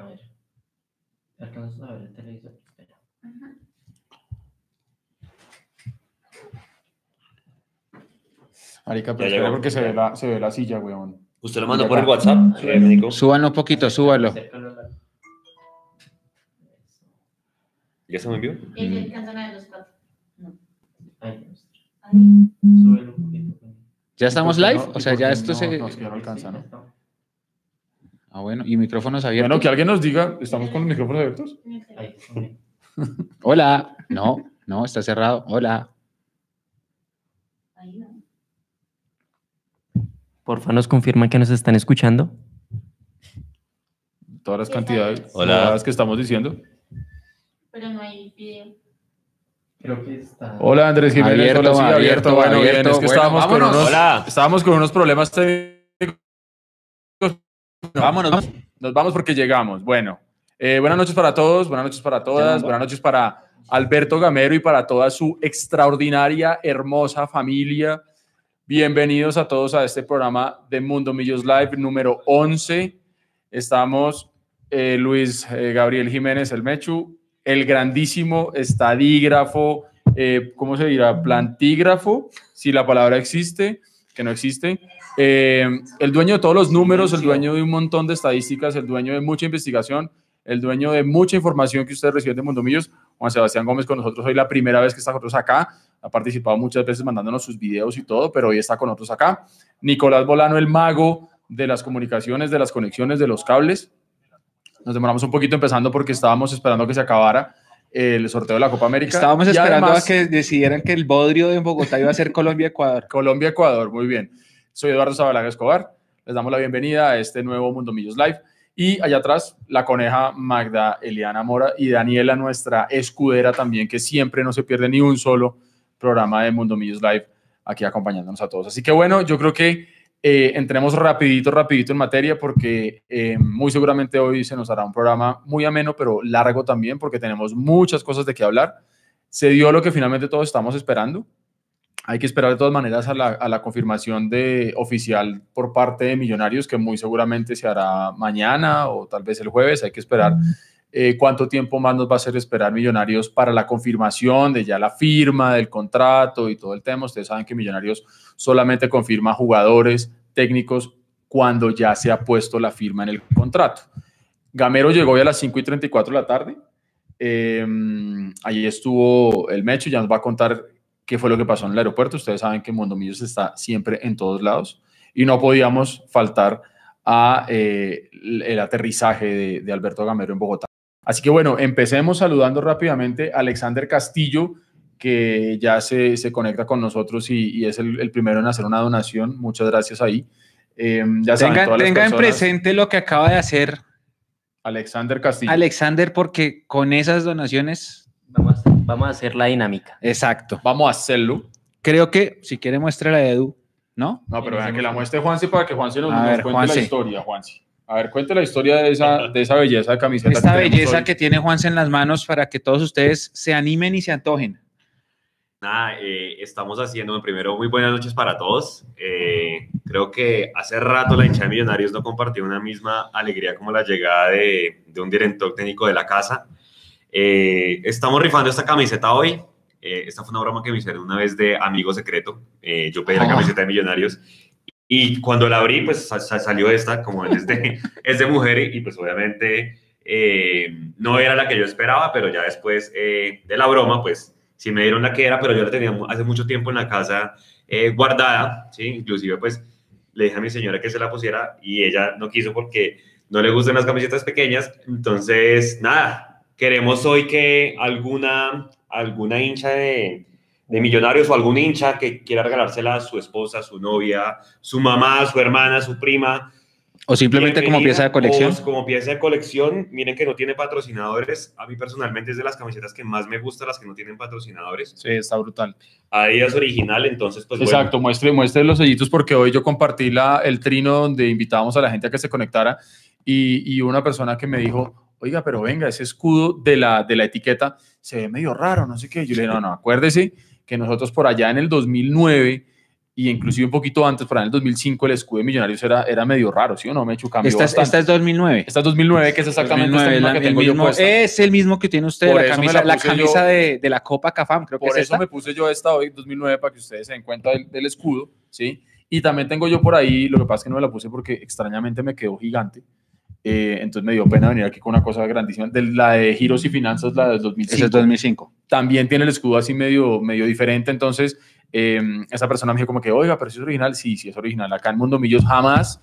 A ver. Alcanzas a ver el televisor. Espera. Marica, Ya pero llegó. espera porque se ve la, se ve la silla, weón. ¿Usted lo mandó por el WhatsApp, Nico? Súbanlo un poquito, súbalo. ¿Ya se me envió? ¿Ya estamos ¿Y por qué live? O ¿Y sea, ya esto no? se... No, es que ya no alcanza, ¿no? Ah, bueno, y micrófonos abiertos. Bueno, que alguien nos diga, ¿estamos con los micrófonos abiertos? Hola. No, no, está cerrado. Hola. Porfa, nos confirman que nos están escuchando. Todas las cantidades Hola. todas las que estamos diciendo. Pero no hay video. Creo que está. Hola Andrés Jiménez, Abierto, hola, sí, abierto, abierto, bueno, bien, abierto. es que Bueno, estábamos, con unos, Hola. estábamos con unos problemas técnicos. Vámonos. vamos. Nos vamos porque llegamos. Bueno, eh, buenas noches para todos, buenas noches para todas, buenas noches para Alberto Gamero y para toda su extraordinaria, hermosa familia. Bienvenidos a todos a este programa de Mundo Millos Live número 11. Estamos eh, Luis eh, Gabriel Jiménez, el Mechu, el grandísimo estadígrafo, eh, ¿cómo se dirá? Plantígrafo, si la palabra existe, que no existe. Eh, el dueño de todos los números, el dueño de un montón de estadísticas, el dueño de mucha investigación, el dueño de mucha información que ustedes reciben de Mundo Millos, Juan Sebastián Gómez con nosotros hoy la primera vez que está con nosotros acá, ha participado muchas veces mandándonos sus videos y todo, pero hoy está con nosotros acá. Nicolás Bolano, el mago de las comunicaciones, de las conexiones, de los cables. Nos demoramos un poquito empezando porque estábamos esperando que se acabara el sorteo de la Copa América. Estábamos Y esperando además- a que decidieran que el bodrio de Bogotá iba a ser Colombia-Ecuador. Colombia-Ecuador, muy bien. Soy Eduardo Zabalaga Escobar. Les damos la bienvenida a este nuevo Mundo Millos Live. Y allá atrás, la coneja Magda Eliana Mora y Daniela, nuestra escudera también, que siempre no se pierde ni un solo programa de Mundo Millos Live aquí acompañándonos a todos. Así que bueno, yo creo que eh, entremos rapidito, rapidito en materia porque eh, muy seguramente hoy se nos hará un programa muy ameno, pero largo también porque tenemos muchas cosas de qué hablar. Se dio lo que finalmente todos estamos esperando. Hay que esperar de todas maneras a la, a la confirmación de oficial por parte de Millonarios, que muy seguramente se hará mañana o tal vez el jueves. Hay que esperar eh, cuánto tiempo más nos va a hacer esperar Millonarios para la confirmación de ya la firma del contrato y todo el tema. Ustedes saben que Millonarios solamente confirma jugadores técnicos cuando ya se ha puesto la firma en el contrato. Gamero llegó hoy a las 5 y 34 de la tarde. Eh, allí estuvo el Mecho, ya nos va a contar qué fue lo que pasó en el aeropuerto. Ustedes saben que Mundo Millos está siempre en todos lados y no podíamos faltar a eh, el, aterrizaje de, de Alberto Gamero en Bogotá. Así que bueno, empecemos saludando rápidamente a Alexander Castillo, que ya se, se conecta con nosotros y, y es el, el primero en hacer una donación. Muchas gracias ahí. Eh, ya saben, Tengan, las tengan presente lo que acaba de hacer Alexander Castillo. Alexander, porque con esas donaciones. Vamos a, hacer, vamos a hacer la dinámica. Exacto. Vamos a hacerlo. Creo que si quiere muestra la de Edu, ¿no? No, pero vean que la muestre Juanse para que Juanse nos, nos ver, cuente Juanse. la historia, Juanse. A ver, cuente la historia de esa, de esa belleza de camiseta. Esta que belleza hoy. que tiene Juanse en las manos para que todos ustedes se animen y se antojen. Nada, eh, estamos haciendo primero muy buenas noches para todos. Eh, creo que hace rato la hinchada de Millonarios no compartió una misma alegría como la llegada de, de un director técnico de la casa. Eh, estamos rifando esta camiseta hoy. Eh, esta fue una broma que me hicieron una vez de amigo secreto. Eh, yo pedí la Oh. camiseta de Millonarios y cuando la abrí, pues sa- sa- salió esta, como es de, es de mujer y, pues obviamente eh, no era la que yo esperaba, pero ya después eh, de la broma, pues sí me dieron la que era, pero yo la tenía hace mucho tiempo en la casa eh, guardada, ¿sí? Inclusive pues le dije a mi señora que se la pusiera y ella no quiso porque no le gustan las camisetas pequeñas, entonces nada, queremos hoy que alguna, alguna hincha de, de millonarios o algún hincha que quiera regalársela a su esposa, su novia, su mamá, su hermana, su prima, O simplemente como pieza de colección. como pieza de colección, miren que no tiene patrocinadores. A mí personalmente es de las camisetas que más me gusta, las que no tienen patrocinadores. Sí, está brutal. Adidas original, entonces pues bueno. Exacto, muestre, muestre los sellitos porque hoy yo compartí la, el trino donde invitábamos a la gente a que se conectara y, y una persona que me dijo, oiga, pero venga, ese escudo de la, de la etiqueta se ve medio raro, no sé qué. Yo le dije, no, no, acuérdese que nosotros por allá en el 2009 y inclusive un poquito antes, para en el 2005, el escudo de Millonarios era, era medio raro, ¿sí o no? Me he hecho cambio Esta, esta es 2009. Esta es 2009, que es exactamente 2009, esta misma la- que tengo yo mismo- puesta. es el mismo que tiene usted, Por la eso camisa, la la camisa yo. de, de la Copa Cafam, creo que Por es eso esta. me puse yo esta hoy, 2009, para que ustedes se den cuenta del, del escudo, ¿sí? Y también tengo yo por ahí, lo que pasa es que no me la puse porque extrañamente me quedó gigante. Eh, entonces me dio pena venir aquí con una cosa grandísima. De la de Giros y Finanzas, la del 2005. Ese es 2005. también tiene el escudo así medio, medio diferente. Entonces, eh, esa persona me dijo como que, oiga, pero si es original, sí, sí es original. Acá en Mundo Millos jamás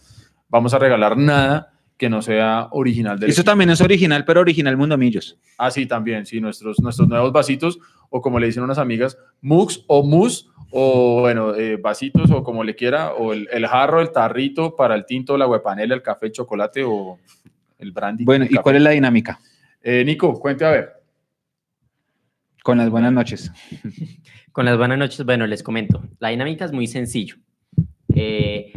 vamos a regalar nada que no sea original del Eso equipo. también es original, pero original Mundo Millos. Ah, sí, también, sí, nuestros, nuestros nuevos vasitos, o como le dicen unas amigas, mugs o mus, o bueno, eh, vasitos, o como le quiera, o el, el jarro, el tarrito para el tinto, la huepanela, el café, el chocolate, o el brandy. Bueno, ¿y café. cuál es la dinámica? Eh, Nico, cuente a ver. Con las buenas noches. Con las buenas noches, bueno, les comento. La dinámica es muy sencillo. Eh,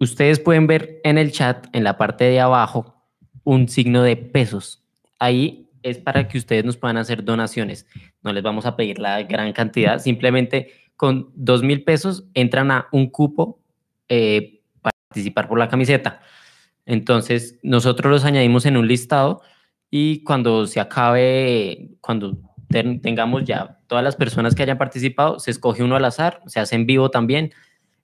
ustedes pueden ver en el chat, en la parte de abajo, un signo de pesos. Ahí es para que ustedes nos puedan hacer donaciones. No les vamos a pedir la gran cantidad, simplemente con dos mil pesos entran a un cupo eh, para participar por la camiseta. Entonces, nosotros los añadimos en un listado y cuando se acabe, cuando ten- tengamos ya todas las personas que hayan participado, se escoge uno al azar, se hace en vivo también.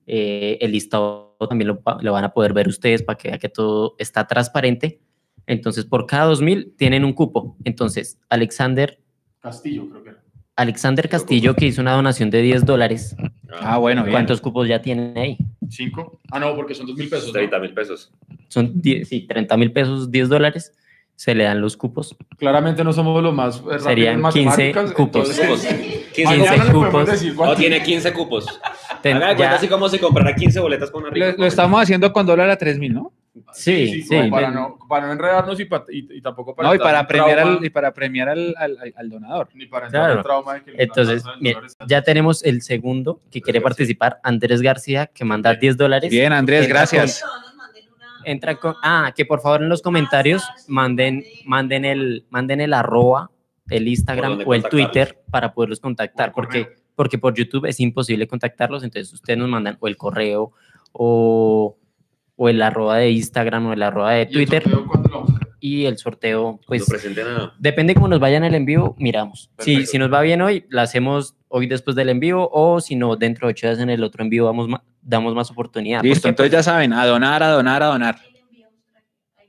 Eh, el listado también lo, lo van a poder ver ustedes para que vean que todo está transparente. Entonces, por cada 2000 tienen un cupo. Entonces, Alexander, Castillo, creo que era. Alexander Castillo, que hizo una donación de 10 dólares, Ah, bueno, bien. ¿cuántos cupos ya tienen ahí? ¿Cinco? Ah, no, porque son dos mil pesos. ¿no? 30 mil pesos. Son 10, sí, 30 mil pesos, 10 dólares, se le dan los cupos. Claramente no somos los más rápidos en Serían 15 matemáticas, cupos. entonces- 15 Mañana le podemos cupos. decir No, tiene 15 cupos. Ten- Haga de cuenta ya- así como si comprara 15 boletas con una rifa. Lo, lo estamos haciendo con dólar a 3000, ¿no? Sí, sí. como para, no, para no enredarnos y, pa- y- y tampoco para No, y para en premiar, trauma, al, y para premiar al, al- al- donador. ni para entrar en Claro. trauma de que Entonces, dólares. ya tenemos el segundo que quiere participar, Andrés García, que manda 10 dólares. Bien, Andrés, gracias. Entra con, ah, que por favor en los comentarios manden, manden el, manden el arroba, el Instagram o el? Twitter para poderlos contactar, porque, porque por YouTube es imposible contactarlos, entonces ustedes nos mandan o el correo o, o el arroba de Instagram o el arroba de ¿Y el Twitter vamos y el sorteo, Pues. Depende cómo nos vayan el envío, miramos. Si, si nos va bien hoy, la hacemos hoy después del envío o si no, dentro de ocho días en el otro envío vamos ma- damos más oportunidad. Listo, Porque, entonces ya saben, a donar, a donar, a donar.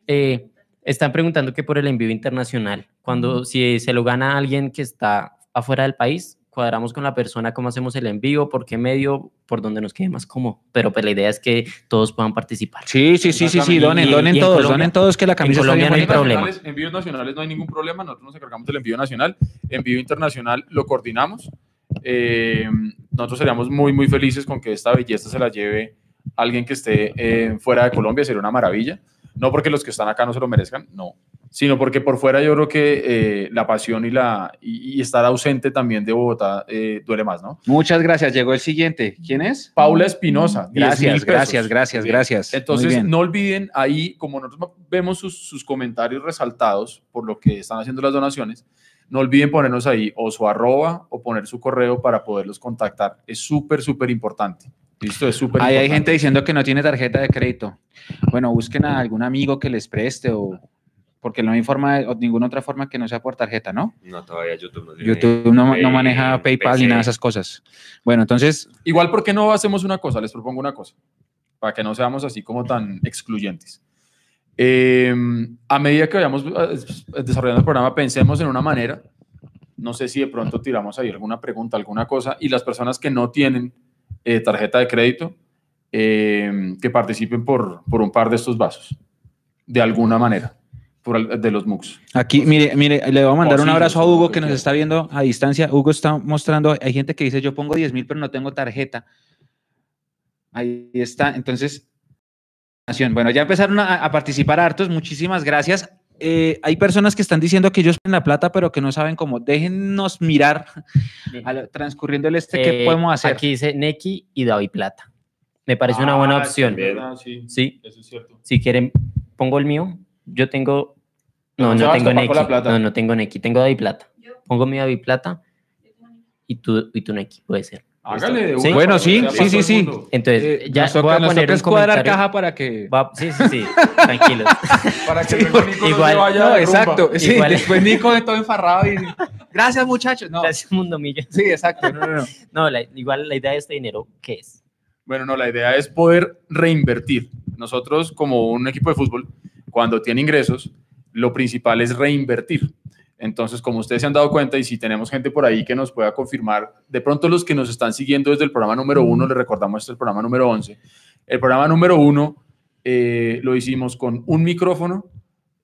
eh, están preguntando que por el envío internacional, cuando si se lo gana alguien que está afuera del país, cuadramos con la persona cómo hacemos el envío, por qué medio, por donde nos quede más cómodo. Pero pues la idea es que todos puedan participar. Sí, sí, sí, sí, sí, donen, donen y en todos, Colombia- donen todos, que la camisa está Colombia bien no hay problema. Nacionales, Envíos nacionales no hay ningún problema, nosotros nos encargamos del envío nacional. Envío internacional lo coordinamos. Eh, nosotros seríamos muy, muy felices con que esta belleza se la lleve alguien que esté eh, fuera de Colombia, sería una maravilla. No porque los que están acá no se lo merezcan, no, sino porque por fuera yo creo que eh, la pasión y, la, y, y estar ausente también de Bogotá eh, duele más, ¿no? Muchas gracias. Llegó el siguiente. ¿Quién es? Paula Espinosa. 10.000 Gracias, gracias, gracias, gracias. Entonces, no olviden ahí, como nosotros vemos sus, sus comentarios resaltados por lo que están haciendo las donaciones, no olviden ponernos ahí o su arroba o poner su correo para poderlos contactar. Es súper, súper importante. Listo, es súper Ahí hay gente diciendo que no tiene tarjeta de crédito. Bueno, busquen a algún amigo que les preste o porque no hay forma o ninguna otra forma que no sea por tarjeta, ¿no? No, todavía YouTube no tiene... YouTube no, no Pay- maneja PayPal ni PC. nada de esas cosas. Bueno, entonces, Igual, ¿por qué no hacemos una cosa? Les propongo una cosa, para que no seamos así como tan excluyentes. Eh, a medida que vayamos eh, desarrollando el programa, pensemos en una manera, no sé si de pronto tiramos ahí alguna pregunta, alguna cosa, y las personas que no tienen eh, tarjeta de crédito, eh, que participen por, por un par de estos vasos, de alguna manera, de los MOOCs. aquí, mire, mire, le voy a mandar un abrazo a Hugo que nos está viendo a distancia. Hugo está mostrando, hay gente que dice, yo pongo 10 mil, pero no tengo tarjeta. Ahí está, entonces, bueno, ya empezaron a, a participar hartos, muchísimas gracias. Eh, hay personas que están diciendo que ellos tienen la plata, pero que no saben cómo. Déjennos mirar, transcurriendo el este, qué Eh, podemos hacer. Aquí dice Neki y David Plata. Me parece una buena Ah, opción. sí, es verdad, sí, Sí, eso es cierto. si quieren, pongo el mío. Yo tengo. No, No tengo Neki. No, no tengo Neki. Tengo David Plata. Yo- Pongo mi David Plata y tú, y tu Neki, puede ser. Hágale de Sí. Bueno, sí, sí, sí, sí. Entonces, Eh, ya nos voy toca, a nos poner toca un es cuadrar comentario. caja para que... Va- sí, sí, sí, tranquilos. Para que luego Nico no Igual- se vaya No, exacto. Sí, Igual- después Nico de todo enfarrado y... Gracias, muchachos. No, Gracias, Mundo Millo. sí, exacto. No, no, no. No, la- igual la idea de este dinero, ¿qué es? Bueno, no, la idea es poder reinvertir. Nosotros, como un equipo de fútbol, cuando tiene ingresos, lo principal es reinvertir. Entonces, como ustedes se han dado cuenta, y si tenemos gente por ahí que nos pueda confirmar, de pronto los que nos están siguiendo desde el programa número uno, les recordamos este es el programa número 11. El programa número uno eh, lo hicimos con un micrófono,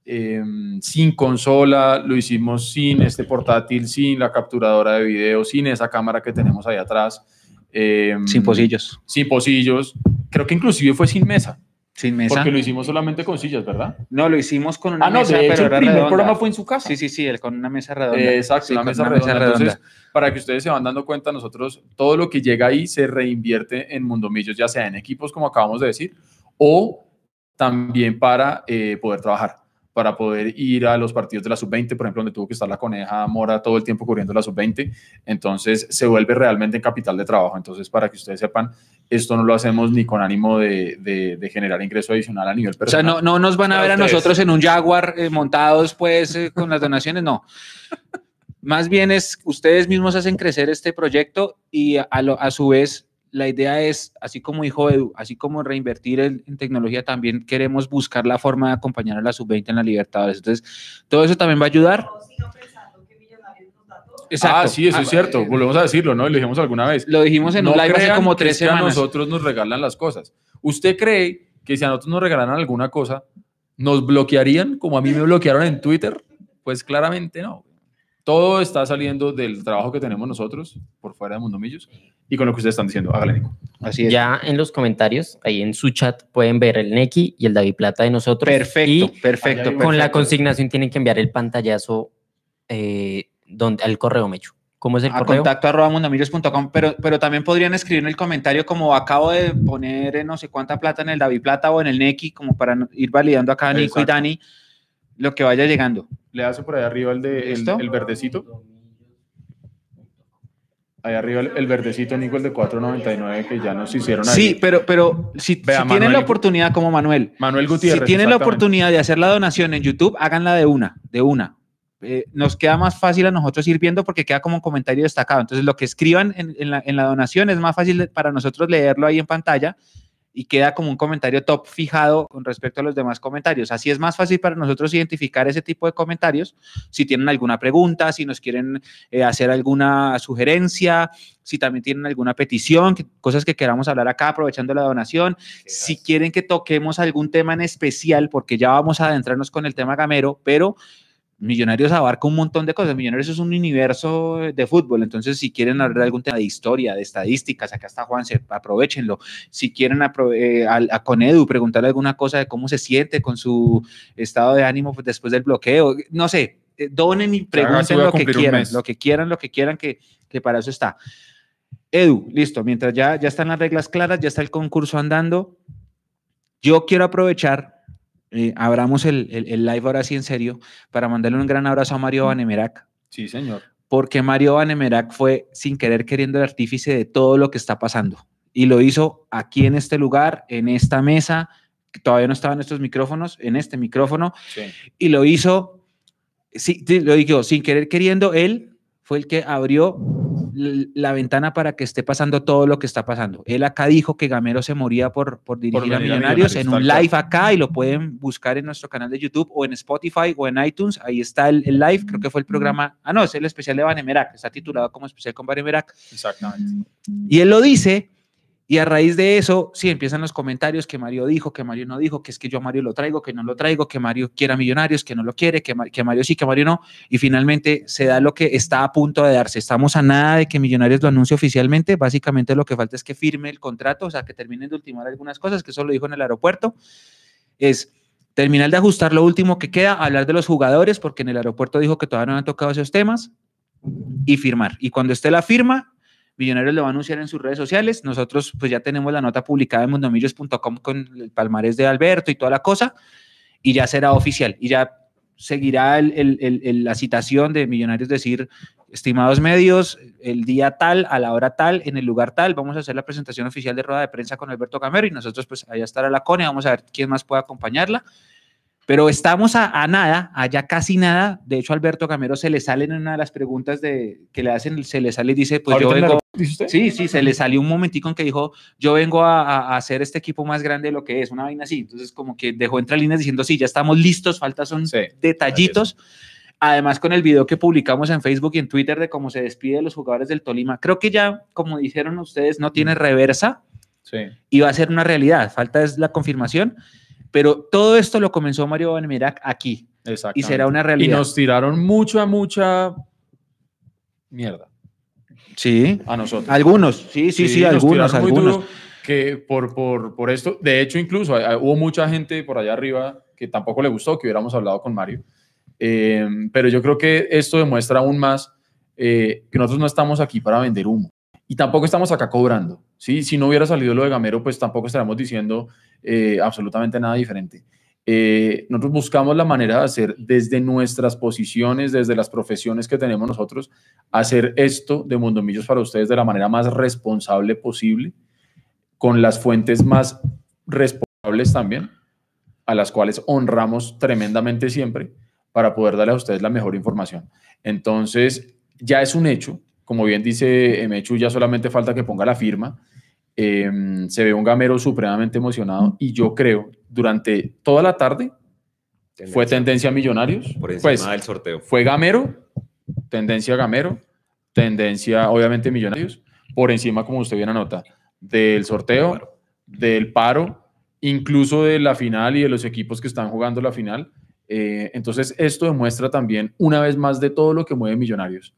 eh, sin consola, lo hicimos sin este portátil, sin la capturadora de video, sin esa cámara que tenemos ahí atrás. eh, Sin pocillos, sin pocillos. Creo que inclusive fue sin mesa, sin mesa. porque lo hicimos solamente con sillas, ¿verdad? No, lo hicimos con una Ah, no, mesa, de hecho pero el primer redonda. programa fue en su casa. Sí, sí, sí, el- con una mesa redonda. Eh, Exacto, Sí, una mesa redonda. redonda. Entonces, para que ustedes se van dando cuenta, nosotros todo lo que llega ahí se reinvierte en Mundomillos, ya sea en equipos, como acabamos de decir, o también para eh, poder trabajar, para poder ir a los partidos de la sub-20, por ejemplo, donde tuvo que estar la coneja Mora todo el tiempo cubriendo la sub-20. Entonces, se vuelve realmente en capital de trabajo. Entonces, para que ustedes sepan, esto no lo hacemos ni con ánimo de, de- de generar ingreso adicional a nivel O sea, personal. no, no nos van a ver a nosotros en un Jaguar eh, montados, pues, eh, con las donaciones, no. Más bien es, ustedes mismos hacen crecer este proyecto y a, lo- a su vez la idea es, así como dijo Edu, así como reinvertir en, en tecnología, también queremos buscar la forma de acompañar a la sub-20 en la Libertadores. Entonces, todo eso también va a ayudar. Exacto. Ah, sí, eso es cierto. eh, Volvemos a decirlo, ¿no? Lo dijimos alguna vez. Lo dijimos en un live hace como tres es que a nosotros nos regalan las cosas. ¿Usted cree que si a nosotros nos regalaran alguna cosa, nos bloquearían como a mí me bloquearon en Twitter? Pues claramente no. Todo está saliendo del trabajo que tenemos nosotros por fuera de Mundo Millos y con lo que ustedes están diciendo. Hágale, Nico. Así es. Ya en los comentarios, ahí en su chat, pueden ver el Neki y el David Plata de nosotros. Perfecto, Y perfecto. Con la perfecto. consignación tienen que enviar el pantallazo eh, donde, al correo Mecho. ¿Cómo es el a correo? contacto arroba mundomillos.com, pero, pero también podrían escribir en el comentario como acabo de poner eh, no sé cuánta plata en el David Plata o en el Neki, como para ir validando acá Nico y. Dani lo que vaya llegando. Le hace por ahí arriba el, de, el, el verdecito. Ahí arriba el, el verdecito, Nico, el de 4.99 que ya nos hicieron ahí. Sí, pero, pero si, Vea, si tienen Manuel- la oportunidad como Manuel, Manuel Gutiérrez. si tienen la oportunidad de hacer la donación en YouTube, háganla de una, de una. Eh, nos queda más fácil a nosotros ir viendo porque queda como un comentario destacado. Entonces, lo que escriban en, en la, en la donación es más fácil para nosotros leerlo ahí en pantalla y queda como un comentario top fijado con respecto a los demás comentarios. Así es más fácil para nosotros identificar ese tipo de comentarios. Si tienen alguna pregunta, si nos quieren eh, hacer alguna sugerencia, si también tienen alguna petición, que- cosas que queramos hablar acá aprovechando la donación. Si quieren que toquemos algún tema en especial, porque ya vamos a adentrarnos con el tema gamero, pero Millonarios abarca un montón de cosas. Millonarios es un universo de fútbol. Entonces, si quieren hablar de algún tema de historia, de estadísticas, acá está Juanse, aprovechenlo. Si quieren eh, al- a, con Edu preguntarle alguna cosa de cómo se siente con su estado de ánimo pues, después del bloqueo, no sé, eh, donen y pregunten a lo que quieran, lo que quieran, lo que quieran, que, que para eso está. Edu, listo, mientras ya, ya están las reglas claras, ya está el concurso andando, yo quiero aprovechar, eh, abramos el, el- el live ahora sí en serio, para mandarle un gran abrazo a Mario Vanemerac, Sí, señor. porque Mario Vanemerac fue sin querer queriendo el artífice de todo lo que está pasando. Y lo hizo aquí en este lugar, en esta mesa, que todavía no estaban estos micrófonos, en este micrófono, Sí. y lo hizo, sí, lo digo, sin querer queriendo, él fue el que abrió la ventana para que esté pasando todo lo que está pasando. Él acá dijo que Gamero se moría por, por dirigir a Millonarios en un live acá y lo pueden buscar en nuestro canal de YouTube o en Spotify o en iTunes. Ahí está el, el live, creo que fue el programa, ah no, es el especial de Vanemerac, está titulado como especial con Vanemerac. Exactamente. Y él lo dice, y a raíz de eso, sí, empiezan los comentarios que Mario dijo, que Mario no dijo, que es que yo a Mario lo traigo, que no lo traigo, que Mario quiera millonarios, que no lo quiere, que, que Mario sí, que Mario no. Y finalmente se da lo que está a punto de darse. Estamos a nada de que Millonarios lo anuncie oficialmente. Básicamente lo que falta es que firme el contrato, o sea, que terminen de ultimar algunas cosas, que eso lo dijo en el aeropuerto. Es terminar de ajustar lo último que queda, hablar de los jugadores, porque en el aeropuerto dijo que todavía no han tocado esos temas, y firmar. Y cuando esté la firma, Millonarios lo va a anunciar en sus redes sociales. Nosotros pues ya tenemos la nota publicada en mundomillos.com con el palmarés de Alberto y toda la cosa, y ya será oficial. Y ya seguirá el- el- el- la citación de Millonarios decir estimados medios, el día tal, a la hora tal, en el lugar tal, vamos a hacer la presentación oficial de rueda de prensa con Alberto Gamero y nosotros pues allá estará la Cone, vamos a ver quién más puede acompañarla. Pero estamos a, a nada, allá casi nada. De hecho, Alberto Gamero se le sale en una de las preguntas de, que le hacen, se le sale y dice, pues yo vengo. Sí, sí, se le salió un momentico en que dijo, yo vengo a, a- a hacer este equipo más grande de lo que es, una vaina así. Entonces, como que dejó entre líneas diciendo, sí, ya estamos listos, falta son Sí. detallitos. Además, con el video que publicamos en Facebook y en Twitter de cómo se despide de los jugadores del Tolima, creo que ya, como dijeron ustedes, no tiene reversa Sí. y va a ser una realidad. Falta es la confirmación. Pero todo esto lo comenzó Mario Banmerac aquí Exactamente. y será una Y realidad. nos tiraron mucha, mucha mierda sí, a nosotros. algunos, sí, sí, sí, nos algunos, algunos. que por, por, por esto, de hecho, incluso eh, hubo mucha gente por allá arriba que tampoco le gustó que hubiéramos hablado con Mario. Eh, pero yo creo que esto demuestra aún más eh, que nosotros no estamos aquí para vender humo. Y tampoco estamos acá cobrando. ¿sí? Si no hubiera salido lo de Gamero, pues tampoco estaríamos diciendo eh, absolutamente nada diferente. Eh, nosotros buscamos la manera de hacer desde nuestras posiciones, desde las profesiones que tenemos nosotros, hacer esto de Mundomillos para ustedes de la manera más responsable posible, con las fuentes más responsables también, a las cuales honramos tremendamente siempre para poder darle a ustedes la mejor información. Entonces, ya es un hecho, como bien dice Mechu, ya solamente falta que ponga la firma. Eh, se ve un gamero supremamente emocionado y yo creo durante toda la tarde fue tendencia a Millonarios. Por encima Pues, del sorteo. fue Gamero, tendencia Gamero, tendencia obviamente Millonarios, por encima, como usted bien anota, del sorteo, del paro, incluso de la final y de los equipos que están jugando la final. Eh, entonces, esto demuestra también, una vez más, de todo lo que mueve Millonarios.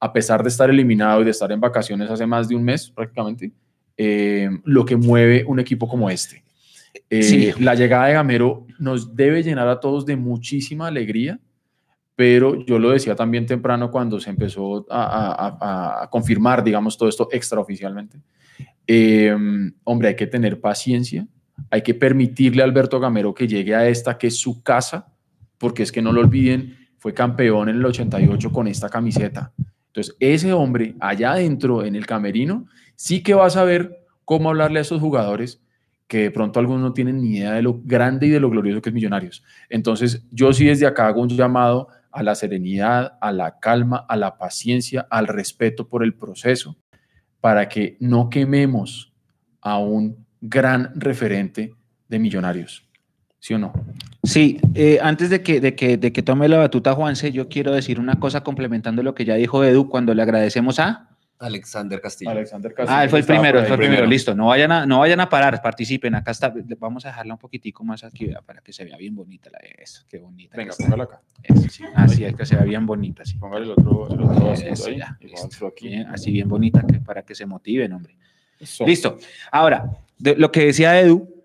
A pesar de estar eliminado y de estar en vacaciones hace más de un mes prácticamente, eh, lo que mueve un equipo como este. Eh, Sí. La llegada de Gamero nos debe llenar a todos de muchísima alegría, pero yo lo decía también temprano cuando se empezó a, a- a- a confirmar, digamos, todo esto extraoficialmente. Eh, hombre, hay que tener paciencia, hay que permitirle a Alberto Gamero que llegue a esta que es su casa, porque es que no lo olviden, fue campeón en el 88 con esta camiseta. Entonces, ese hombre allá adentro en el camerino sí que va a saber cómo hablarle a esos jugadores que de pronto algunos no tienen ni idea de lo grande y de lo glorioso que es Millonarios. Entonces, yo sí desde acá hago un llamado a la serenidad, a la calma, a la paciencia, al respeto por el proceso, para que no quememos a un gran referente de Millonarios. ¿Sí o no? Sí, eh, antes de que, de, que, de que tome la batuta Juanse, yo quiero decir una cosa complementando lo que ya dijo Edu cuando le agradecemos a... Alexander Castillo. Alexander Castillo. Ah, él fue el primero, él fue el primero, listo. No vayan, a, no vayan a parar, participen. Acá está, vamos a dejarla un poquitico más aquí vea, para que se vea bien bonita la eso, qué bonita. Venga, está. póngalo acá. Eso, sí. Así es que se vea bien bonita, sí. Póngale el otro, el otro Eso, ahí. ya, póngaselo aquí. Bien, así bien bonita que, para que se motiven, hombre. Eso. Listo. Ahora, de lo que decía Edu,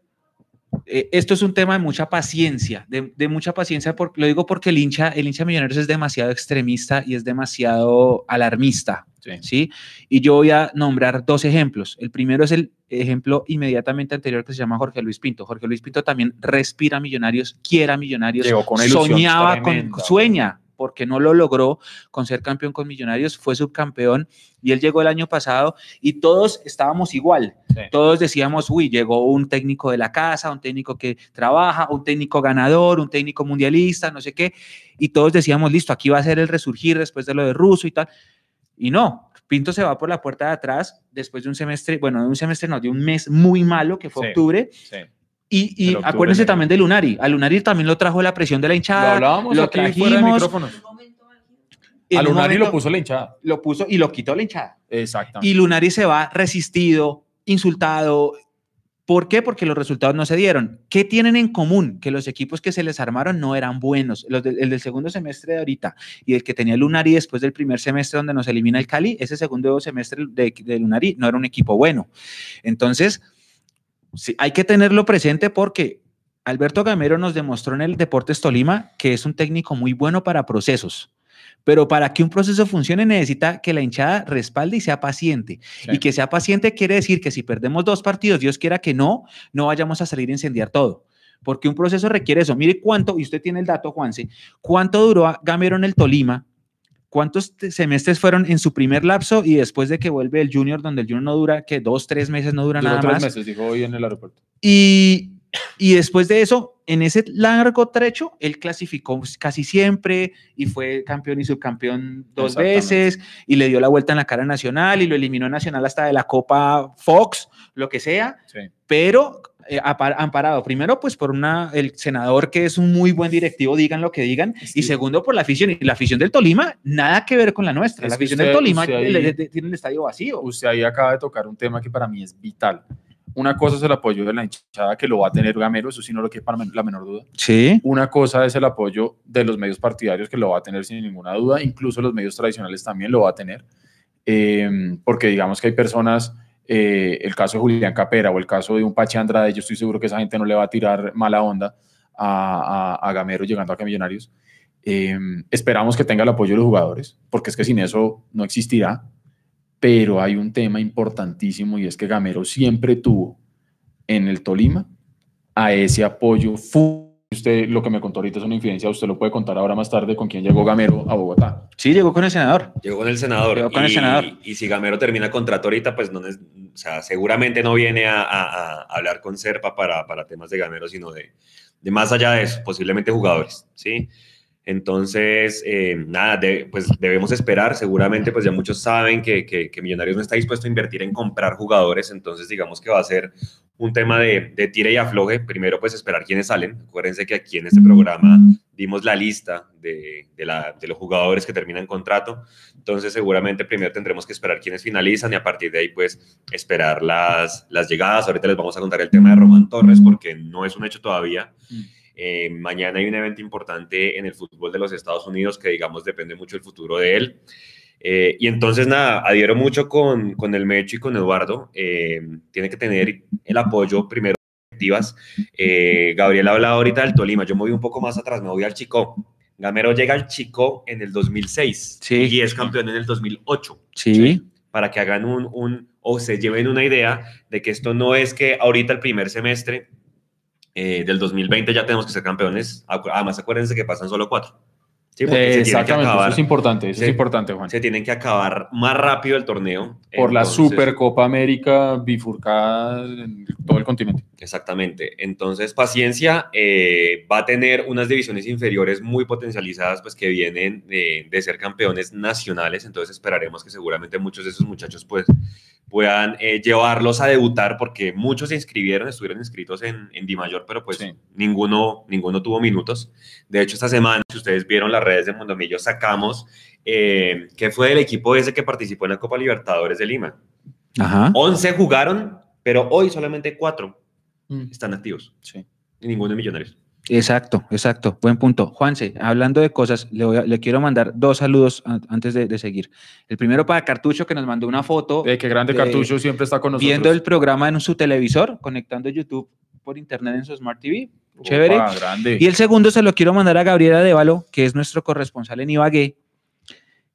eh, esto es un tema de mucha paciencia, de, de mucha paciencia, porque, lo digo porque el hincha, el hincha Millonarios es demasiado extremista y es demasiado alarmista, Sí. ¿sí? Y yo voy a nombrar dos ejemplos. El primero es el ejemplo inmediatamente anterior que se llama Jorge Luis Pinto. Jorge Luis Pinto también respira Millonarios, quiere a Millonarios, Llegó con ilusión soñaba con, sueña, porque no lo logró con ser campeón con Millonarios, fue subcampeón y él llegó el año pasado y todos estábamos igual. Sí. Todos decíamos, uy, llegó un técnico de la casa, un técnico que trabaja, un técnico ganador, un técnico mundialista, no sé qué, y todos decíamos, listo, aquí va a ser el resurgir después de lo de Russo y tal. Y no, Pinto se va por la puerta de atrás después de un semestre, bueno, de un semestre no, de un mes muy malo que fue Sí. octubre. Sí. Y, y acuérdense también de Lunari. A Lunari también lo trajo la presión de la Lo hinchada. hablábamos lo aquí fuera de trajimos, micrófonos. en A un Lunari lo puso la hinchada. lo puso y lo quitó la hinchada. Exactamente. Y Lunari se va resistido, insultado. ¿Por qué? Porque los resultados no se dieron. ¿Qué tienen en común? Que los equipos que se les armaron no eran buenos. Los el del segundo semestre de ahorita y el que tenía Lunari después del primer semestre donde nos elimina el Cali, ese segundo semestre de, de Lunari no era un equipo bueno. Entonces, sí, hay que tenerlo presente porque Alberto Gamero nos demostró en el Deportes Tolima que es un técnico muy bueno para procesos. Pero para que un proceso funcione necesita que la hinchada respalde y sea paciente. Sí. Y que sea paciente quiere decir que si perdemos dos partidos, Dios quiera que no, no vayamos a salir a incendiar todo. Porque un proceso requiere eso. Mire cuánto, y usted tiene el dato, Juanse, cuánto duró Gamero en el Tolima ¿cuántos semestres fueron en su primer lapso y después de que vuelve el junior, donde el junior no dura, que dos, tres meses no dura Duró nada tres más? meses, dijo hoy en el aeropuerto. Y, y después de eso, en ese largo trecho, él clasificó casi siempre y fue campeón y subcampeón dos veces y le dio la vuelta en la cara nacional y lo eliminó nacional hasta de la Copa Fox, lo que sea, Sí. pero eh, amparado primero pues por una, el senador que es un muy buen directivo, digan lo que digan, Sí. y segundo por la afición, y la afición del Tolima, nada que ver con la nuestra, Es la afición usted- del Tolima le- le- tiene el estadio vacío. Usted ahí acaba de tocar un tema que para mí es vital. Una cosa es el apoyo de la hinchada que lo va a tener Gamero, eso sí no lo que para la menor duda. Sí. Una cosa es el apoyo de los medios partidarios que lo va a tener sin ninguna duda, incluso los medios tradicionales también lo va a tener, Eh, porque digamos que hay personas, eh, el caso de Julián Capera o el caso de un Pache Andrade, yo estoy seguro que esa gente no le va a tirar mala onda a, a- Gamero llegando acá a Millonarios. Eh, esperamos que tenga el apoyo de los jugadores, porque es que sin eso no existirá, pero hay un tema importantísimo y es que Gamero siempre tuvo en el Tolima a ese apoyo fu- Usted lo que me contó ahorita es una infidencia, usted lo puede contar ahora más tarde con quién llegó Gamero a Bogotá. Sí, llegó con el senador. Llegó con el senador. Llegó con el y, senador. Y si Gamero termina contrato ahorita, pues no, es- o sea, seguramente no viene a, a- a hablar con Serpa para, para temas de Gamero, sino de, de más allá de eso, posiblemente jugadores, ¿sí? Entonces, eh, nada, pues debemos esperar. Seguramente, pues ya muchos saben que, que, Millonarios no está dispuesto a invertir en comprar jugadores, entonces digamos que va a ser un tema de, de tire y afloje. Primero, pues esperar quiénes salen. Acuérdense que aquí en este programa dimos la lista de, de los jugadores que terminan contrato. Entonces, seguramente primero tendremos que esperar quiénes finalizan y a partir de ahí, pues, esperar las, las llegadas. Ahorita les vamos a contar el tema de Román Torres porque no es un hecho todavía. Mm. Eh, mañana hay un evento importante en el fútbol de los Estados Unidos que, digamos, depende mucho del futuro de él. Eh, y entonces, nada, adhiero mucho con, con el Mecho y con Eduardo. Eh, tiene que tener el apoyo primero de directivas. Eh, Gabriel hablaba ahorita del Tolima. Yo me voy un poco más atrás, me voy al Chico. Gamero llega al Chico en el 2006 Sí. y es campeón en el 2008 Sí. para que hagan un, un, o se lleven una idea de que esto no es que ahorita el primer semestre eh, del 2020 ya tenemos que ser campeones. Además, acuérdense que pasan solo cuatro. Sí, se que Exactamente, acabar- eso es importante, eso Sí. es importante, Juan. se tienen que acabar más rápido el torneo. Por la Supercopa América bifurcada en todo el continente. Exactamente. Entonces, paciencia eh, va a tener unas divisiones inferiores muy potencializadas, pues que vienen de, de ser campeones nacionales. Entonces, esperaremos que seguramente muchos de esos muchachos, pues, puedan eh, llevarlos a debutar, porque muchos se inscribieron, estuvieron inscritos en, en Di Mayor, pero pues Sí. ninguno, ninguno tuvo minutos. De hecho, esta semana, si ustedes vieron las redes de Mondomillo, sacamos eh, que fue el equipo ese que participó en la Copa Libertadores de Lima. Ajá. 11 jugaron, pero hoy solamente 4 Mm. están activos. Sí. Y ninguno es millonarios. Exacto, exacto. Buen punto. Juanse, hablando de cosas, le, voy a- le quiero mandar dos saludos an- antes de, de seguir. El primero para Cartucho, que nos mandó una foto De que grande de- Cartucho siempre está con nosotros. viendo el programa en su televisor, conectando YouTube por internet en su Smart TV. Chévere. Grande. Y el segundo se lo quiero mandar a Gabriela Devalo, que es nuestro corresponsal en Ibagué,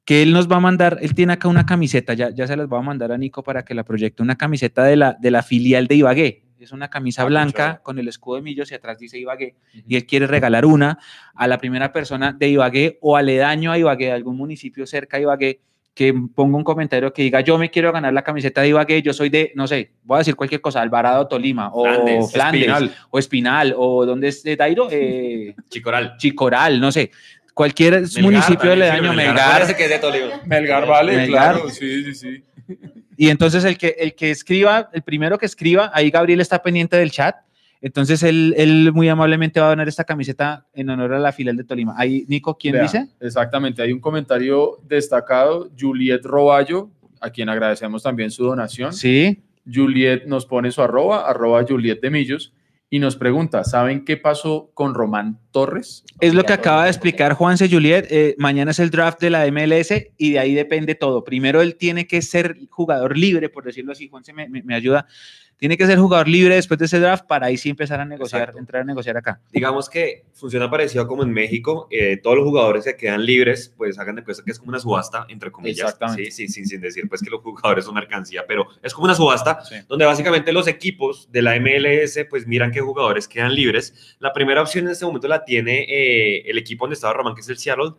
que él nos va a mandar, él tiene acá una camiseta, ya, ya se las va a mandar a Nico para que la proyecte, una camiseta de la, de la filial de Ibagué. Es una camisa Ah, blanca con el escudo de Millos y atrás dice Ibagué. Y él quiere regalar una a la primera persona de Ibagué o aledaño a Ibagué, de algún municipio cerca de Ibagué, que ponga un comentario que diga, yo me quiero ganar la camiseta de Ibagué, yo soy de, no sé, voy a decir cualquier cosa, Alvarado, Tolima, o Flandes, Flandes, Espinal. o Espinal, o donde es de Dairo, eh, Chicoral. Chicoral, no sé, cualquier Melgar municipio también aledaño, sirve, Melgar. Acuérdense que es de Tolima. Melgar vale, Melgar. claro. Sí, sí, sí. Y entonces el que, el que escriba, el primero que escriba, ahí Gabriel está pendiente del chat. Entonces él, él muy amablemente va a donar esta camiseta en honor a la filial de Tolima. Ahí, Nico, ¿quién Vea, dice? Exactamente, hay un comentario destacado, Juliet Roballo, a quien agradecemos también su donación. Sí. Juliet nos pone su arroba, arroba Juliet de Millos, y nos pregunta, ¿saben qué pasó con Román Torres? Es lo que acaba de explicar Juanse Juliet. eh, mañana es el draft de la MLS y de ahí depende todo. Primero él tiene que ser jugador libre, por decirlo así. Juanse me, me- me ayuda. Tiene que ser jugador libre después de ese draft para ahí sí empezar a negociar, Exacto. entrar a negociar acá. Digamos que funciona parecido como en México. eh, todos los jugadores que quedan libres, pues hagan de cuenta que es como una subasta, entre comillas. Exactamente. Sí, sí, sí, sin decir pues que los jugadores son mercancía, pero es como una subasta Sí. donde básicamente los equipos de la MLS pues miran qué jugadores quedan libres. La primera opción en este momento la tiene eh, el equipo donde estaba Román, que es el Seattle,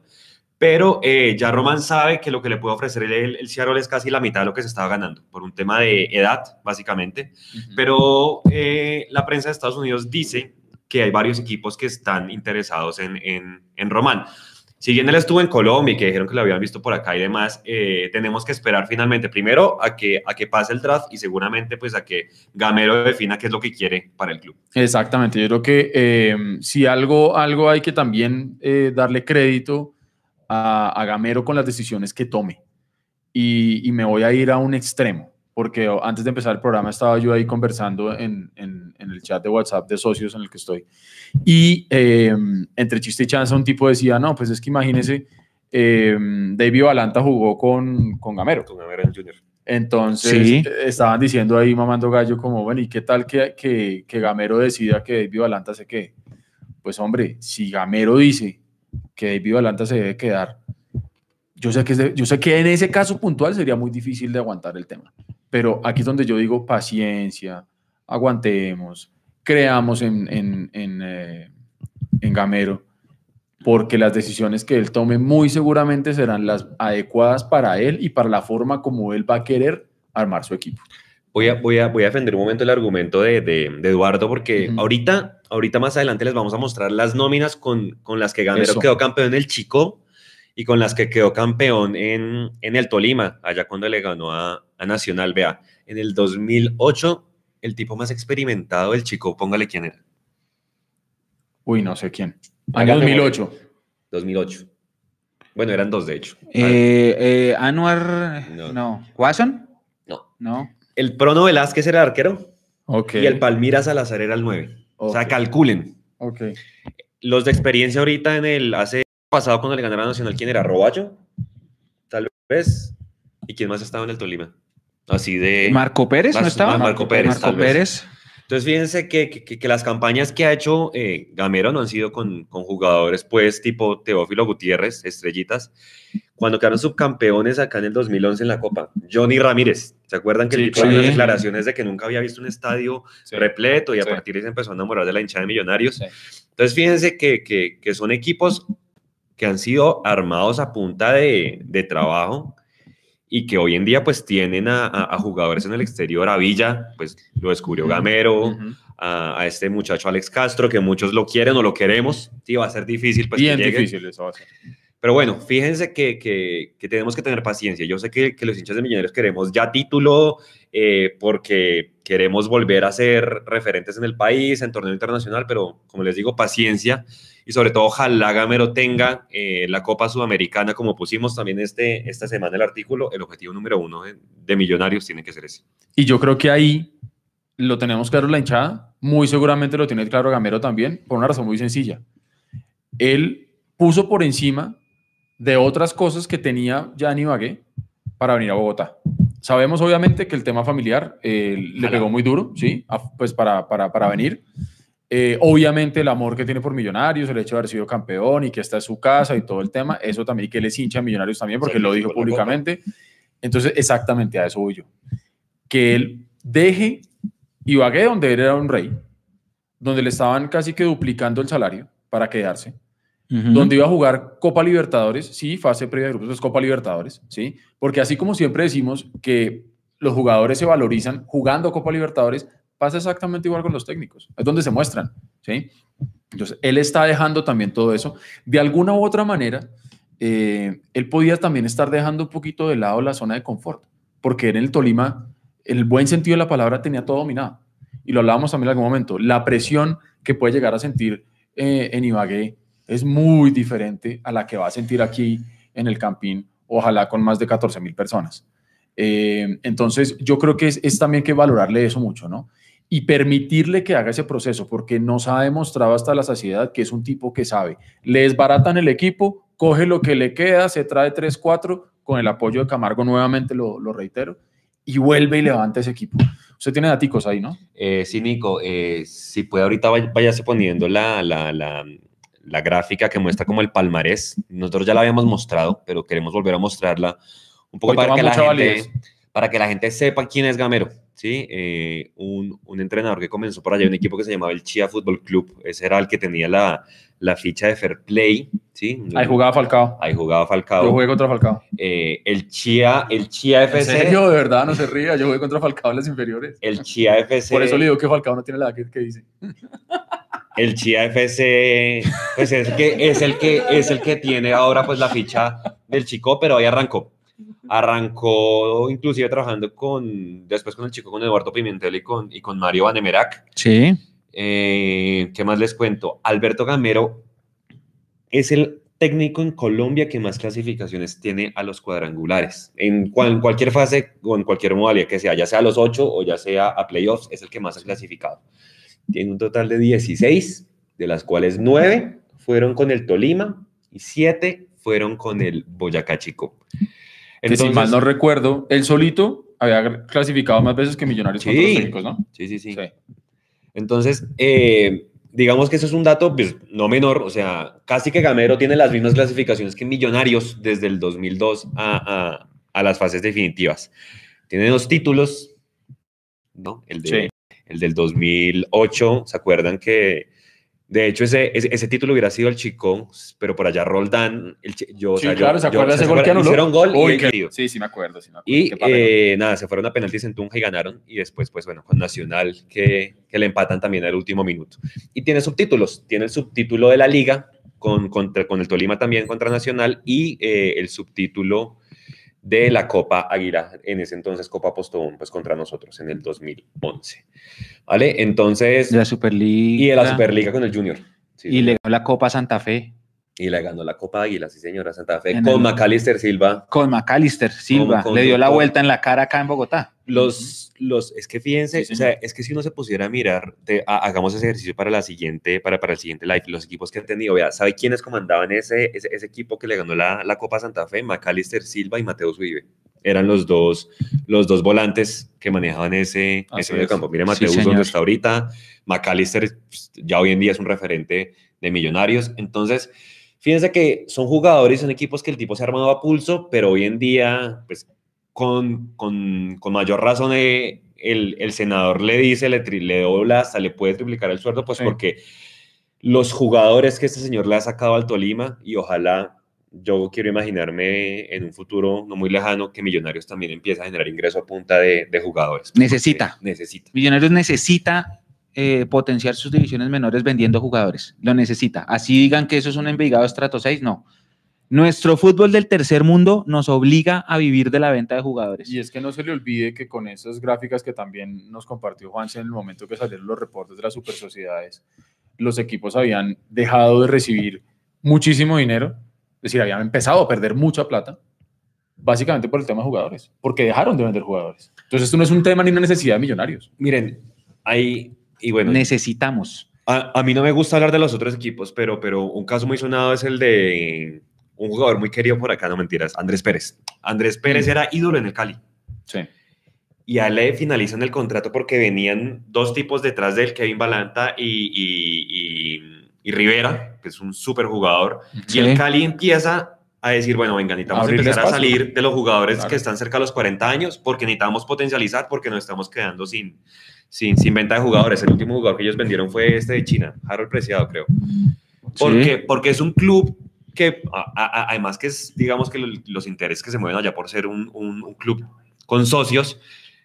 pero eh, ya Roman sabe que lo que le puede ofrecer el, el Seattle es casi la mitad de lo que se estaba ganando, por un tema de edad, básicamente. Pero eh, la prensa de Estados Unidos dice que hay varios equipos que están interesados en, en, en Román. Si bien él estuvo en Colombia y que dijeron que lo habían visto por acá y demás, eh, tenemos que esperar finalmente, primero, a que, a que pase el draft y seguramente pues a que Gamero defina qué es lo que quiere para el club. Exactamente, yo creo que eh, si algo, algo hay que también darle crédito a, a Gamero con las decisiones que tome. Y, y me voy a ir a un extremo, porque antes de empezar el programa estaba yo ahí conversando en, en- en el chat de WhatsApp de socios en el que estoy. Y eh, entre chiste y chanza un tipo decía, no, pues es que imagínese, eh, David Valanta jugó con, con Gamero. Con Gamero Jr. Entonces Sí. estaban diciendo ahí mamando gallo como, bueno, ¿y qué tal que, que, que Gamero decida que David Valanta se quede? Pues hombre, si Gamero dice que David Valanta se debe quedar, yo sé, que yo sé que en ese caso puntual sería muy difícil de aguantar el tema, pero aquí es donde yo digo paciencia, aguantemos, creamos en, en, en, eh, en Gamero, porque las decisiones que él tome muy seguramente serán las adecuadas para él y para la forma como él va a querer armar su equipo. Voy a, voy, a, voy a defender un momento el argumento de, de, de Eduardo porque ahorita, ahorita más adelante les vamos a mostrar las nóminas con, con las que Gamero Eso. quedó campeón en el Chico y con las que quedó campeón en, en el Tolima, allá cuando le ganó a, a Nacional. Vea, en el 2008, el tipo más experimentado del Chico, póngale quién era. Uy, no sé quién. Año Hágame 2008. 2008. Bueno, eran dos de hecho. Eh, eh, Anwar, No. no. ¿Watson? No. No. El Prono Velázquez era el arquero y el Palmira Salazar era el 9. O sea, calculen. Los de experiencia ahorita en el hace pasado cuando le ganaron Nacional, ¿quién era? ¿Roballo? Tal vez. ¿Y quién más estaba en el Tolima? Así de. Marco Pérez, ¿no estaba? Marco Pérez, Marco. Pérez. Entonces, fíjense que, que- que las campañas que ha hecho eh, Gamero no han sido con, con jugadores, pues, tipo Teófilo Gutiérrez, estrellitas. Cuando quedaron subcampeones acá en el 2011 en la Copa, Johnny Ramírez. ¿Se acuerdan que Sí, dio sí. unas declaraciones de que nunca había visto un estadio Sí. repleto y a partir de ahí se empezó a enamorar de la hinchada de millonarios? Entonces, fíjense que, que- que son equipos que han sido armados a punta de, de trabajo y que hoy en día pues tienen a, a- a jugadores en el exterior, a Villa, pues lo descubrió Gamero, a, a este muchacho Alex Castro, que muchos lo quieren o lo queremos, sí, va a ser difícil pues Bien que llegue. difícil eso va a ser. Pero bueno, fíjense que, que- que tenemos que tener paciencia. Yo sé que, que los hinchas de Millonarios queremos ya título eh, porque queremos volver a ser referentes en el país, en torneo internacional, pero como les digo, paciencia y sobre todo ojalá Gamero tenga eh, la Copa Sudamericana como pusimos también este, esta semana el artículo. El objetivo número uno de, de Millonarios tiene que ser ese. Y yo creo que ahí lo tenemos claro la hinchada, muy seguramente lo tiene claro Gamero también, por una razón muy sencilla. Él puso por encima de otras cosas que tenía ya en Ibagué para venir a Bogotá. Sabemos obviamente que el tema familiar eh, le pegó muy duro, ¿sí? A- Pues para, para, para venir. Eh, obviamente el amor que tiene por Millonarios, el hecho de haber sido campeón y que esta es su casa y todo el tema, eso también, y que él es hincha de Millonarios también, porque lo dijo públicamente. Entonces, exactamente a eso voy yo. Que él deje Ibagué, donde él era un rey, donde le estaban casi que duplicando el salario para quedarse, Donde iba a jugar Copa Libertadores, sí, fase previa de grupos, es Copa Libertadores, sí, porque así como siempre decimos que los jugadores se valorizan jugando Copa Libertadores, pasa exactamente igual con los técnicos, es donde se muestran, sí. Entonces, él está dejando también todo eso. De alguna u otra manera, eh, él podía también estar dejando un poquito de lado la zona de confort, porque en el Tolima, el buen sentido de la palabra, tenía todo dominado. Y lo hablábamos también en algún momento. La presión que puede llegar a sentir eh, en Ibagué es muy diferente a la que va a sentir aquí en el Campín, ojalá con más de 14 mil personas. Eh, entonces, yo creo que es, es también que valorarle eso mucho, ¿no? Y permitirle que haga ese proceso, porque nos ha demostrado hasta la saciedad que es un tipo que sabe. Le desbaratan el equipo, coge lo que le queda, se trae 3-4 con el apoyo de Camargo, nuevamente lo, lo reitero, y vuelve y levanta ese equipo. Usted tiene daticos ahí, ¿no? Eh, sí, Nico, eh, si puede ahorita vay- váyase poniendo la, la, la, la gráfica que muestra como el palmarés. Nosotros ya la habíamos mostrado, pero queremos volver a mostrarla un poco Hoy para que, la gente, validez. para que la gente sepa quién es Gamero. ¿sí? Eh, un, un entrenador que comenzó por allá, un equipo que se llamaba el Chia Fútbol Club. Ese era el que tenía la, la ficha de Fair Play, ¿sí? Ahí jugaba Falcao. Ahí jugaba Yo Falcao. jugué contra Falcao. Eh, el Chia, el Chia ¿En FC, serio? De verdad, no se ría. Yo jugué contra Falcao en las inferiores. el Chia FC, Por eso le digo que Falcao no tiene la edad que, que dice. El Chia FC, pues es el que es el que es el que tiene ahora pues la ficha del chico, pero ahí arrancó. Arrancó inclusive trabajando con, después con el chico, con Eduardo Pimentel y con, y con Mario Vanemerac. Sí. Eh, ¿Qué más les cuento? Alberto Gamero es el técnico en Colombia que más clasificaciones tiene a los cuadrangulares. En, cual- en cualquier fase o en cualquier modalidad que sea, ya sea a los ocho o ya sea a playoffs, es el que más ha clasificado. Tiene un total de 16, de las cuales 9 fueron con el Tolima y 7 fueron con el Boyacá Chico. Que si mal no recuerdo, él solito había clasificado más veces que Millonarios Sí. los técnicos, ¿no? Sí, sí, sí. Sí. Entonces, eh, digamos que eso es un dato pues, no menor, o sea, casi que Gamero tiene las mismas clasificaciones que Millonarios desde el 2002 a, a- a las fases definitivas. Tiene dos títulos, ¿no? El, de, Sí. El del 2008, ¿se acuerdan que... De hecho, ese, ese, ese título hubiera sido el Chico, pero por allá Roldán, el, yo, o Sí, yo- claro, ¿se yo- acuerda ese ¿se gol que anuló? Hicieron gol Uy, y- Sí, sí me acuerdo. Sí me acuerdo. y eh, nada, se fueron a penaltis en Tunja y ganaron. Y después, pues bueno, con Nacional que, que le empatan también al último minuto. Y tiene subtítulos. Tiene el subtítulo de la Liga con, contra- con el Tolima también contra Nacional y eh, el subtítulo de la Copa Águila, en ese entonces Copa Postobón, pues contra nosotros en el 2011. ¿Vale? Entonces, De la Superliga. y de la Superliga con el Junior. Sí, Y le ganó la Copa Santa Fe y le ganó la Copa Águila, sí señora Santa Fe, En con el- Macalister Silva. con Macalister Silva. Con- le dio la vuelta en la cara acá en Bogotá. Los, los, es que fíjense, Sí, o sea, es que si uno se pusiera a mirar, te- ha- hagamos ese ejercicio para la siguiente, para, para el siguiente live, los equipos que han tenido, vea, ¿sabe quiénes comandaban ese, ese, ese equipo que le ganó la, la Copa Santa Fe? Macalister Silva y Mateo Uribe. Eran los dos, los dos volantes que manejaban ese, Así ese medio campo. Mire Sí, Mateus señor. donde está ahorita, Macalister pues, ya hoy en día es un referente de millonarios. Entonces, fíjense que son jugadores, son equipos que el tipo se ha armado a pulso, pero hoy en día, pues con, con, con mayor razón eh, el, el senador le dice, le, tri- le dobla, hasta le puede triplicar el sueldo, pues Sí. porque los jugadores que este señor le ha sacado al Tolima y ojalá yo quiero imaginarme en un futuro no muy lejano que Millonarios también empieza a generar ingreso a punta de, de jugadores. porque Necesita. Necesita. Millonarios necesita eh, potenciar sus divisiones menores vendiendo jugadores. Lo necesita. Así digan que eso es un Envigado estrato 6, no. Nuestro fútbol del tercer mundo nos obliga a vivir de la venta de jugadores. Y es que no se le olvide que con esas gráficas que también nos compartió Juanse en el momento que salieron los reportes de las super sociedades, los equipos habían dejado de recibir muchísimo dinero, es decir, habían empezado a perder mucha plata, básicamente por el tema de jugadores, porque dejaron de vender jugadores. Entonces, esto no es un tema ni una necesidad de millonarios. Miren, hay, y bueno, Necesitamos. A, a mí no me gusta hablar de los otros equipos, pero, pero un caso muy sonado es el de un jugador muy querido por acá, no mentiras, Andrés Pérez. Andrés Pérez era ídolo en el Cali Sí. y a él le finalizan el contrato porque venían dos tipos detrás de él, Kevin Balanta y, y, y- y Rivera, que es un súper jugador. Sí. Y el Cali empieza a decir, bueno, venga, necesitamos empezar a salir de los jugadores Claro. que están cerca de los 40 años porque necesitamos potencializar porque nos estamos quedando sin, sin, sin venta de jugadores. El último jugador que ellos vendieron fue este de China, Harold Preciado, creo. Porque, porque es un club que, a- a- además que es, digamos que lo- los intereses que se mueven allá por ser un, un- un club con socios,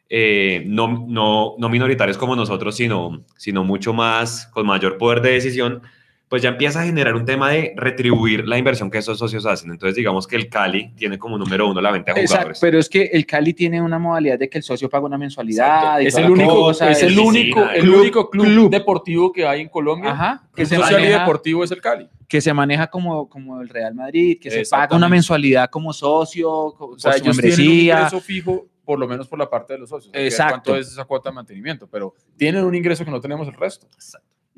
eh, no, no, no minoritarios como nosotros, sino, sino mucho más, con mayor poder de decisión, pues ya empieza a generar un tema de retribuir la inversión que esos socios hacen. Entonces, digamos que el Cali tiene como número uno la venta de Exacto, jugadores. pero es que el Cali tiene una modalidad de que el socio paga una mensualidad. Exacto. y Es el único, cosa, es el único, el el club- único club, club. deportivo que hay en Colombia. Ajá, que se, social y deportivo es el Cali. que se maneja como, como el Real Madrid, que se paga una mensualidad como socio, O sea, ellos tienen un membresía. ingreso fijo, por lo menos por la parte de los socios. Exacto. ¿Cuánto es esa cuota de mantenimiento? Pero tienen un ingreso que no tenemos el resto.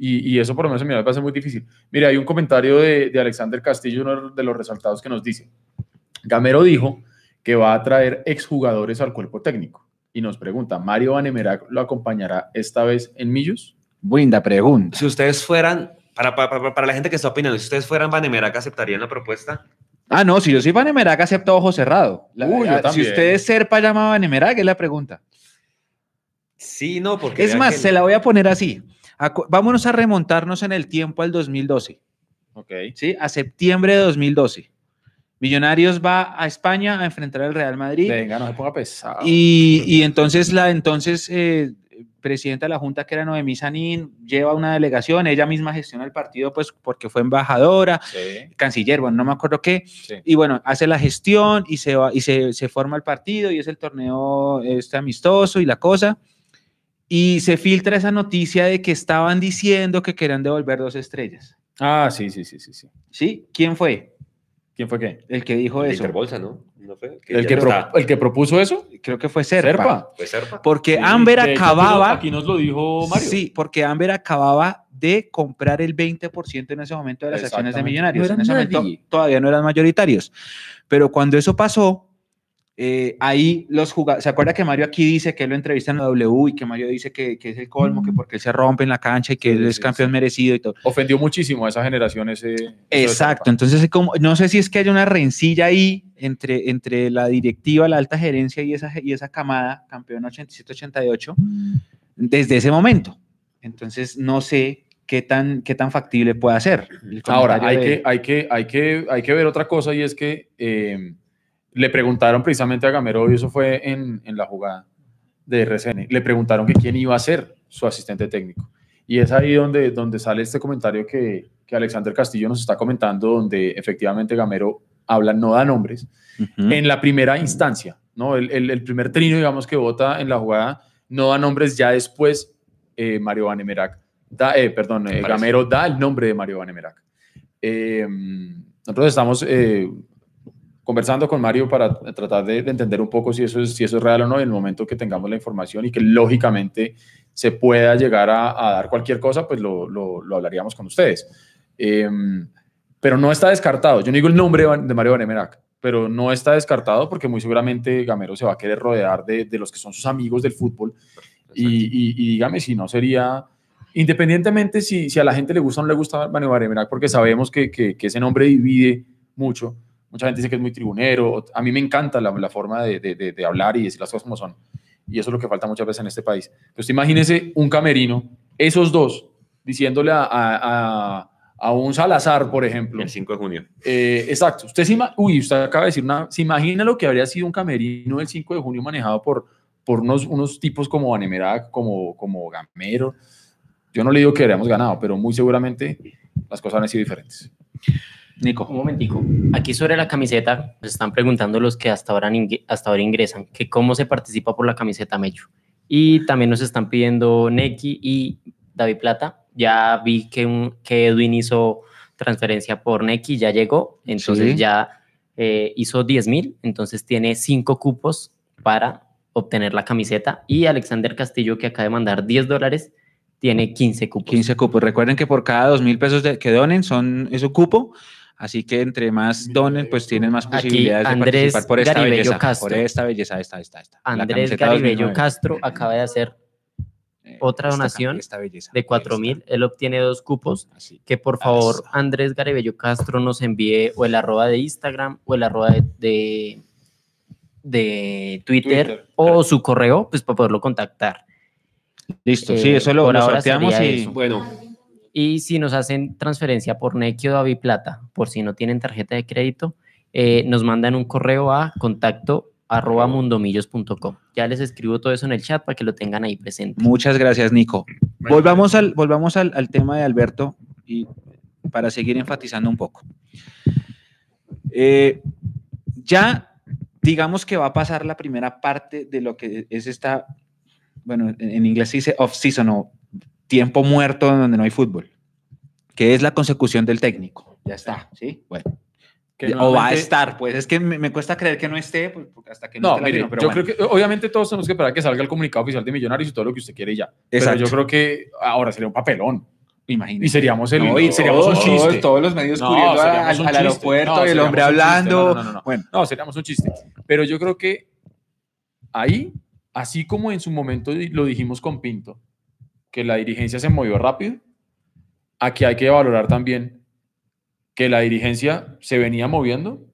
Y, y eso por lo menos a mí me parece muy difícil. Mira, hay un comentario de, de Alexander Castillo, uno de los resaltados, que nos dice, Gamero dijo que va a traer exjugadores al cuerpo técnico. Y nos pregunta, ¿Mario Vanemerac lo acompañará esta vez en Millos? Buena pregunta. Si ustedes fueran, para, para, para- para la gente que está opinando, si ustedes fueran Vanemerac, ¿aceptarían la propuesta? Ah, no, si yo soy Vanemerac, acepto ojo cerrado. La- Uy, yo si usted es Serpa llamado Vanemerac, es la pregunta. Sí, no, porque... Es más, que- se la voy a poner así. Vámonos a remontarnos en el tiempo al 2012. Ok. ¿sí? A septiembre de 2012. Millonarios va a España a enfrentar al Real Madrid. Venga, no se ponga pesado. Y, y entonces la entonces eh, presidenta de la Junta, que era Noemí Sanín, lleva una delegación, ella misma gestiona el partido, pues porque fue embajadora, Sí, canciller, bueno, no me acuerdo qué, sí. y bueno, hace la gestión y se, va, y se, se forma el partido y es el torneo este amistoso y la cosa. Y se filtra esa noticia de que estaban diciendo que querían devolver dos estrellas. Ah, sí, sí, sí, sí, sí. ¿Sí? ¿Quién fue ¿Quién fue qué? el que dijo eso? Interbolsa, ¿no? ¿No fue? ¿El que, no pro- está. el que propuso eso? Creo que fue Serpa. Serpa. ¿Fue Serpa? Porque Sí, Amber de hecho, aquí acababa... nos- Aquí nos lo dijo Mario. Sí, porque Amber acababa de comprar el 20% en ese momento de las acciones de. Millonarios. No en ese momento todavía no eran mayoritarios. Pero cuando eso pasó, eh, ahí los jugadores, ¿se acuerda que Mario aquí dice que él lo entrevista en la W y que Mario dice que, que es el colmo, que porque él se rompe en la cancha y que Sí, él es sí, campeón sí. merecido y todo? Ofendió muchísimo a esa generación ese. Exacto, entonces como, no sé si es que hay una rencilla ahí entre, entre la directiva, la alta gerencia y esa, y esa camada, campeón 87-88, desde ese momento. Entonces no sé qué tan, qué tan factible puede ser. Ahora, hay de- que, hay, que, hay, que, hay que ver otra cosa y es que eh, le preguntaron precisamente a Gamero, y eso fue en, en la jugada de RCN, le preguntaron que quién iba a ser su asistente técnico. Y es ahí donde, donde sale este comentario que, que Alexander Castillo nos está comentando, donde efectivamente Gamero habla, no da nombres, en la primera instancia, ¿no? El, el- el primer trino, digamos, que vota en la jugada, no da nombres, ya después eh, Mario Vanemerac, da, eh, perdón, eh. Gamero da el nombre de Mario Vanemerac. Eh, nosotros estamos eh, conversando con Mario para tratar de, de entender un poco si eso, es, si eso es real o no en el momento que tengamos la información y que lógicamente se pueda llegar a, a dar cualquier cosa, pues lo, lo- lo hablaríamos con ustedes. Eh, pero no está descartado. Yo no digo el nombre de Mario Vanemerac, pero no está descartado porque muy seguramente Gamero se va a querer rodear de, de los que son sus amigos del fútbol. Y, y- y dígame si no sería, independientemente si, si a la gente le gusta o no le gusta Mario Vanemerac, porque sabemos que, que- que ese nombre divide mucho. Mucha gente dice que es muy tribunero. A mí me encanta la, la forma de, de- de- de hablar y decir las cosas como son. Y eso es lo que falta muchas veces en este país. Entonces, imagínese un camerino, esos dos, diciéndole a, a- a- a un Salazar, por ejemplo, El 5 de junio. eh, exacto. Usted se, uy, usted acaba de decir una, se imagina lo que habría sido un camerino el 5 de junio manejado por, por unos, unos tipos como Vanemerac, como, como Gamero. Yo no le digo que habríamos ganado, pero muy seguramente las cosas han sido diferentes. Nico. Un momentico. Aquí sobre la camiseta nos están preguntando los que hasta ahora, hasta ahora ingresan, que cómo se participa por la camiseta Mecho. Y también nos están pidiendo Neki y David Plata. Ya vi que, un, que Edwin hizo transferencia por Neki, ya llegó, entonces Sí. ya eh, hizo 10 mil, entonces tiene 5 cupos para obtener la camiseta. Y Alexander Castillo, que acaba de mandar 10 dólares, tiene 15 cupos. 15 cupos. Recuerden que por cada 2 mil pesos de- que donen son es un cupo. Así que entre más donen, pues tienen más Aquí, posibilidades de participar por esta Garibello belleza. Castro. Por esta belleza, esta, esta, esta. Andrés Garibello 2009. Castro acaba de hacer Eh, otra donación esta belleza, de 4 esta. mil. Él obtiene dos cupos. Así. Que por favor, Eso. Andrés Garibello Castro nos envíe o el arroba de Instagram o el arroba de, de, de Twitter, Twitter, o claro. su correo, pues para poderlo contactar. Listo, Eh, sí, eso lo, lo sorteamos y eso. Bueno, Y si nos hacen transferencia por Neki o David Plata, por si no tienen tarjeta de crédito, eh, nos mandan un correo a contacto arroba mundomillos.com. Ya les escribo todo eso en el chat para que lo tengan ahí presente. muchas gracias, Nico. Volvamos al, volvamos al, al tema de Alberto y para seguir enfatizando un poco. Eh, ya digamos que va a pasar la primera parte de lo que es esta, bueno, en, en inglés se dice off-season o tiempo muerto donde no hay fútbol, que es la consecución del técnico. Ya está, ¿sí? Bueno. Que o va a estar, pues es que me, me cuesta creer que no esté, pues, porque hasta que no, No, esté la mire, firma, pero yo bueno. creo que obviamente todos tenemos que esperar que salga el comunicado oficial de Millonarios y todo lo que usted quiere y ya. Exacto. Pero yo creo que ahora sería un papelón. Imagínese. Y seríamos el No, y seríamos un todos, chiste. todos, los medios No, cubriendo seríamos al, un al aeropuerto No, y el hombre un chiste. hablando. No, no, no, no. Bueno, No, seríamos un chiste. Pero yo creo que ahí, así como en su momento lo dijimos con Pinto, que la dirigencia se movió rápido, aquí hay que valorar también que la dirigencia se venía moviendo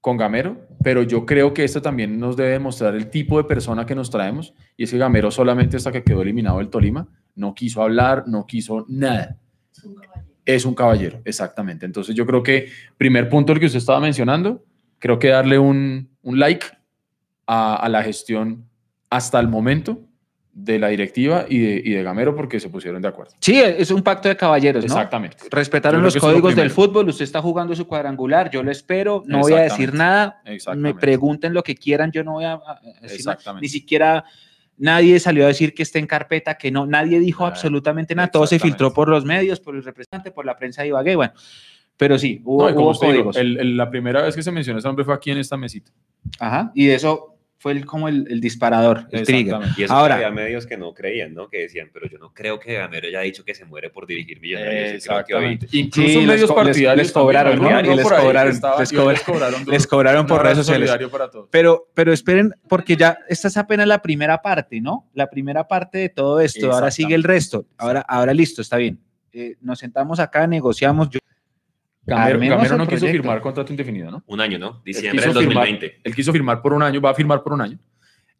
con Gamero, pero yo creo que esto también nos debe demostrar el tipo de persona que nos traemos, y es que Gamero solamente hasta que quedó eliminado del Tolima, no quiso hablar, no quiso nada. Es un caballero. es un caballero, exactamente. Entonces yo creo que primer punto el que usted estaba mencionando, creo que darle un, un like a, a la gestión hasta el momento de la directiva y de, y de Gamero porque se pusieron de acuerdo. Sí, es un pacto de caballeros, ¿no? Exactamente. Respetaron los lo códigos del fútbol, usted está jugando su cuadrangular, yo lo espero, no voy a decir nada, me pregunten lo que quieran, yo no voy a, decir nada. Exactamente. ni siquiera nadie salió a decir que esté en carpeta, que no, nadie dijo Ah, absolutamente nada, todo se filtró por los medios, por el representante, por la prensa de Ibagué, bueno, pero sí, hubo, No, hubo el- el- la primera vez que se mencionó ese nombre fue aquí en esta mesita. Ajá, y eso fue el- como el, el disparador, el trigger. Y eso Ahora- que había medios que no creían, ¿no? Que decían, pero yo no creo que Gamero haya dicho que se muere por dirigir Millonarios. Incluso Sí, les medios co- les- partidarios les cobraron, ¿no? Y les cobraron, estaba- les cobra- cobraron. Les cobraron por redes sociales. solidario para todos. Pero, pero esperen, porque ya esta es apenas la primera parte, ¿no? La primera parte de todo esto. Ahora sigue el resto. Ahora, ahora listo, está bien. Eh, nos sentamos acá, negociamos. Yo, Gamero, Gamero no quiso proyecto. firmar contrato indefinido, ¿no? Un año, ¿no? Diciembre del firmar- 2020. Él quiso firmar por un año, va a firmar por un año.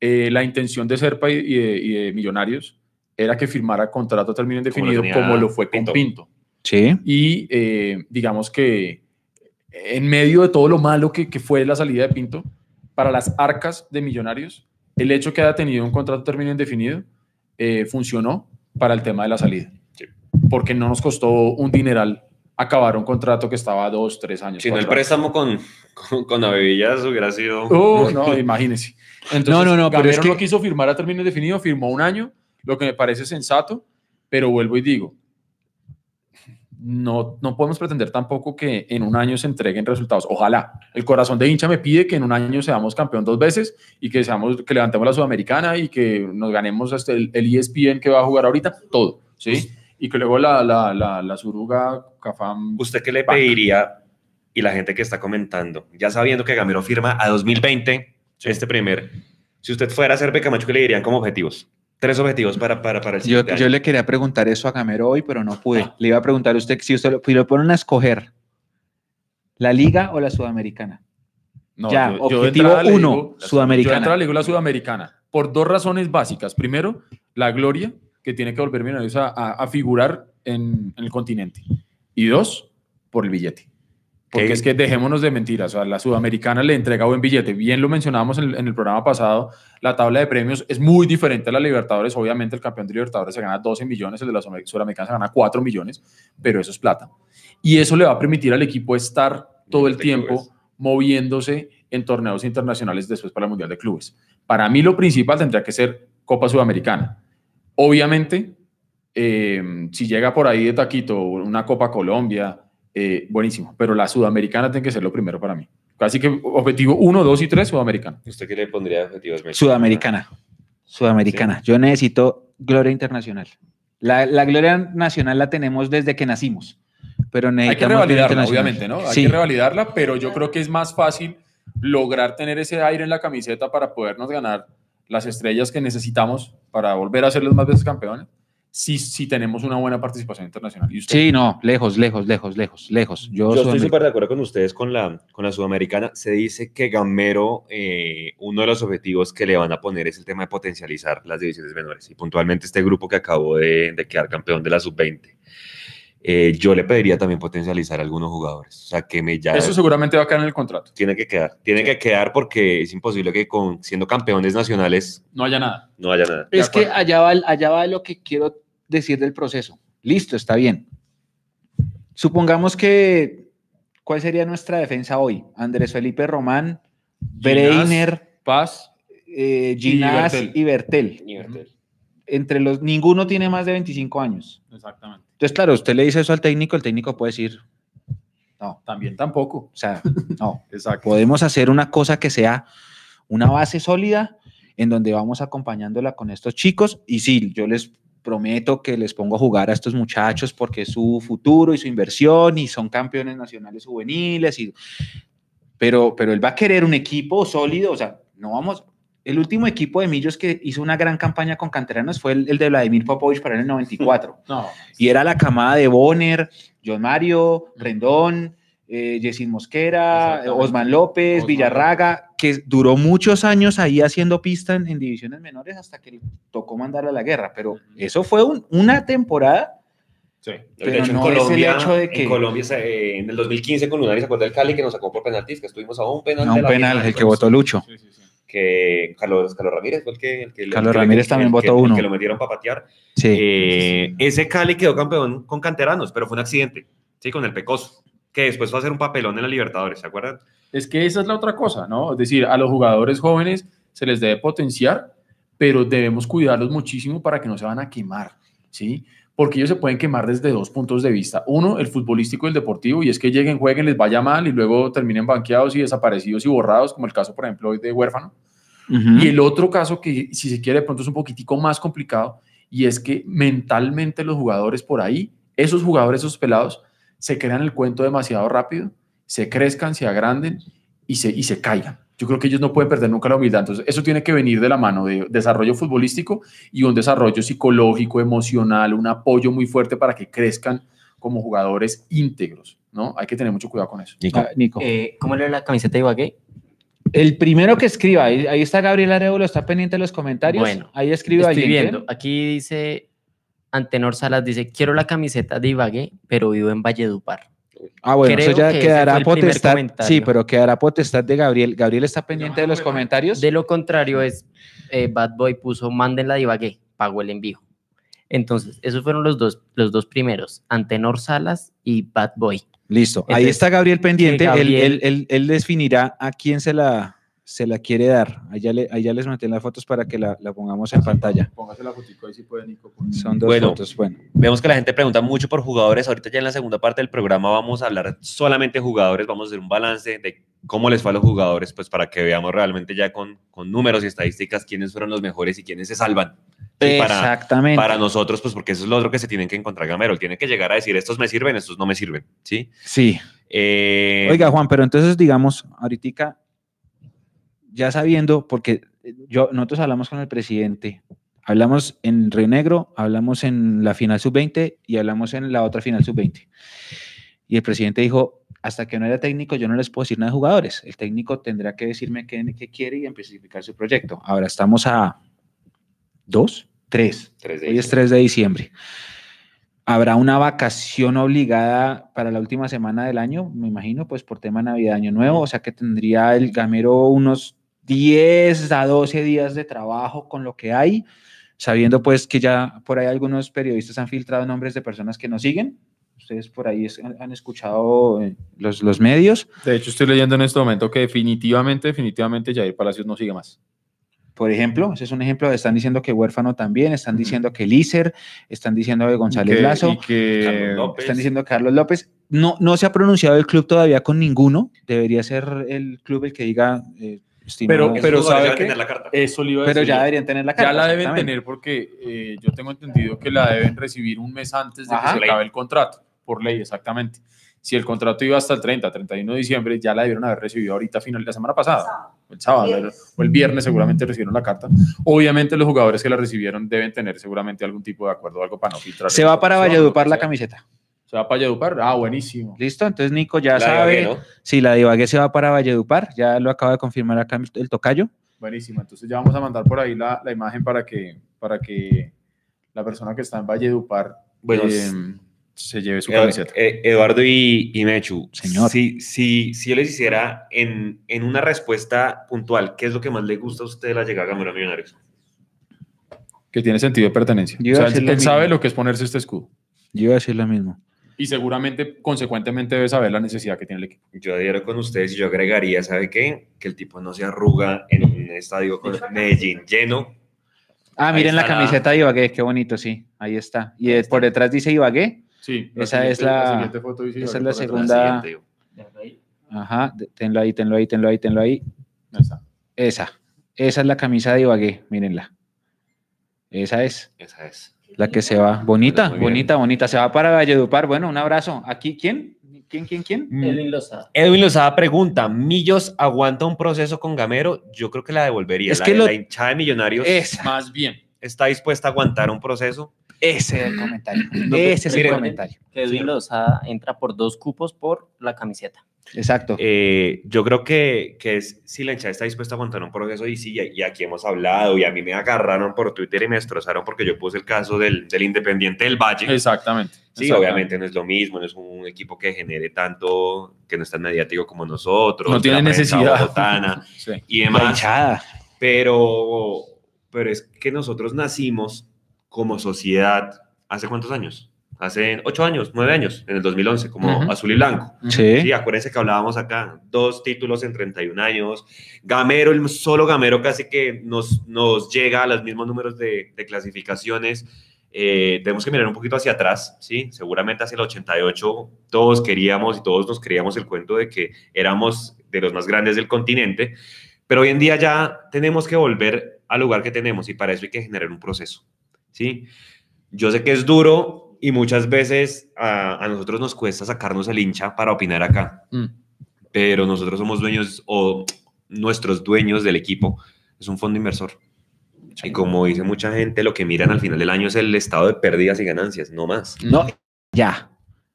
Eh, la intención de Serpa y, y de, y de Millonarios era que firmara contrato a término indefinido como lo fue con Pinto. Pinto. sí. Y eh, digamos que en medio de todo lo malo que, que fue la salida de Pinto, para las arcas de Millonarios, el hecho que haya tenido un contrato a término indefinido eh, funcionó para el tema de la salida. Sí. Porque no nos costó un dineral acabar un contrato que estaba dos, tres años. Si no, el préstamo con, con, con Avevillas hubiera sido... Oh, no, imagínese. Entonces, No, no, no, pero es que- no quiso firmar a término indefinido, firmó un año, lo que me parece sensato, pero vuelvo y digo, no, no podemos pretender tampoco que en un año se entreguen resultados. Ojalá. El corazón de hincha me pide que en un año seamos campeón dos veces y que, seamos, que levantemos la Sudamericana y que nos ganemos hasta el, el E ESPN que va a jugar ahorita, todo. ¿sí? Y que luego la, la, la, la Suruga, Cafam... ¿Usted qué le pediría? Y la gente que está comentando, ya sabiendo que Gamero firma a 2020, este primer, si usted fuera a ser Becamacho, ¿qué le dirían como objetivos? Tres objetivos para, para, para el Yo, siguiente yo año. le quería preguntar eso a Gamero hoy, pero no pude. Le iba a preguntar a usted si usted lo, si lo ponen a escoger, ¿la Liga o la Sudamericana? No, Ya, yo- objetivo uno, digo- Sudamericana. Yo entrada le digo la Sudamericana, por dos razones básicas. Primero, la gloria que tiene que volver Millonarios a, a- a figurar en, en el continente. Y dos, por el billete. Porque es que dejémonos de mentiras. O sea, la Sudamericana le entrega buen billete. Bien lo mencionábamos en el, en el programa pasado, la tabla de premios es muy diferente a la Libertadores. Obviamente el campeón de Libertadores se gana 12 millones, el de la Sudam- Sudamericana se gana 4 millones, pero eso es plata. Y eso le va a permitir al equipo estar todo el tiempo moviéndose en torneos internacionales después para el Mundial de Clubes. Para mí lo principal tendría que ser Copa Sudamericana. Obviamente, eh, si llega por ahí de taquito una Copa Colombia, eh, buenísimo, pero la Sudamericana tiene que ser lo primero para mí. Así que objetivo 1, 2 y 3, Sudamericana. ¿Usted qué le pondría de objetivos? Sudamericana. Sudamericana. Yo necesito gloria internacional. La, la gloria nacional la tenemos desde que nacimos, pero Hay que revalidarla, obviamente, ¿no? Hay Sí. que revalidarla, pero yo creo que es más fácil lograr tener ese aire en la camiseta para podernos ganar las estrellas que necesitamos para volver a ser los más veces campeones, si, si tenemos una buena participación internacional. ¿Y usted? Sí, no, lejos, lejos, lejos, lejos, lejos. Yo, Yo estoy súper de acuerdo con ustedes con la, con la Sudamericana. Se dice que Gamero, eh, uno de los objetivos que le van a poner es el tema de potencializar las divisiones menores. Y puntualmente este grupo que acabó de, de quedar campeón de la sub-20. Eh, yo le pediría también potencializar a algunos jugadores. O sea, que me ya Eso seguramente va a quedar en el contrato. tiene que quedar. Tiene que quedar porque es imposible que con, siendo campeones nacionales No haya nada. no haya nada. Es que allá va, allá va lo que quiero decir del proceso. Listo, está bien. Supongamos que, ¿cuál sería nuestra defensa hoy? Andrés Felipe Román, Breiner, Paz. eh, Ginás Bertel. y Bertel. Entre los, ninguno tiene más de 25 años. Exactamente. Entonces, claro, usted le dice eso al técnico, el técnico puede decir, También tampoco. o sea, no, Exacto. podemos hacer una cosa que sea una base sólida en donde vamos acompañándola con estos chicos y sí, yo les prometo que les pongo a jugar a estos muchachos porque es su futuro y su inversión y son campeones nacionales juveniles y pero pero él va a querer un equipo sólido, o sea, no vamos el último equipo de Millos que hizo una gran campaña con canteranos fue el, el de Vladimir Popovich para el 94 No. y era la camada de Bonner, John Mario, Rendón, eh, Jessin Mosquera. Osman López, Osman Villarraga, que duró muchos años ahí haciendo pista en, en divisiones menores hasta que le tocó mandar a la guerra. Pero eso fue un- una temporada Sí. De Pero hecho, en no es el Colombia, hecho de que- en Colombia eh, en el 2015 con Lunari se acuerda del Cali que nos sacó por penaltis, que estuvimos a un penal. De un la penal, el que votó Lucho. Sí, sí, sí. Que Carlos, Carlos Ramírez fue el que, el que Carlos el que Ramírez el también votó el uno. que lo metieron para patear. Sí. Eh, ese Cali quedó campeón con canteranos, pero fue un accidente, sí, con el Pecoso, que después fue a hacer un papelón en la Libertadores, ¿se acuerdan? Es que esa es la otra cosa, ¿no? Es decir, a los jugadores jóvenes se les debe potenciar, pero debemos cuidarlos muchísimo para que no se van a quemar, ¿sí? Porque ellos se pueden quemar desde dos puntos de vista. Uno, el futbolístico y el deportivo, y es que lleguen, jueguen, les vaya mal y luego terminen banqueados y desaparecidos y borrados, como el caso, por ejemplo, hoy de Huérfano. Y el otro caso que, si se quiere, de pronto es un poquitico más complicado, y es que mentalmente los jugadores por ahí, esos jugadores, esos pelados, se crean el cuento demasiado rápido, se crezcan, se agranden y se, y se caigan. Yo creo que ellos no pueden perder nunca la humildad. Entonces, eso tiene que venir de la mano de desarrollo futbolístico y un desarrollo psicológico, emocional, un apoyo muy fuerte para que crezcan como jugadores íntegros, ¿no? Hay que tener mucho cuidado con eso. Nico. Eh, ¿Cómo le la camiseta de Ibagué? El primero que escriba, ahí, ahí está Gabriel Arevalo, está pendiente de los comentarios. Bueno, ahí escribe Estoy alguien. viendo. ¿quién? Aquí dice Antenor Salas, dice, quiero la camiseta de Ibagué, pero vivo en Valledupar. Ah, bueno, eso Creo ya que quedará potestad. Sí, pero quedará potestad de Gabriel. Gabriel está pendiente de los comentarios. De lo contrario es, eh, Bad Boy puso, manden la de Ibagué, pagó el envío. Entonces, esos fueron los dos, los dos primeros, Antenor Salas y Bad Boy. Listo. Ahí está Gabriel pendiente. Él, él- él definirá a quién se la, se la quiere dar. Allá, le, allá les mantengo las fotos para que la, la pongamos en pantalla. Póngase la fotico ahí si puede, Nico. Son dos Bueno. fotos. Bueno, Vemos que la gente pregunta mucho por jugadores. Ahorita ya en la segunda parte del programa vamos a hablar solamente de jugadores. Vamos a hacer un balance de cómo les fue a los jugadores, pues para que veamos realmente ya con, con números y estadísticas quiénes fueron los mejores y quiénes se salvan. Sí, para, exactamente. para nosotros, pues porque eso es lo otro que se tienen que encontrar Gamero. Tiene que llegar a decir, estos me sirven, estos no me sirven. ¿sí? Sí. Eh, Oiga, Juan, pero entonces digamos, ahorita, ya sabiendo, porque yo, nosotros hablamos con el presidente, hablamos en Río Negro, hablamos en la final sub-20 y hablamos en la otra final sub-20. Y el presidente dijo, hasta que no haya técnico, yo no les puedo decir nada de jugadores. El técnico tendrá que decirme qué, qué quiere y especificar su proyecto. Ahora estamos a dos, tres. tres de Hoy es diciembre. 3 de diciembre. Habrá una vacación obligada para la última semana del año, me imagino, pues por tema Navidad, Año Nuevo, o sea que tendría el gamero unos 10 a 12 días de trabajo con lo que hay, sabiendo pues que ya por ahí algunos periodistas han filtrado nombres de personas que nos siguen. Ustedes por ahí es- han, escuchado eh, los, los medios. De hecho, estoy leyendo en este momento que definitivamente, definitivamente Jair Palacios no sigue más. Por ejemplo, ese es un ejemplo, están diciendo que Huérfano también, están diciendo que Lícer, están diciendo que González que, Lazo. que- Carlos López. Están diciendo Carlos López. No, no se ha pronunciado el club todavía con ninguno. Debería ser el club el que diga. eh, estimado- Pero- pero ¿sabe tener la carta. eso le iba a pero decir ya deberían tener la carta. Ya la deben tener porque eh, yo tengo entendido que la deben recibir un mes antes de Ajá. que se acabe el contrato, por ley, exactamente. Si el contrato iba hasta el 30, 31 de diciembre, ya la debieron haber recibido ahorita, final, la semana pasada, el sábado Viernes. o el viernes seguramente recibieron la carta. Obviamente los jugadores que la recibieron deben tener seguramente algún tipo de acuerdo o algo para no filtrar. Se va para Valledupar la que sea. camiseta. Se va para Valledupar, ah, buenísimo. ¿Listo? Entonces Nico ya La sabe. Si la de Ibagué se va para Valledupar, ya lo acaba de confirmar acá el- tocayo. Buenísimo. Entonces ya vamos a mandar por ahí la, la imagen para que, para que la persona que está en Valledupar Bueno, eh, se lleve su camiseta. eh, Eduardo y, y Mechu, Señor. Si, si, si yo les hiciera en, en una respuesta puntual, ¿qué es lo que más le gusta a usted de la llegada a Gamero Millonarios? Que tiene sentido de pertenencia. Yo O sea, él sabe lo que es ponerse este escudo. Yo iba a decir lo mismo. Y seguramente, consecuentemente, debe saber la necesidad que tiene el equipo. Yo adhiero con ustedes y yo agregaría, ¿sabe qué? Que el tipo no se arruga en un estadio con Medellín lleno. Ah, Ahí miren la la- camiseta de Ibagué, qué bonito, sí. Ahí está. Y Ahí está. por detrás dice Ibagué. Sí, Esa es la- siguiente foto dice esa es la segunda- La Ajá, tenlo ahí, tenlo ahí, tenlo ahí, tenlo ahí. Está. Esa. Esa es la camisa de Ibagué, mírenla. Esa es Esa es. La que se va. Bonita, bonita, bonita. Se va para Valledupar. Bueno, un abrazo. Aquí, ¿quién? ¿Quién, quién, quién? Edwin Lozada. Edwin Lozada pregunta, ¿Millos aguanta un proceso con Gamero? Yo creo que la devolvería. Es la, que lo- la hinchada de Millonarios Esa. Más bien. está dispuesta a aguantar un proceso. Ese es el comentario. No, Ese es el comentario. Que Edwin Lozada entra por dos cupos por la camiseta. Exacto. Eh, yo creo que, que es, si la hinchada está dispuesta a aguantar un proceso y sí, y aquí hemos hablado y a mí me agarraron por Twitter y me destrozaron porque yo puse el caso del, del Independiente del Valle. Exactamente. Sí, exactamente. obviamente no es lo mismo, no es un equipo que genere tanto, que no es tan mediático como nosotros. No tiene necesidad. bogotana Sí. y La demás. hinchada. Pero, pero es que nosotros nacimos como sociedad hace cuántos años? Hace ocho años, nueve años, en el 2011, como azul y blanco. Sí. Sí, acuérdense que hablábamos acá, dos títulos en 31 años. Gamero, el solo Gamero casi que nos, nos llega a los mismos números de, de clasificaciones. Eh, tenemos que mirar un poquito hacia atrás, ¿sí? Seguramente hacia el 88 todos queríamos y todos nos creíamos el cuento de que éramos de los más grandes del continente, pero hoy en día ya tenemos que volver al lugar que tenemos y para eso hay que generar un proceso, ¿sí? Yo sé que es duro y muchas veces a, a nosotros nos cuesta sacarnos el hincha para opinar acá, Mm. pero nosotros somos dueños o nuestros dueños del equipo es un fondo inversor. Y como dice mucha gente, lo que miran al final del año es el estado de pérdidas y ganancias, no más. No, ya.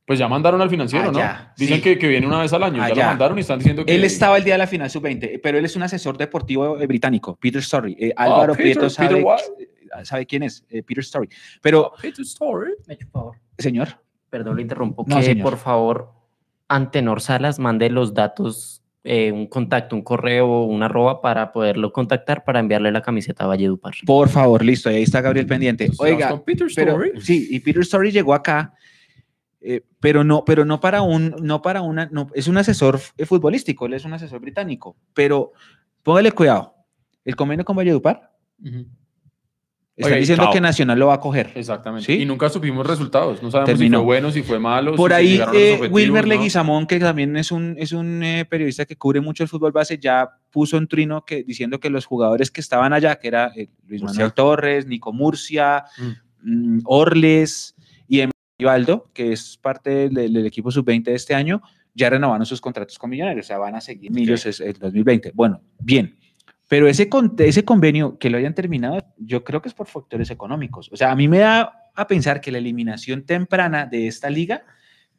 Pues ya mandaron al financiero, ¿no? Allá, Dicen sí. que, que viene una vez al año. Ya lo mandaron y están diciendo que. Él estaba el día de la final sub-20, pero él es un asesor deportivo eh, británico, Peter Story. Eh, Álvaro Ah, Peter, Prieto Peter sabe? Sabe quién es, eh, Peter Story. Pero, Peter Story. Me echo un favor. señor, Perdón, lo interrumpo. No, que señor. por favor, Antenor Salas mande los datos, eh, un contacto, un correo, una arroba para poderlo contactar para enviarle la camiseta a Valledupar. por favor, listo, ahí está Gabriel pendiente. Oiga, con Peter pero Story. sí, y Peter Story llegó acá, eh, pero no, pero no para un, no para una, no, es un asesor futbolístico, él es un asesor británico, pero póngale cuidado, el convenio con Valledupar, Ujú. Está Oiga, diciendo chao. que Nacional lo va a coger. Exactamente. ¿Sí? Y nunca supimos resultados. No sabemos Terminó. si fue bueno, si fue malo. Por si ahí, eh, Wilmer ¿no? Leguizamón, que también es un, es un eh, periodista que cubre mucho el fútbol base, ya puso un trino que, diciendo que los jugadores que estaban allá, que era eh, Luis Murcia. Manuel Torres, Nico Murcia, mm, Orles y Emivaldo, que es parte del, del equipo sub-20 de este año, ya renovaron sus contratos con Millonarios, o sea, van a seguir Millos es- el 2020. Bueno, bien. Pero ese, con- ese convenio que lo hayan terminado, yo creo que es por factores económicos. O sea, a mí me da a pensar que la eliminación temprana de esta liga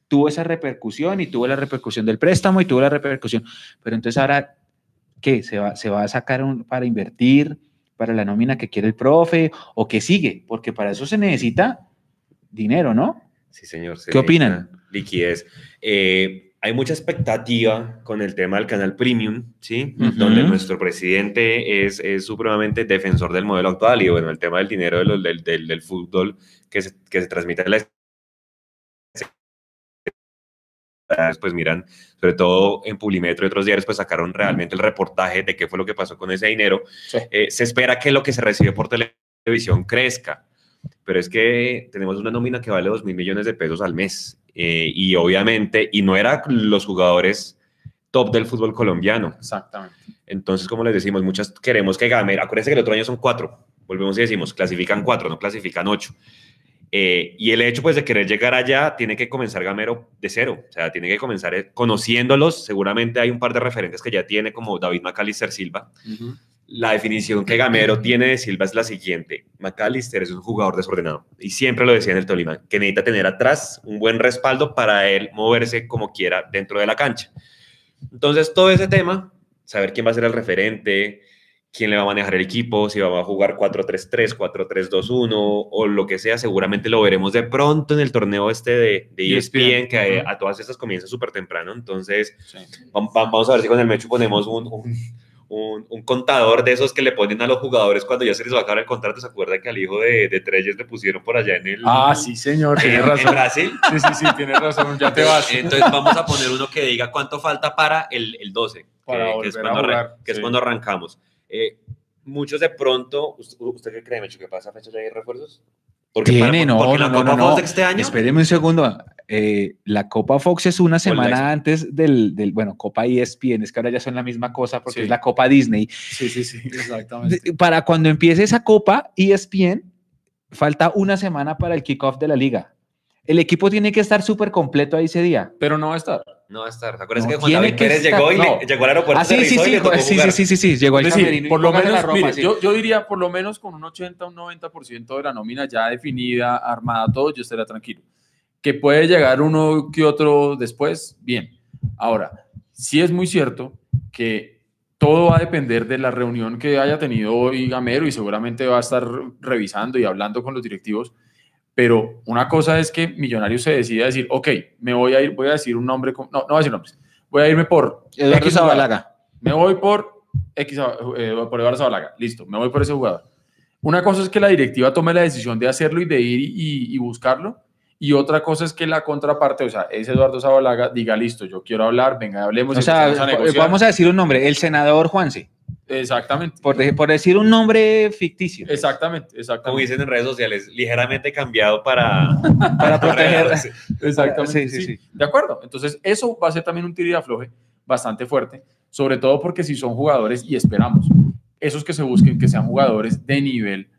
tuvo esa repercusión y tuvo la repercusión del préstamo y tuvo la repercusión. Pero entonces ahora, ¿qué? ¿Se va, se va a sacar un- para invertir para la nómina que quiere el profe o qué sigue? Porque para eso se necesita dinero, ¿no? Sí, señor. se ¿Qué opinan? Liquidez. Eh, hay mucha expectativa con el tema del canal premium, ¿sí? Donde nuestro presidente es, es supremamente defensor del modelo actual y bueno, el tema del dinero de los- del, del, del fútbol que se, que se transmite en la pues miran, sobre todo en Publimetro y otros diarios, pues sacaron realmente el reportaje de qué fue lo que pasó con ese dinero. Sí. Eh, se espera que lo que se recibe por televisión crezca, pero es que tenemos una nómina que vale 2 mil millones de pesos al mes eh, y obviamente, y no eran los jugadores top del fútbol colombiano. Exactamente. Entonces, como les decimos, muchas queremos que Gamero, acuérdense que el otro año son cuatro, volvemos y decimos, clasifican cuatro, no clasifican ocho. Eh, y el hecho pues de querer llegar allá tiene que comenzar Gamero de cero, o sea, tiene que comenzar eh, conociéndolos, seguramente hay un par de referentes que ya tiene como David McAllister Silva. La definición que Gamero tiene de Silva es la siguiente, McAllister es un jugador desordenado y siempre lo decía en el Tolima, que necesita tener atrás un buen respaldo para él moverse como quiera dentro de la cancha. Entonces, todo ese tema, saber quién va a ser el referente, quién le va a manejar el equipo, si va a jugar 4-3-3, 4-3-2-1 o lo que sea, seguramente lo veremos de pronto en el torneo este de, de ESPN, ESPN, que a, a todas estas comienza súper temprano. Entonces, Sí. vam- vam- vamos a ver si con el Mechu ponemos un, un, un- un contador de esos que le ponen a los jugadores cuando ya se les va a acabar el contrato. ¿Se acuerda que al hijo de, de Treyes le pusieron por allá en el... Ah, sí, señor. en, Tienes en razón. Brasil? Sí, sí, sí, tienes razón. Ya te vas. Entonces vamos a poner uno que diga cuánto falta para el, el 12, Para que, que es, cuando, jugar, que es sí. cuando arrancamos. Eh, muchos de pronto, ¿usted, usted qué cree, Mecho, que pasa a fecha ya hay refuerzos? Tiene, para- no, porque no, la no, Copa no, no. Fox de este año, Espéreme un segundo. eh, la Copa Fox es una semana antes del, del, bueno, Copa ESPN, es que ahora ya son la misma cosa porque Sí. es la Copa Disney. Sí, sí, sí, exactamente. Para cuando empiece esa Copa ESPN, falta una semana para el kickoff de la liga. El equipo tiene que estar súper completo ahí ese día. Pero no va a estar. No va a estar. ¿Te acuerdas No, que Juan David que Pérez estar- llegó, y le- llegó al aeropuerto? Ah, sí, sí, sí, sí, sí, jugar? sí, sí, sí, llegó al Es decir, por lo menos, ropa, mire, sí. yo, yo diría por lo menos con un 80, un 90% de la nómina ya definida, armada, todo, yo estaría tranquilo. Que puede llegar uno que otro después, bien. Ahora, sí es muy cierto que todo va a depender de la reunión que haya tenido hoy Gamero y seguramente va a estar revisando y hablando con los directivos. Pero una cosa es que Millonarios se decida decir, ok, me voy a ir, voy a decir un nombre, no, no voy a decir nombres, voy a irme por Eduardo X. Zabalaga. Me voy por X, eh, por Eduardo Zabalaga. Listo, me voy por ese jugador. Una cosa es que la directiva tome la decisión de hacerlo y de ir y, y buscarlo. Y otra cosa es que la contraparte, o sea, ese Eduardo Zabalaga diga, listo, yo quiero hablar, venga, hablemos. O sea, a negociar". vamos a decir un nombre, el senador Juanse, Exactamente. por, de- por decir un nombre ficticio. Exactamente, Como exactamente. dicen en redes sociales, ligeramente cambiado para, Para proteger. Exactamente. Sí, sí, sí. sí. De acuerdo. Entonces, eso va a ser también un tiro y afloje bastante fuerte, sobre todo porque si son jugadores, y esperamos, esos que se busquen, que sean jugadores de nivel,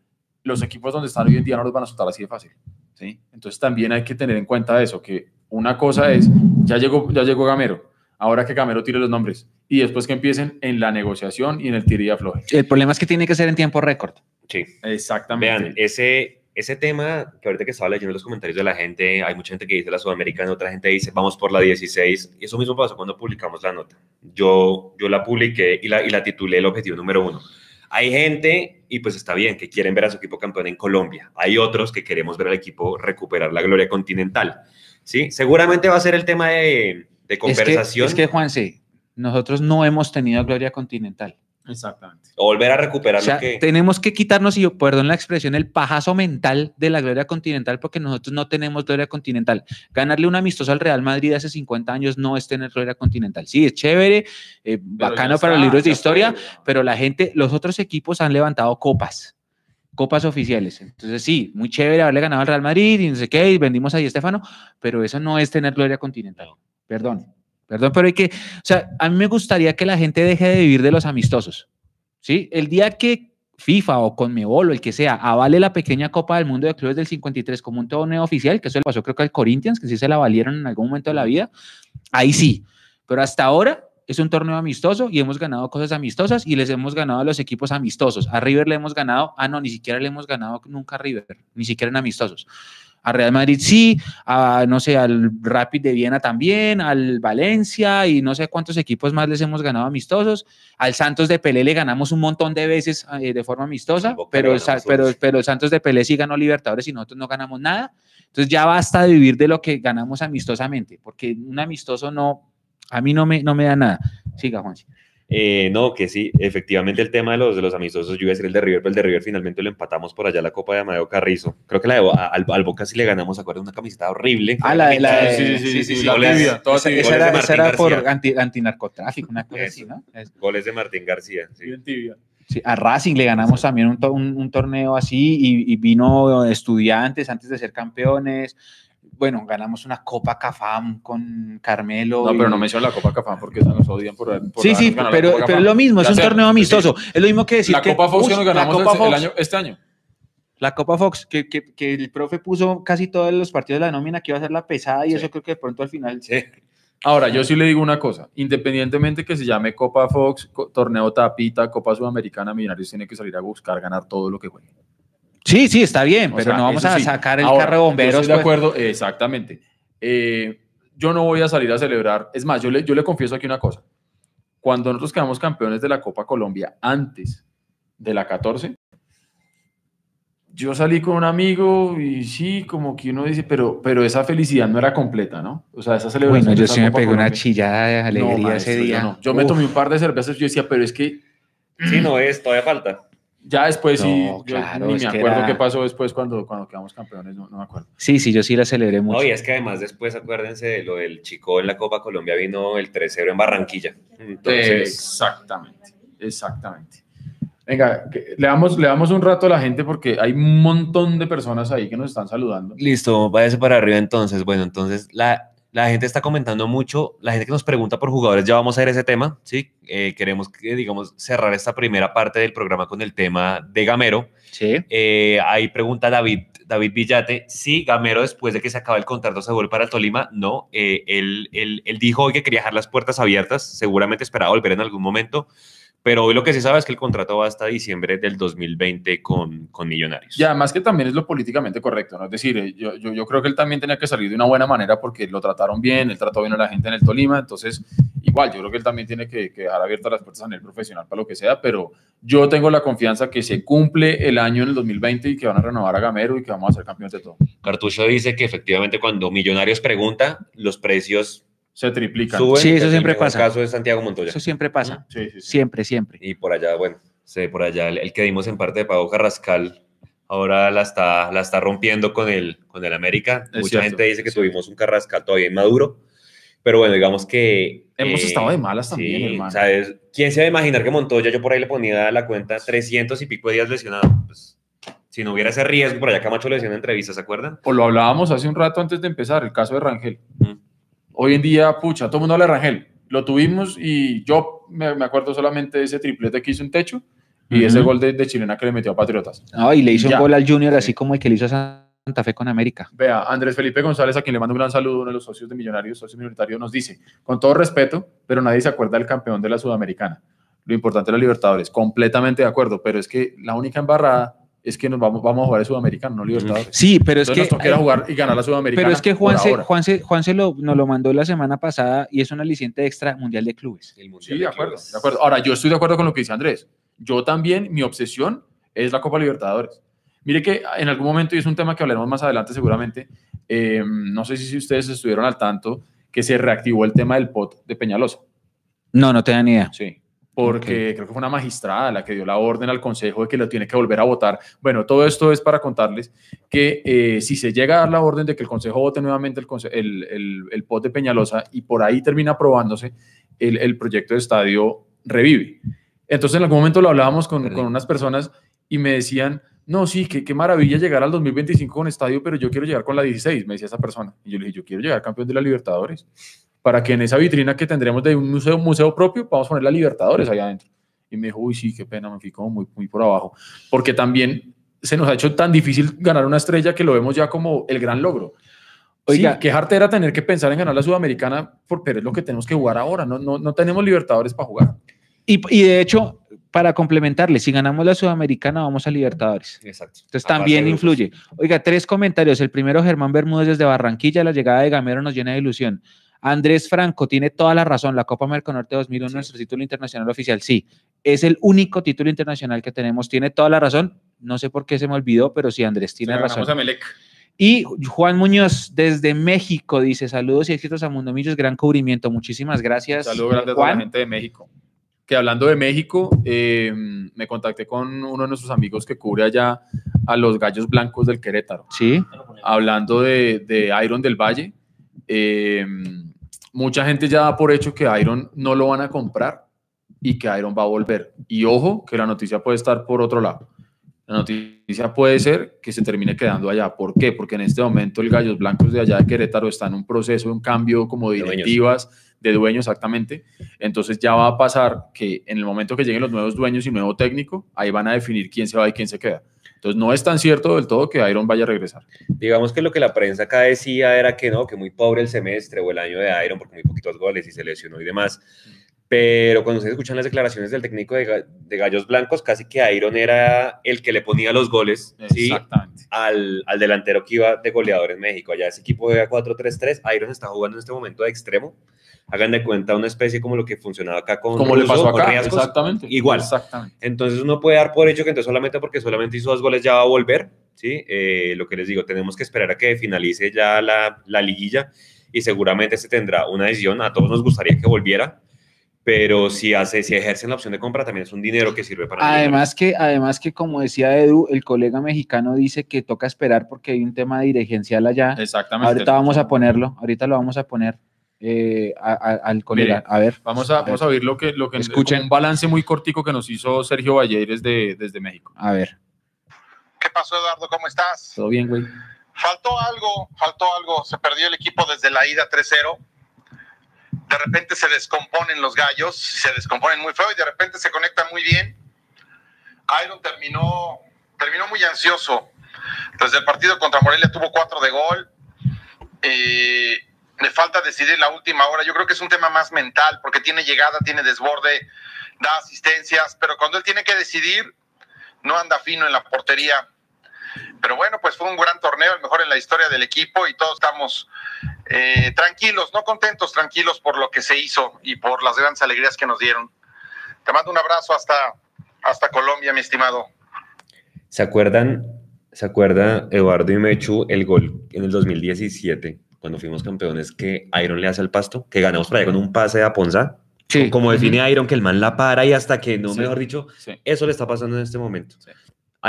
los equipos donde están hoy en día no los van a soltar así de fácil. ¿Sí? Entonces, también hay que tener en cuenta eso, que una cosa es, ya llegó, ya llegó Gamero, ahora que Gamero tire los nombres, y después que empiecen en la negociación y en el tiro y afloje. El problema es que tiene que ser en tiempo récord. Sí. Exactamente. Vean, ese, ese tema que ahorita que estaba leyendo los comentarios de la gente, hay mucha gente que dice la sudamericana, otra gente dice vamos por la 16. Y eso mismo pasó cuando publicamos la nota. Yo, yo la publiqué y la, y la titulé el objetivo número uno. Hay gente, y pues está bien, que quieren ver a su equipo campeón en Colombia. Hay otros que queremos ver al equipo recuperar la gloria continental. ¿Sí? Seguramente va a ser el tema de, de conversación. Es que, es que, Juanse, nosotros no hemos tenido gloria continental. Exactamente. o volver a recuperar O sea, lo que... tenemos que quitarnos, y perdón la expresión, el pajazo mental de la gloria continental porque nosotros no tenemos gloria continental. Ganarle un amistoso al Real Madrid hace 50 años no es tener gloria continental. Sí, es chévere, eh, bacano para los libros de historia, pero la gente, los otros equipos han levantado copas, copas oficiales. Entonces sí, muy chévere haberle ganado al Real Madrid y no sé qué, y vendimos ahí a Estefano, pero eso no es tener gloria continental. Perdón, perdón, pero hay que, o sea, a mí me gustaría que la gente deje de vivir de los amistosos. ¿sí? El día que FIFA o Conmebol o el que sea avale la pequeña Copa del Mundo de Clubes del 53 como un torneo oficial, que eso le pasó creo que al Corinthians, que sí se la valieron en algún momento de la vida, ahí sí. Pero hasta ahora es un torneo amistoso y hemos ganado cosas amistosas y les hemos ganado a los equipos amistosos. A River le hemos ganado, ah, no, ni siquiera le hemos ganado nunca a River, ni siquiera en amistosos. A Real Madrid sí, a no sé, al Rapid de Viena también, al Valencia y no sé cuántos equipos más les hemos ganado amistosos. Al Santos de Pelé le ganamos un montón de veces eh, de forma amistosa, pero, pero, pero el Santos de Pelé sí ganó Libertadores y nosotros no ganamos nada. Entonces ya basta de vivir de lo que ganamos amistosamente, porque un amistoso no, a mí no me, no me da nada. Siga, Juan. Eh, no, que sí, efectivamente el tema de los, de los amistosos, yo iba a decir el de River, pero el de River finalmente lo empatamos por allá la Copa de Amadeo Carrizo. Creo que la de, al, al Boca sí le ganamos, ¿se acuerdan? Una camiseta horrible. Ah, la, de- la, Sí, de- sí, sí, sí, sí, la goles- tibia, toda esa, tibia. esa goles de era, esa era por anti, antinarcotráfico, una cosa Eso. así, ¿no? Es- Goles de Martín García. sí. Bien tibia. Sí, a Racing le ganamos también un, to- un- un torneo así y, y vino estudiantes antes de ser campeones. Bueno, ganamos una Copa Cafam con Carmelo. No, y- pero no menciona la Copa Cafán porque nos odian por, por Sí, sí, pero, pero es lo mismo, es un torneo sí. amistoso. Es lo mismo que decir La que, Copa Fox que nos la ganamos Copa el, el Fox, año, este año. La Copa Fox, que, que, que el profe puso casi todos los partidos de la nómina que iba a ser la pesada y Sí. eso creo que de pronto al final... Sí. Ahora, yo sí le digo una cosa, independientemente que se llame Copa Fox, Torneo Tapita, Copa Sudamericana, Millonarios tiene que salir a buscar ganar todo lo que juegue. Sí, sí, está bien, O pero sea, no vamos a sí. sacar el Ahora, carro de bomberos. Yo estoy de pues. acuerdo, exactamente. Eh, yo no voy a salir a celebrar. Es más, yo le, yo le confieso aquí una cosa. Cuando nosotros quedamos campeones de la Copa Colombia antes de la 14, yo salí con un amigo y sí, como que uno dice, pero, pero esa felicidad no era completa, ¿no? O sea, esa celebración. Bueno, yo sí me pegué una chillada de No, alegría maestro, ese yo día. no. Yo me tomé un par de cervezas y yo decía, pero es que Sí, no es, todavía falta. Ya después sí, No, yo claro, ni me que acuerdo era- qué pasó después cuando, cuando quedamos campeones, no, no me acuerdo. Sí, sí, yo sí la celebré mucho. No, y es que además después, acuérdense de lo del chico en la Copa Colombia, vino el 3-0 en Barranquilla. Entonces, Exactamente, exactamente. Venga, que- le damos, le damos un rato a la gente porque hay un montón de personas ahí que nos están saludando. listo, váyase para arriba entonces. Bueno, entonces la, La gente está comentando mucho, la gente que nos pregunta por jugadores, ya vamos a ver ese tema, ¿sí? Eh, queremos, que, digamos, cerrar esta primera parte del programa con el tema de Gamero. Sí. Eh, ahí pregunta David, David Villate, sí, Gamero después de que se acaba el contrato se vuelve para el Tolima. No, eh, él, él- él dijo hoy que quería dejar las puertas abiertas, seguramente esperaba volver en algún momento, pero hoy lo que sí sabe es que el contrato va hasta diciembre del 2020 con, con Millonarios. Y además que también es lo políticamente correcto, ¿no? Es decir, eh, yo, yo, yo creo que él también tenía que salir de una buena manera porque lo trataron bien, él trató bien a la gente en el Tolima, entonces igual, yo creo que él también tiene que, que dejar abiertas las puertas a nivel profesional para lo que sea, pero yo tengo la confianza que se cumple el año en el 2020 y que van a renovar a Gamero y que vamos a ser campeones de todo. Cartucho dice que efectivamente cuando Millonarios pregunta, los precios Se triplican. suben. Sí, eso El siempre pasa. caso es Santiago Montoya. Eso siempre pasa. Sí, sí, sí. Siempre, siempre. Y por allá, bueno, sé por allá el, el que dimos en parte de Pago Carrascal, ahora la está, la está rompiendo con el, con el América. Es Mucha cierto, gente dice que tuvimos un Carrascal todavía inmaduro, pero bueno, digamos que... Hemos eh, estado de malas también, sí, hermano. ¿sabes? ¿Quién se va a imaginar que Montoya, yo por ahí le ponía la cuenta 300 y pico de días lesionado? Pues, si no hubiera ese riesgo, por allá Camacho le decía en entrevista, ¿se acuerdan? O lo hablábamos hace un rato antes de empezar, el caso de Rangel. Mm. Hoy en día, pucha, todo el mundo habla de Rangel. Lo tuvimos y yo me, me acuerdo solamente de ese triplete que hizo en techo y ese gol de, de chilena que le metió a Patriotas. No, y le hizo Ya. un gol al Junior así como el que le hizo a Santa Fe con América. Vea, Andrés Felipe González, a quien le mando un gran saludo, uno de los socios de Millonarios, socio minoritario, nos dice, con todo respeto, pero nadie se acuerda del campeón de la Sudamericana. Lo importante es la Libertadores, completamente de acuerdo, pero es que la única embarrada es que nos vamos, vamos a jugar el Sudamericano, no Libertadores. Sí, pero es Entonces que... nos toca a jugar y ganar la Sudamericana. Pero es que Juanse. Juanse, Juanse lo, nos lo mandó la semana pasada y es un aliciente extra mundial de clubes. El Mundial Sí, de acuerdo, Clubes. de acuerdo. Ahora, yo estoy de acuerdo con lo que dice Andrés. Yo también, mi obsesión es la Copa Libertadores. Mire que en algún momento, y es un tema que hablaremos más adelante seguramente, eh, no sé si ustedes estuvieron al tanto, que se reactivó el tema del POT de Peñalosa. No, no tenía ni idea. Sí. Porque creo que fue una magistrada la que dio la orden al Consejo de que lo tiene que volver a votar. Bueno, todo esto es para contarles que eh, si se llega a dar la orden de que el Consejo vote nuevamente el, el, el, el POT de Peñalosa y por ahí termina aprobándose, el, el proyecto de estadio revive. Entonces en algún momento lo hablábamos con, con unas personas y me decían, no, sí, qué, qué maravilla llegar al 2025 con estadio, pero yo quiero llegar con la 16, me decía esa persona. Y yo le dije, yo quiero llegar campeón de la Libertadores para que en esa vitrina que tendremos de un museo, museo propio, vamos a poner la Libertadores allá adentro. Y me dijo, uy, sí, qué pena, me fui como muy, muy por abajo. Porque también se nos ha hecho tan difícil ganar una estrella que lo vemos ya como el gran logro. Oiga, qué harta era tener que pensar en ganar la Sudamericana, por, pero es lo que tenemos que jugar ahora. No, no, no tenemos Libertadores para jugar. Y, y de hecho, para complementarle, si ganamos la Sudamericana, vamos a Libertadores. Exacto. Entonces Aparte también influye. Oiga, tres comentarios. El primero, Germán Bermúdez desde Barranquilla. La llegada de Gamero nos llena de ilusión. Andrés Franco tiene toda la razón. La Copa Merconorte 2001 es Sí. nuestro título internacional oficial. Sí, es el único título internacional que tenemos. Tiene toda la razón. No sé por qué se me olvidó, pero sí, Andrés tiene Se razón. a Melec. Y Juan Muñoz desde México dice: Saludos y éxitos a Mundo Millos. Gran cubrimiento. Muchísimas gracias. Saludos grandes a toda la Juan. gente de México. Que hablando de México, eh, me contacté con uno de nuestros amigos que cubre allá a los gallos blancos del Querétaro. Sí. hablando de, de Iron del Valle, eh, mucha gente ya da por hecho que Iron no lo van a comprar y que Iron va a volver. Y ojo, que la noticia puede estar por otro lado. La noticia puede ser que se termine quedando allá. ¿Por qué? Porque en este momento el Gallos Blancos de allá de Querétaro está en un proceso, un cambio como de De dueños. directivas, de dueños exactamente. Entonces ya va a pasar que en el momento que lleguen los nuevos dueños y nuevo técnico, ahí van a definir quién se va y quién se queda. Entonces no es tan cierto del todo que Iron vaya a regresar. Digamos que lo que la prensa acá decía era que no, que muy pobre el semestre o el año de Iron porque muy poquitos goles y se lesionó y demás. Pero cuando ustedes escuchan las declaraciones del técnico de, de Gallos Blancos, casi que Iron era el que le ponía los goles ¿sí? Al, al delantero que iba de goleador en México. Allá ese equipo juega 4-3-3. Iron está jugando en este momento de extremo. Hagan de cuenta una especie como lo que funcionaba acá con Como le pasó con acá, Riascos. exactamente. Igual. Exactamente. Entonces uno puede dar por hecho que entonces solamente porque solamente hizo dos goles ya va a volver, ¿sí? Eh, lo que les digo, tenemos que esperar a que finalice ya la, la liguilla y seguramente se tendrá una decisión. A todos nos gustaría que volviera, pero si, hace, si ejercen la opción de compra también es un dinero que sirve para... Además que, además que, como decía Edu, el colega mexicano dice que toca esperar porque hay un tema dirigencial allá. Exactamente. Ahorita vamos a ponerlo, ahorita lo vamos a poner eh, a- a- al colega. Mire, A ver, Vamos a, vamos a oír lo que, lo que Escuchen. un balance muy cortico que nos hizo Sergio Valleires desde, desde México. a ver. ¿Qué pasó, Eduardo? ¿Cómo estás? Todo bien, güey. faltó algo, faltó algo. Se perdió el equipo desde la ida 3-0. De repente se descomponen los gallos, se descomponen muy feo y de repente se conectan muy bien. Iron terminó, terminó muy ansioso. Desde el partido contra Morelia tuvo cuatro de gol. Eh, le falta decidir la última hora. Yo creo que es un tema más mental porque tiene llegada, tiene desborde, da asistencias, pero cuando él tiene que decidir, no anda fino en la portería. Pero bueno, pues fue un gran torneo, el mejor en la historia del equipo y todos estamos eh, tranquilos, no contentos, tranquilos por lo que se hizo y por las grandes alegrías que nos dieron. Te mando un abrazo hasta, hasta Colombia, mi estimado. ¿Se acuerdan, se acuerda Eduardo y Mechu el gol en el 2017, cuando fuimos campeones, que Iron le hace al pasto? Que ganamos por ahí con un pase a Ponza. Sí. Como define Iron, que el man la para y hasta que, no, Sí. mejor dicho, Sí. eso le está pasando en este momento. Sí.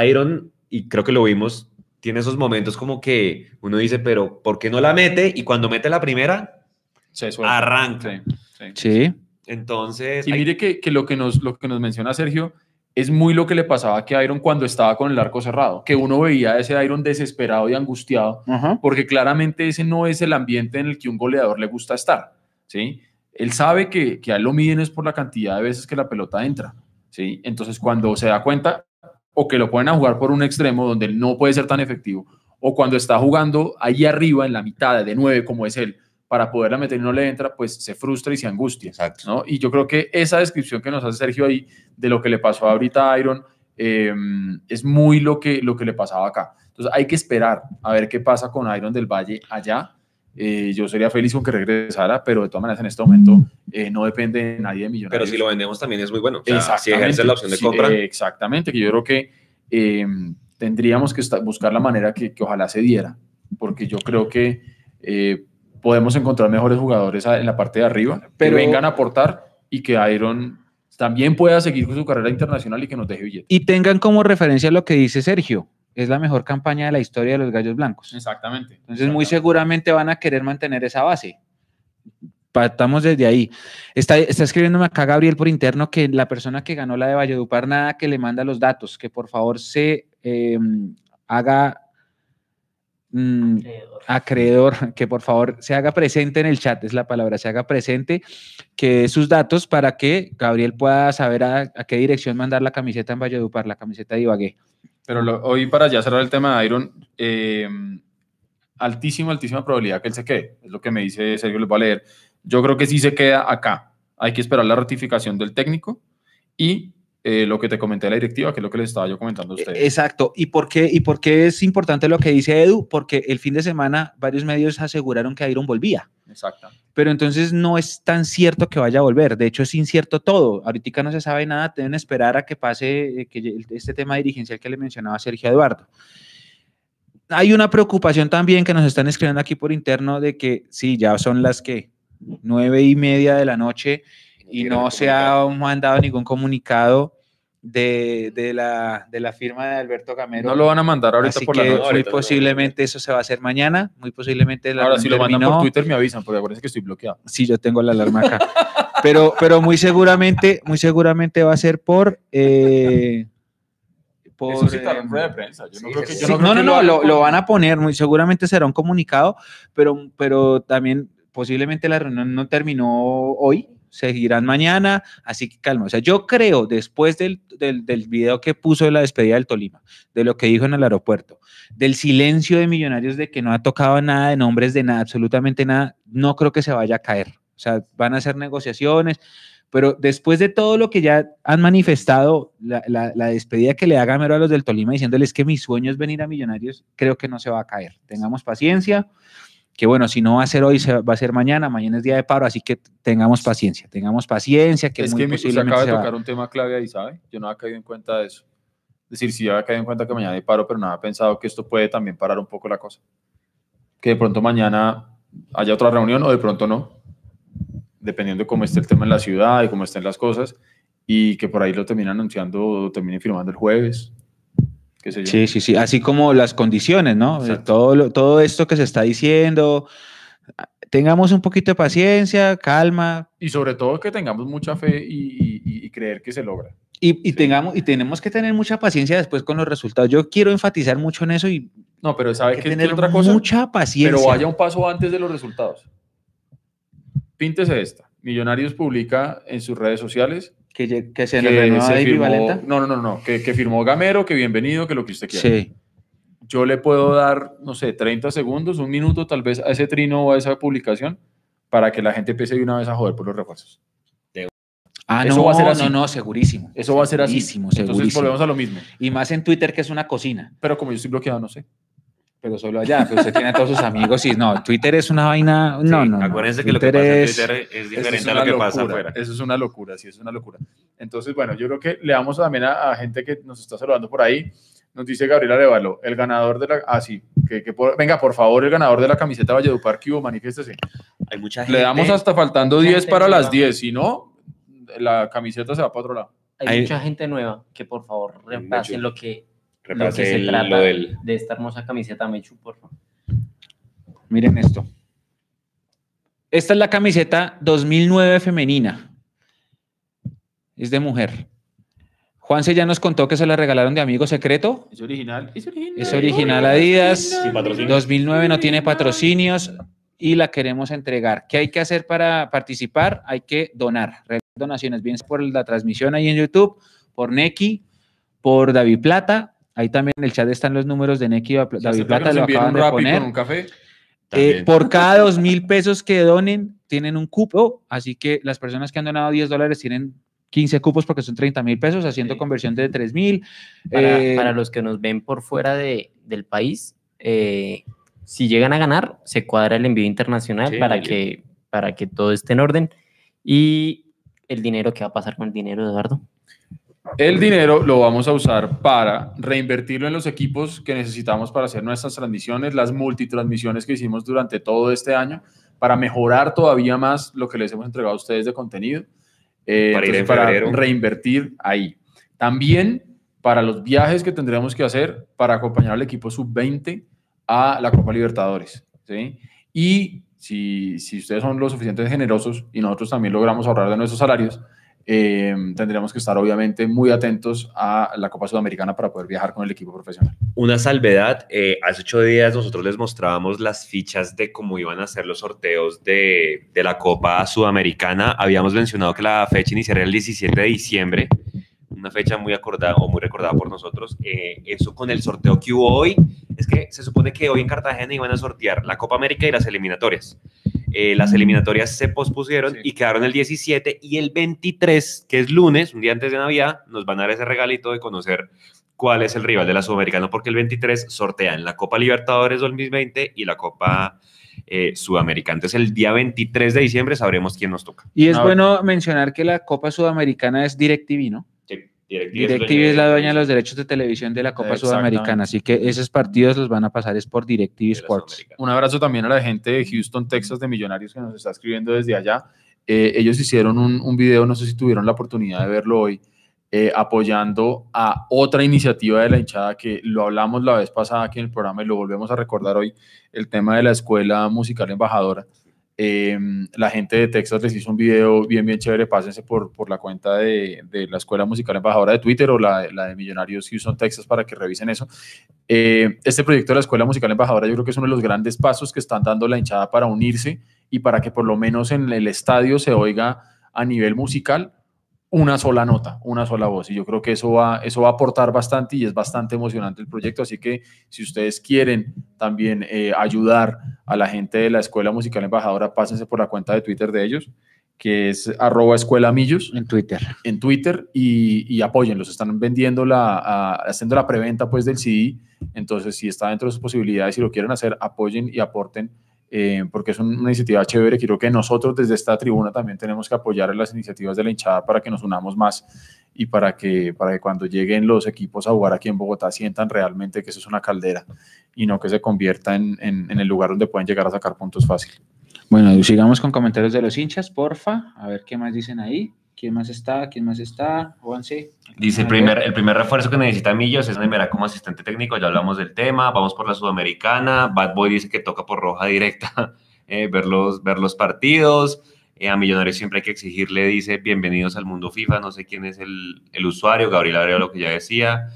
Iron, y creo que lo vimos, tiene esos momentos como que uno dice, pero ¿por qué no la mete? Y cuando mete la primera, Se suelta. arranca. Sí, sí. Sí. Entonces, Y hay- mire que, que lo, que nos, lo que nos menciona Sergio es muy lo que le pasaba a que Iron cuando estaba con el arco cerrado, que uno veía a ese Iron desesperado y angustiado, porque claramente ese no es el ambiente en el que un goleador le gusta estar, ¿sí? Él sabe que, que a él lo miden es por la cantidad de veces que la pelota entra, ¿sí? Entonces cuando se da cuenta o que lo ponen a jugar por un extremo donde él no puede ser tan efectivo, o cuando está jugando ahí arriba en la mitad de nueve como es él, para poderla meter y no le entra, pues se frustra y se angustia. Exacto. ¿no? Y yo creo que esa descripción que nos hace Sergio ahí de lo que le pasó ahorita a Iron eh, es muy lo que, lo que le pasaba acá. Entonces hay que esperar a ver qué pasa con Iron del Valle allá. Eh, yo sería feliz con que regresara, pero de todas maneras en este momento eh, no depende de nadie de pero Millonarios. si lo vendemos también es muy bueno. O sea, si ejerce la opción de compra, exactamente, que yo creo que eh, tendríamos que buscar la manera que, que ojalá se diera, porque yo creo que eh, podemos encontrar mejores jugadores en la parte de arriba, Pero- que vengan a aportar y que Iron también pueda seguir con su carrera internacional y que nos deje billetes. Y tengan como referencia lo que dice Sergio. Es la mejor campaña de la historia de los Gallos Blancos. Exactamente. Entonces, muy seguramente van a querer mantener esa base. Partamos desde ahí. Está, está escribiéndome acá Gabriel por interno que la persona que ganó la de Valledupar, nada que le manda los datos, que por favor se eh, haga mm, Acreedor. acreedor, que por favor se haga presente en el chat, es la palabra, se haga presente, que dé sus datos para que Gabriel pueda saber a, a qué dirección mandar la camiseta en Valledupar, la camiseta de Ibagué. Pero lo- hoy para ya cerrar el tema de Iron, eh, altísima, altísima probabilidad que él se quede. Es lo que me dice Sergio, les voy a leer. Yo creo que sí se queda acá. Hay que esperar la ratificación del técnico y eh, lo que te comenté de la directiva, que es lo que les estaba yo comentando a ustedes. Exacto. ¿Y por, qué, ¿Y por qué es importante lo que dice Edu? Porque el fin de semana varios medios aseguraron que Iron volvía. Exacto. Pero entonces no es tan cierto que vaya a volver. De hecho, es incierto todo. Ahorita no se sabe nada. Deben esperar a que pase eh, que este tema dirigencial que le mencionaba Sergio Eduardo. Hay una preocupación también que nos están escribiendo aquí por interno de que sí, ya son las que nueve y media de la noche y no se ha mandado ningún comunicado de, de la, de la firma de Alberto Gamero. No lo van a mandar ahorita Así por que la noche. muy ahorita no. posiblemente eso se va a hacer mañana, muy posiblemente la Ahora, si lo mandan terminó. por Twitter, me avisan, porque acuérdense que estoy bloqueado. Sí, yo tengo la alarma acá. Pero, pero muy seguramente, muy seguramente va a ser por. eh, por, Eso eh, rueda de prensa. Yo no sí, creo que, sí, yo sí, no, creo no, no, que no, hagan lo, lo van a poner, muy seguramente será un comunicado, pero, pero también posiblemente la reunión no terminó hoy, seguirán mañana, así que calma. O sea, yo creo, después del, del, video que puso de la despedida del Tolima, de lo que dijo en el aeropuerto, del silencio de Millonarios de que no ha tocado nada de nombres de nada, absolutamente nada, no creo que se vaya a caer. O sea, van a hacer negociaciones, pero después de todo lo que ya han manifestado, la, la- la despedida que le haga Gamero a los del Tolima diciéndoles que mi sueño es venir a Millonarios, creo que no se va a caer. Tengamos paciencia, que bueno, si no va a ser hoy, se va a ser mañana, mañana es día de paro, así que tengamos paciencia, tengamos paciencia, que es muy que posiblemente acaba de tocar un tema clave ahí, ¿sabe? Yo no había caído en cuenta de eso. Es decir, sí había caído en cuenta que mañana hay paro, pero no había pensado que esto puede también parar un poco la cosa. Que de pronto mañana haya otra reunión o de pronto no, dependiendo de cómo esté el tema en la ciudad y cómo estén las cosas, y que por ahí lo terminen anunciando o terminen firmando el jueves, qué sé yo. Sí, sí, sí, así como las condiciones, ¿no? Exacto. Todo, todo esto que se está diciendo, tengamos un poquito de paciencia, calma, Y sobre todo que tengamos mucha fe y, y- y creer que se logra. Y, y tengamos, y tenemos que tener mucha paciencia después con los resultados. Yo quiero enfatizar mucho en eso y No, pero ¿sabe Hay que qué es tener otra cosa? mucha paciencia. Pero vaya un paso antes de los resultados. Píntese esta. Millonarios publica en sus redes sociales que, que se que le renueva se firmó, Valenta. no, no, no, no, que, que firmó Gamero, que bienvenido, que lo que usted quiera. Sí. Yo le puedo dar, no sé, 30 segundos, un minuto tal vez a ese trino o a esa publicación para que la gente empiece de una vez a joder por los refuerzos. Ah, Eso no, va a ser así. no, no, segurísimo. Eso va a ser así. Segurísimo, Entonces segurísimo. volvemos a lo mismo. Y más en Twitter, que es una cocina. Pero como yo estoy bloqueado, no sé. Pero solo allá, pero usted tiene a todos sus amigos y no, Twitter es una vaina. No, Sí, no. no. Acuérdense que lo que Twitter pasa en es- Twitter es diferente es a lo que pasa locura, afuera. Eso es una locura, sí, es una locura. Entonces, bueno, yo creo que le damos también a, a gente que nos está saludando por ahí. Nos dice Gabriel Arevalo, el ganador de la... Ah, sí, que, que por- venga, por favor, el ganador de la camiseta Valledupar, que hubo, manifiéstese. Hay mucha gente. Le damos hasta faltando Gente 10 para nueva. las 10, si no, la camiseta se va para otro lado. Hay, Hay- mucha gente nueva que por favor repasen lo que, lo Repase que se el- trata lo del- de esta hermosa camiseta Mechu, por favor. Miren esto. Esta es la camiseta 2009 femenina. Es de mujer. Juanse ya nos contó que se la regalaron de amigo secreto. Es original. Es original. Es original Adidas. Sin patrocinio. 2009 no tiene patrocinios y la queremos entregar. ¿Qué hay que hacer para participar? Hay que donar. Donaciones, bien por la transmisión ahí en YouTube, por Neki, por David Plata. Ahí también en el chat están los números de Neki y David ¿Se acepta que Plata, lo acaban de poner. un café? Eh, por cada dos mil pesos que donen, tienen un cupo. Así que las personas que han donado 10 dólares tienen 15 cupos porque son 30 mil pesos, haciendo Sí. conversión de 3 mil. Para, Eh, para los que nos ven por fuera de, del país, eh, si llegan a ganar, se cuadra el envío internacional Sí, para, que, para que todo esté en orden. Y el dinero, ¿qué va a pasar con el dinero, Eduardo? El dinero lo vamos a usar para reinvertirlo en los equipos que necesitamos para hacer nuestras transmisiones, las multitransmisiones que hicimos durante todo este año, para mejorar todavía más lo que les hemos entregado a ustedes de contenido, eh, Para ir entonces, en para reinvertir ahí. También para los viajes que tendremos que hacer para acompañar al equipo sub-20 a la Copa Libertadores. ¿sí? Y si, si ustedes son lo suficientemente generosos y nosotros también logramos ahorrar de nuestros salarios, eh, tendríamos que estar obviamente muy atentos a la Copa Sudamericana para poder viajar con el equipo profesional. Una salvedad, eh, hace ocho días nosotros les mostrábamos las fichas de cómo iban a ser los sorteos de, de la Copa Sudamericana. Habíamos mencionado que la fecha iniciaría el 17 de diciembre, una fecha muy acordada o muy recordada por nosotros. Eh, eso con el sorteo que hubo hoy, es que se supone que hoy en Cartagena iban a sortear la Copa América y las eliminatorias. Eh, las eliminatorias se pospusieron Sí. y quedaron el 17 y el 23, que es lunes, un día antes de Navidad, nos van a dar ese regalito de conocer cuál es el rival de la Sudamericana, porque el 23 sortean la Copa Libertadores 2020 y la Copa eh, Sudamericana. Entonces, el día 23 de diciembre sabremos quién nos toca. Y es No. bueno mencionar que la Copa Sudamericana es DirecTV, ¿no? DirecTV, DirecTV es la dueña de los derechos de televisión de la Copa. Sudamericana, así que esos partidos los van a pasar es por DirecTV Sports. Un abrazo también a la gente de Houston, Texas, de Millonarios que nos está escribiendo desde allá. Eh, ellos hicieron un, un video, no sé si tuvieron la oportunidad de verlo hoy, eh, apoyando a otra iniciativa de la hinchada que lo hablamos la vez pasada aquí en el programa y lo volvemos a recordar hoy, el tema de la escuela musical embajadora. Eh, la gente de Texas les hizo un video bien, bien chévere. Pásense por, por la cuenta de, de la Escuela Musical Embajadora de Twitter o la, la de Millonarios Houston, Texas, para que revisen eso. Eh, este proyecto de la Escuela Musical Embajadora yo creo que es uno de los grandes pasos que están dando la hinchada para unirse y para que por lo menos en el estadio se oiga a nivel musical una sola nota, una sola voz. Y yo creo que eso va, eso va a aportar bastante y es bastante emocionante el proyecto. Así que si ustedes quieren también eh, ayudar a la gente de la Escuela Musical Embajadora, pásense por la cuenta de Twitter de ellos, que es arroba escuela millos En Twitter. en Twitter y, y apóyenlos. Están vendiendo la, a- haciendo la preventa pues del CD. Entonces, si está dentro de sus posibilidades y lo quieren hacer, apoyen y aporten, eh, porque es un- una iniciativa chévere. Creo que nosotros desde esta tribuna también tenemos que apoyar las iniciativas de la hinchada para que nos unamos más y para que, para que cuando lleguen los equipos a jugar aquí en Bogotá sientan realmente que eso es una caldera y no que se convierta en, en- en el lugar donde pueden llegar a sacar puntos fácil. Bueno, sigamos con comentarios de los hinchas, porfa. A ver qué más dicen ahí. ¿Quién más está? ¿Quién más está? Juanse. Dice el primer, el primer refuerzo que necesita Millos es Nemera como asistente técnico, ya hablamos del tema, vamos por la Sudamericana, Bad Boy dice que toca por roja directa eh, ver, los, ver los partidos, Eh, a Millonarios siempre hay que exigirle, dice, bienvenidos al mundo FIFA, no sé quién es el, el usuario, Gabriel Abreu lo que ya decía,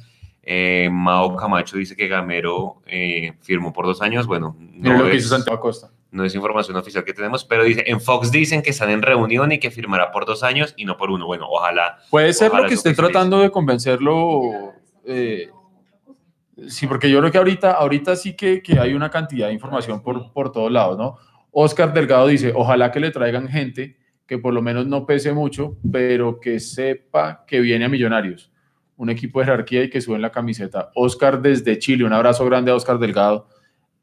Eh, Mao Camacho dice que Gamero eh, firmó por dos años. Bueno, no lo que es, hizo Santiago Acosta. No es información oficial que tenemos, pero dice, en Fox dicen que están en reunión y que firmará por dos años y no por uno. Bueno, ojalá. Puede ser Ojalá lo que esté tratando de convencerlo. eh, sí, porque yo creo que ahorita, ahorita sí que, que hay una cantidad de información por, por todos lados, ¿no? Oscar Delgado dice, ojalá que le traigan gente que por lo menos no pese mucho, pero que sepa que viene a Millonarios, un equipo de jerarquía y que suben la camiseta. Oscar desde Chile, un abrazo grande a Oscar Delgado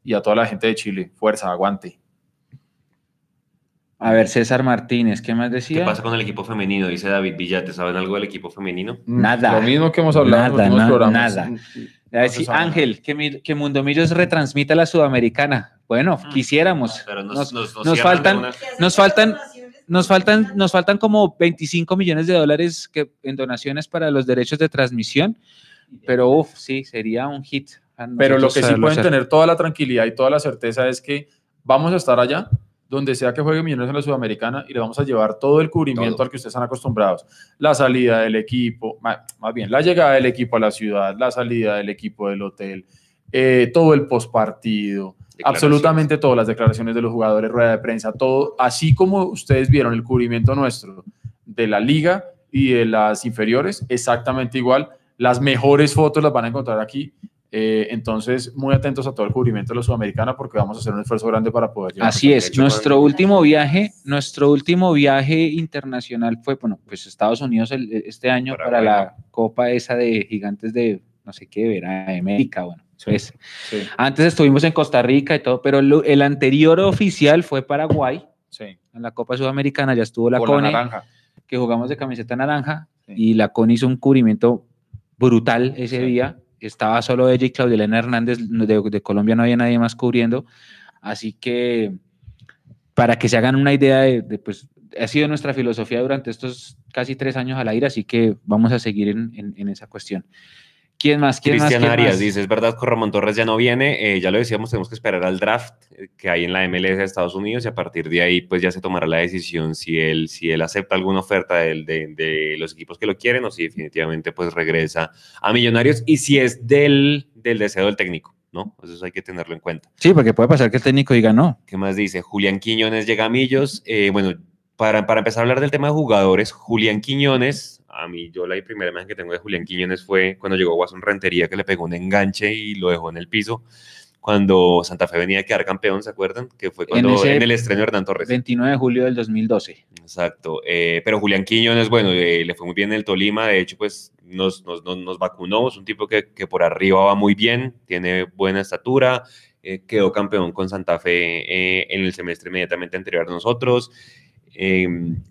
y a toda la gente de Chile. Fuerza, aguante. A ver, César Martínez, ¿qué más ¿Qué decía? pasa con el equipo femenino? Dice David Villate. ¿Saben algo del equipo femenino? Nada. Lo mismo que hemos hablado en los Nada, na- programas. nada. No A ver, sí, nada. Ángel, que, mi- que Mundo Millos retransmita la Sudamericana. Bueno, quisiéramos. Pero nos, Nos- nos, nos faltan- Nos faltan, nos faltan, nos faltan como 25 millones de dólares que, en donaciones para los derechos de transmisión, pero uff, sí, sería un hit. Pero lo que sí pueden hacer. tener toda la tranquilidad y toda la certeza es que vamos a estar allá, donde sea que juegue Millones en la Sudamericana, y le vamos a llevar todo el cubrimiento Todo. al que ustedes están acostumbrados. La salida del equipo, más bien, la llegada del equipo a la ciudad, la salida del equipo del hotel, eh, todo el postpartido, absolutamente todas las declaraciones de los jugadores, rueda de prensa, todo, así como ustedes vieron el cubrimiento nuestro de la liga y de las inferiores, exactamente igual. Las mejores fotos las van a encontrar aquí. Eh, entonces, muy atentos a todo el cubrimiento de la Sudamericana porque vamos a hacer un esfuerzo grande para poder llegar. Así es, nuestro último viaje, nuestro último viaje internacional fue, bueno, pues Estados Unidos el- este año para la Copa esa de gigantes de, no sé qué, verá, América, bueno, pues, Sí, antes estuvimos en Costa Rica y todo, pero el anterior oficial fue Paraguay, sí. en la Copa Sudamericana ya estuvo la Por CONE, naranja. que jugamos de camiseta naranja, Sí. y la CONE hizo un cubrimiento brutal ese Sí. día, estaba solo ella y Claudia Elena Hernández, de, Colombia no había nadie más cubriendo, así que para que se hagan una idea de, pues, ha sido nuestra filosofía durante estos casi tres años al aire, así que vamos a seguir en- en esa cuestión. ¿Quién más? ¿Quién más? Cristian ¿Quién Arias más? dice, es verdad que Ramón Torres ya no viene, eh, ya lo decíamos, tenemos que esperar al draft eh, que hay en la MLS de Estados Unidos y a partir de ahí pues ya se tomará la decisión si él, si él acepta alguna oferta de los equipos que lo quieren o si definitivamente pues regresa a Millonarios y si es del, del deseo del técnico, ¿no? Pues Eso hay que tenerlo en cuenta. Sí, porque puede pasar que el técnico diga no. ¿Qué más dice? Julián Quiñones llega a Millos. Eh, bueno, para, para empezar a hablar del tema de jugadores, Julián Quiñones, a mí yo la primera imagen que tengo de Julián Quiñones fue cuando llegó Guasón Rentería que le pegó un enganche y lo dejó en el piso. Cuando Santa Fe venía a quedar campeón, ¿se acuerdan? Que fue cuando en, ese el estreno de Hernán Torres. 29 de julio del 2012. Exacto. Eh, pero Julián Quiñones, bueno, eh, le fue muy bien en el Tolima. De hecho, pues nos, nos, nos, nos vacunó. Es un tipo que, que por arriba va muy bien, tiene buena estatura. eh, quedó campeón con Santa Fe eh, en el semestre inmediatamente anterior a nosotros. Eh,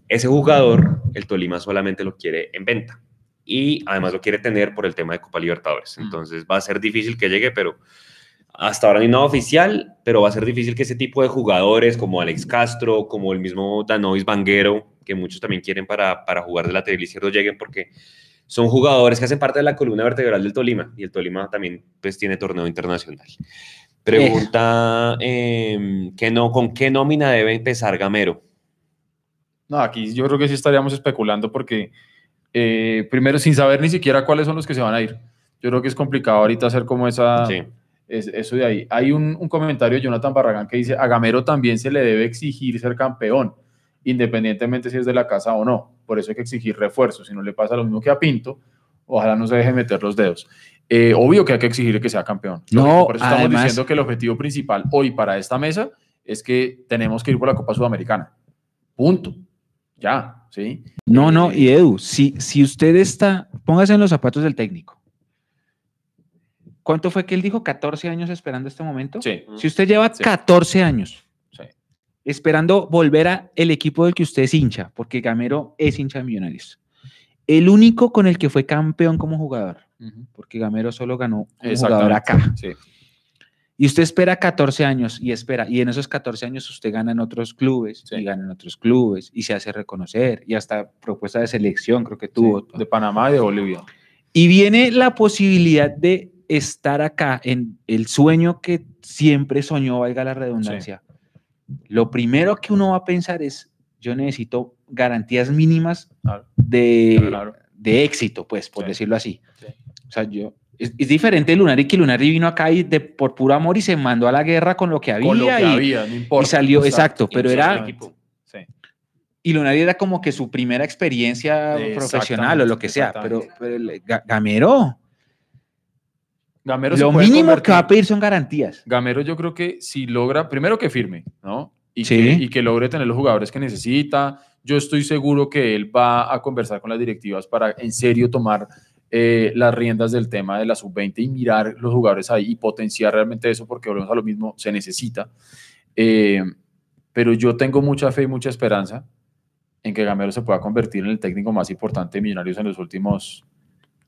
ese jugador, el Tolima solamente lo quiere en venta. Y además lo quiere tener por el tema de Copa Libertadores. Mm. Entonces va a ser difícil que llegue, pero hasta ahora no hay nada oficial, pero va a ser difícil que ese tipo de jugadores como Alex Castro, como el mismo Danovis Banguero, que muchos también quieren para, para jugar de lateral izquierdo, lleguen porque son jugadores que hacen parte de la columna vertebral del Tolima y el Tolima también pues tiene torneo internacional. Pregunta eh, que no, ¿con qué nómina debe empezar Gamero? No, aquí yo creo que sí estaríamos especulando porque, eh, primero, sin saber ni siquiera cuáles son los que se van a ir. Yo creo que es complicado ahorita hacer como esa, Sí. es- eso de ahí. Hay un, un comentario de Jonathan Barragán que dice, a Gamero también se le debe exigir ser campeón, independientemente si es de la casa o no. Por eso hay que exigir refuerzos. Si no le pasa lo mismo que a Pinto, ojalá no se deje meter los dedos. Eh, obvio que hay que exigir que sea campeón. No, por eso estamos además- diciendo que el objetivo principal hoy para esta mesa es que tenemos que ir por la Copa Sudamericana. Punto. Ya, ¿sí? No, no, y Edu, si, si usted está, póngase en los zapatos del técnico. ¿Cuánto fue que él dijo? ¿14 años esperando este momento? Sí. Si usted lleva Sí. 14 años Sí. esperando volver a el equipo del que usted es hincha, porque Gamero es hincha de Millonarios. El único con el que fue campeón como jugador, porque Gamero solo ganó como jugador acá. Sí. Y usted espera 14 años y espera, y en esos 14 años usted gana en otros clubes, Sí. y gana en otros clubes, y se hace reconocer, y hasta propuesta de selección creo que tuvo. Sí, de Panamá y de Bolivia. Y viene la posibilidad de estar acá en el sueño que siempre soñó, valga la redundancia. Lo primero que uno va a pensar es, yo necesito garantías mínimas Claro. de, Claro. de éxito, pues, por decirlo así. Sí. O sea, yo Es, es diferente de Lunari, que Lunari vino acá y de, por puro amor y se mandó a la guerra con lo que había. Con lo que y, había, no importa. y salió, exacto, pero era. Sí. y Lunari era como que su primera experiencia profesional o lo que sea, pero, Gamero, Gamero lo mínimo convertir- que va a pedir son garantías. Gamero yo creo que si logra, primero que firme, ¿no? Y, Sí. que, y que logre tener los jugadores que necesita. Yo estoy seguro que él va a conversar con las directivas para en serio tomar eh, las riendas del tema de la sub-20 y mirar los jugadores ahí y potenciar realmente eso porque volvemos a lo mismo, se necesita. Eh, pero yo tengo mucha fe y mucha esperanza en que Gamero se pueda convertir en el técnico más importante de Millonarios en los últimos,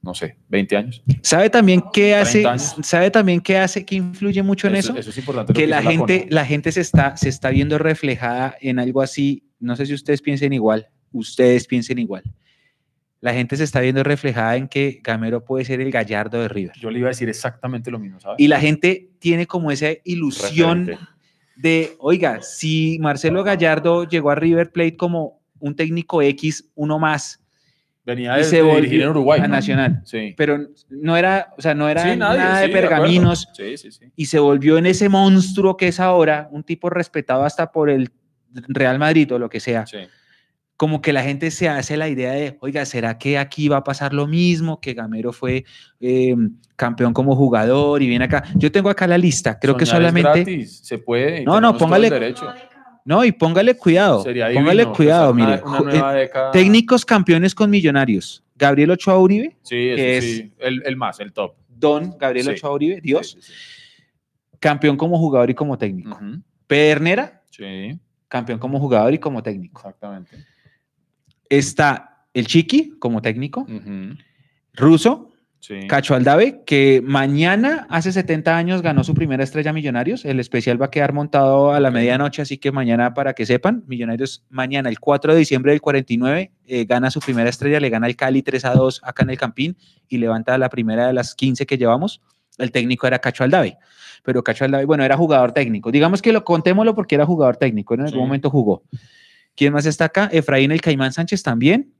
no sé, 20 años. ¿Sabe también qué hace? 30 años. ¿Sabe también qué hace que influye mucho en eso? Eso es importante. lo que la gente, la gente se está, se está viendo reflejada en algo así. No sé si ustedes piensen igual, ustedes piensen igual. La gente se está viendo reflejada en que Gamero puede ser el gallardo de River. Yo le iba a decir exactamente lo mismo, ¿sabes? Y la gente tiene como esa ilusión Referente. de, oiga, si Marcelo Gallardo llegó a River Plate como un técnico X, uno más, Venía y de, se de volvió dirigir en Uruguay. a ¿no? Nacional. Sí. pero no era, o sea, no era Sí, nadie, nada de pergaminos. Sí, sí, sí. y se volvió en ese monstruo que es ahora, un tipo respetado hasta por el Real Madrid o lo que sea, sí. Como que la gente se hace la idea de, oiga, ¿será que aquí va a pasar lo mismo? Que Gamero fue eh, campeón como jugador y viene acá. Yo tengo acá la lista, creo que Soñar es solamente... gratis, se puede. No, no, póngale-. No, y póngale cuidado, Sería póngale divino, cuidado, pues, mire. Eh, técnicos campeones con millonarios. Gabriel Ochoa Uribe, Sí, que es- sí. El, el más, el top. Don Gabriel Sí. Ochoa Uribe, Dios, Sí, campeón como jugador y como técnico. Ujú. Pedernera, Sí, campeón como jugador y como técnico. exactamente. Está el Chiqui como técnico. Ruso, Sí. Cacho Aldave, que mañana, hace 70 años, ganó su primera estrella Millonarios. El especial va a quedar montado a la medianoche, así que mañana, para que sepan, Millonarios mañana, el 4 de diciembre del 49, eh, gana su primera estrella, le gana el Cali 3 a 2 acá en el Campín y levanta la primera de las 15 que llevamos. El técnico era Cacho Aldave, pero Cacho Aldave, bueno, era jugador técnico. Digamos que lo contémoslo porque era jugador técnico, en algún Sí. momento jugó. ¿Quién más está acá? Efraín el Caimán Sánchez también.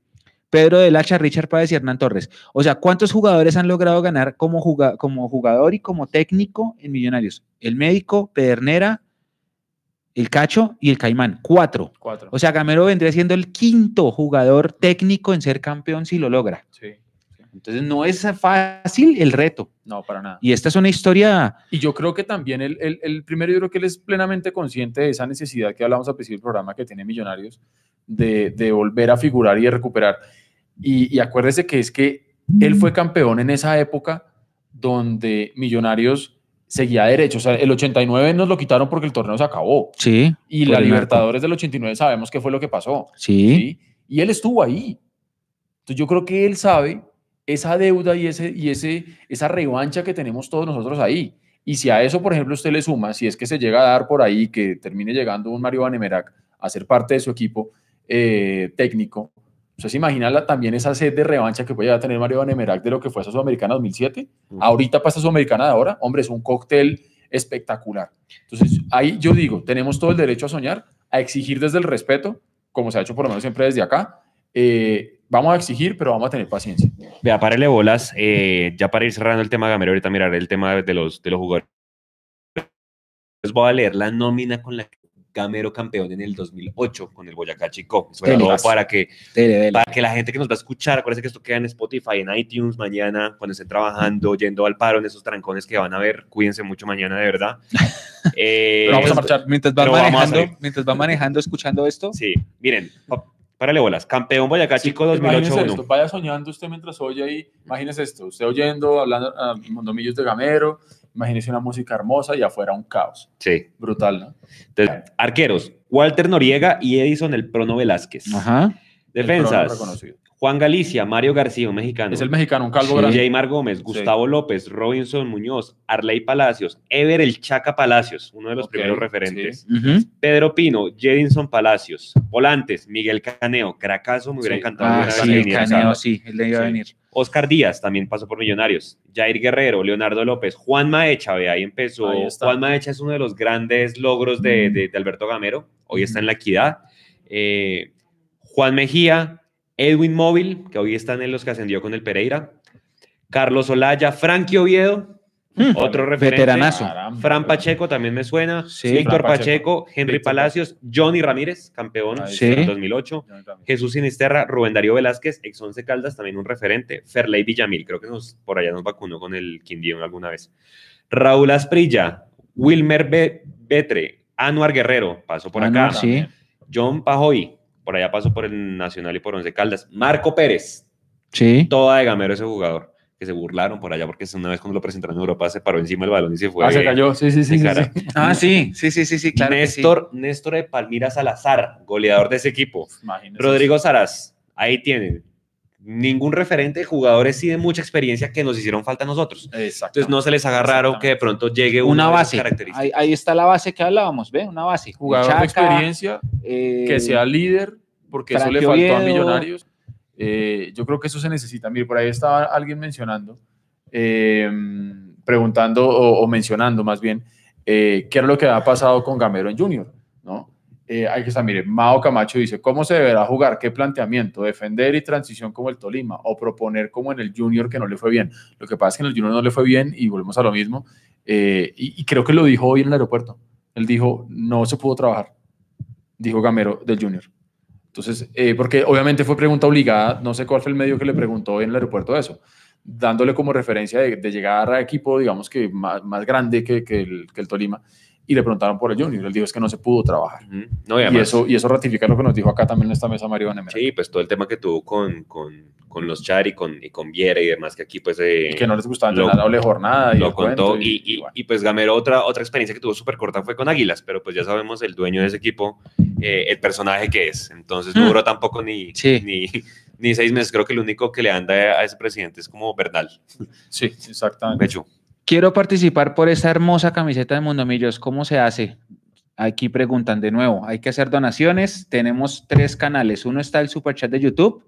Pedro del Hacha, Richard Páez y Hernán Torres. O sea, ¿cuántos jugadores han logrado ganar como, juga- como jugador y como técnico en Millonarios? El médico, Pedernera, el Cacho y el Caimán. Cuatro. Cuatro. O sea, Gamero vendría siendo el quinto jugador técnico en ser campeón si lo logra. Sí. Entonces, no es fácil el reto. No, para nada. Y esta es una historia. Y yo creo que también el, el, el primero, yo creo que él es plenamente consciente de esa necesidad que hablamos al principio del programa que tiene Millonarios de, de volver a figurar y de recuperar. Y, y acuérdese que es que él fue campeón en esa época donde Millonarios seguía derecho. O sea, el 89 nos lo quitaron porque el torneo se acabó. Sí. Y la. Libertadores del 89 sabemos qué fue lo que pasó. Sí. ¿sí? Y él estuvo ahí. Entonces yo creo que él sabe esa deuda y, ese, y ese, esa revancha que tenemos todos nosotros ahí. Y si a eso, por ejemplo, usted le suma, si es que se llega a dar por ahí que termine llegando un Mario Banemerac a ser parte de su equipo eh, técnico, ¿usted se imagina la- también esa sed de revancha que puede llegar a tener Mario Banemerac de lo que fue esa Sudamericana 2007? Ahorita pasa Sudamericana de ahora, hombre, es un cóctel espectacular. Entonces, ahí yo digo, tenemos todo el derecho a soñar, a exigir desde el respeto, como se ha hecho por lo menos siempre desde acá. Eh, vamos a exigir, pero vamos a tener paciencia. Vea, párele bolas. eh, ya para ir cerrando el tema Gamero, ahorita miraré el tema de los, de los jugadores. Les voy a leer la nómina con la que Gamero campeón en el 2008 con el Boyacá Chico. Sobre todo para que, Dele, dele. para que la gente que nos va a escuchar, acuérdense que esto queda en Spotify, en iTunes mañana, cuando estén trabajando, yendo al paro en esos trancones que van a ver. Cuídense mucho mañana, de verdad. Eh, Pero vamos a marchar. Mientras va, manejando, mientras va manejando, escuchando esto, Sí, miren, párale bolas. Campeón Boyacá Chico Imagínese 2008-1. esto, vaya soñando usted mientras oye ahí, imagínese esto, usted oyendo, hablando a mondomillos de Gamero, imagínese una música hermosa y afuera un caos. Sí. Brutal, ¿no? Entonces, arqueros, Walter Noriega y Edison El Prono Velázquez. ajá. Defensas, reconocido. Juan Galicia, Mario García, un mexicano. Es el mexicano, un calvo Sí. grande. Jaymar Gómez, Gustavo López, Robinson Muñoz, Arley Palacios, Ever El Chaca Palacios, uno de los primeros referentes. Pedro Pino, Jedinson Palacios, Volantes, Miguel Caneo, Cracaso, me hubiera Sí. encantado. Ah, sí, Caneo, sí, él le iba a venir. Oscar Díaz también pasó por Millonarios. Jair Guerrero, Leonardo López, Juan Maecha, ve, ahí empezó. Ahí. Juan Maecha es uno de los grandes logros de, de- de Alberto Gamero. Hoy está en la equidad. Eh, Juan Mejía, Edwin Móvil, que hoy están en los que ascendió con el Pereira. Carlos Olaya, Frankie Oviedo, Hmm. otro referente. Veteranazo. Fran Pacheco también me suena. Sí. Víctor Pacheco, Henry Víctor Palacios, Johnny Ramírez, campeón Ahí Sí. en 2008. Yo también. Jesús Sinisterra, Rubén Darío Velázquez, ex Once Caldas, también un referente. Ferley Villamil, creo que nos, por allá nos vacunó con el Quindío alguna vez. Raúl Asprilla, Wilmer Be- Betre, Anuar Guerrero, pasó por Anuar, acá. sí. John Pajoy, por allá pasó por el Nacional y por Once Caldas. Marco Pérez, Sí. toda de gamero ese jugador, que se burlaron por allá porque una vez cuando lo presentaron en Europa se paró encima del balón y se fue. Ah, se cayó. Sí, sí, sí. sí. Ah, sí, sí, sí, sí, sí, claro. que sí. Néstor, Néstor de Palmira Salazar, goleador de ese equipo. Imagínese. Rodrigo Saraz, ahí tienen. Ningún referente de jugadores sí de mucha experiencia que nos hicieron falta a nosotros. Entonces no se les haga raro que de pronto llegue Una de base. Ahí, ahí está la base que hablábamos, ¿ve? Una base. Jugador de Chaca, experiencia, eh, que sea líder, porque eso le faltó a Oviedo. Millonarios. Eh, yo creo que eso se necesita. Mire, por ahí estaba alguien mencionando, eh, preguntando o, o mencionando más bien, eh, qué era lo que había pasado con Gamero en Junior, ¿no? Eh, hay que estar, mire, Mao Camacho dice, ¿cómo se deberá jugar? ¿Qué planteamiento? ¿Defender y transición como el Tolima? ¿O proponer como en el Junior que no le fue bien? Lo que pasa es que en el Junior no le fue bien y volvemos a lo mismo. eh, y, y creo que lo dijo hoy en el aeropuerto. Él dijo, no se pudo trabajar, dijo Gamero del Junior. Entonces, eh, porque obviamente fue pregunta obligada, no sé cuál fue el medio que le preguntó en el aeropuerto eso, dándole como referencia de, de llegar a equipo, digamos que más, más grande que, que el, que el Tolima, y le preguntaron por el Junior. Él dijo es que no se pudo trabajar. No, y Y, además- eso, y eso ratifica lo que nos dijo acá también en esta mesa Mario Van Sí, pues todo el tema que tuvo con, con, con los Char y con, y con Viera y demás, que aquí pues eh, y que no les gustaba lo- entrenar doble jornada. Y lo contó. Y, y, bueno. y, pues Gamero, otra, otra experiencia que tuvo súper corta fue con Águilas, pero pues ya sabemos el dueño de ese equipo, eh, el personaje que es. Entonces no Mm. duró tampoco ni, Sí. ni, ni seis meses. Creo que el único que le anda a ese presidente es como Bernal. Sí, exactamente. Pecho. Quiero participar por esa hermosa camiseta de Mundomillos. ¿Cómo se hace? Aquí preguntan de nuevo. Hay que hacer donaciones. Tenemos tres canales. Uno está el super chat de YouTube,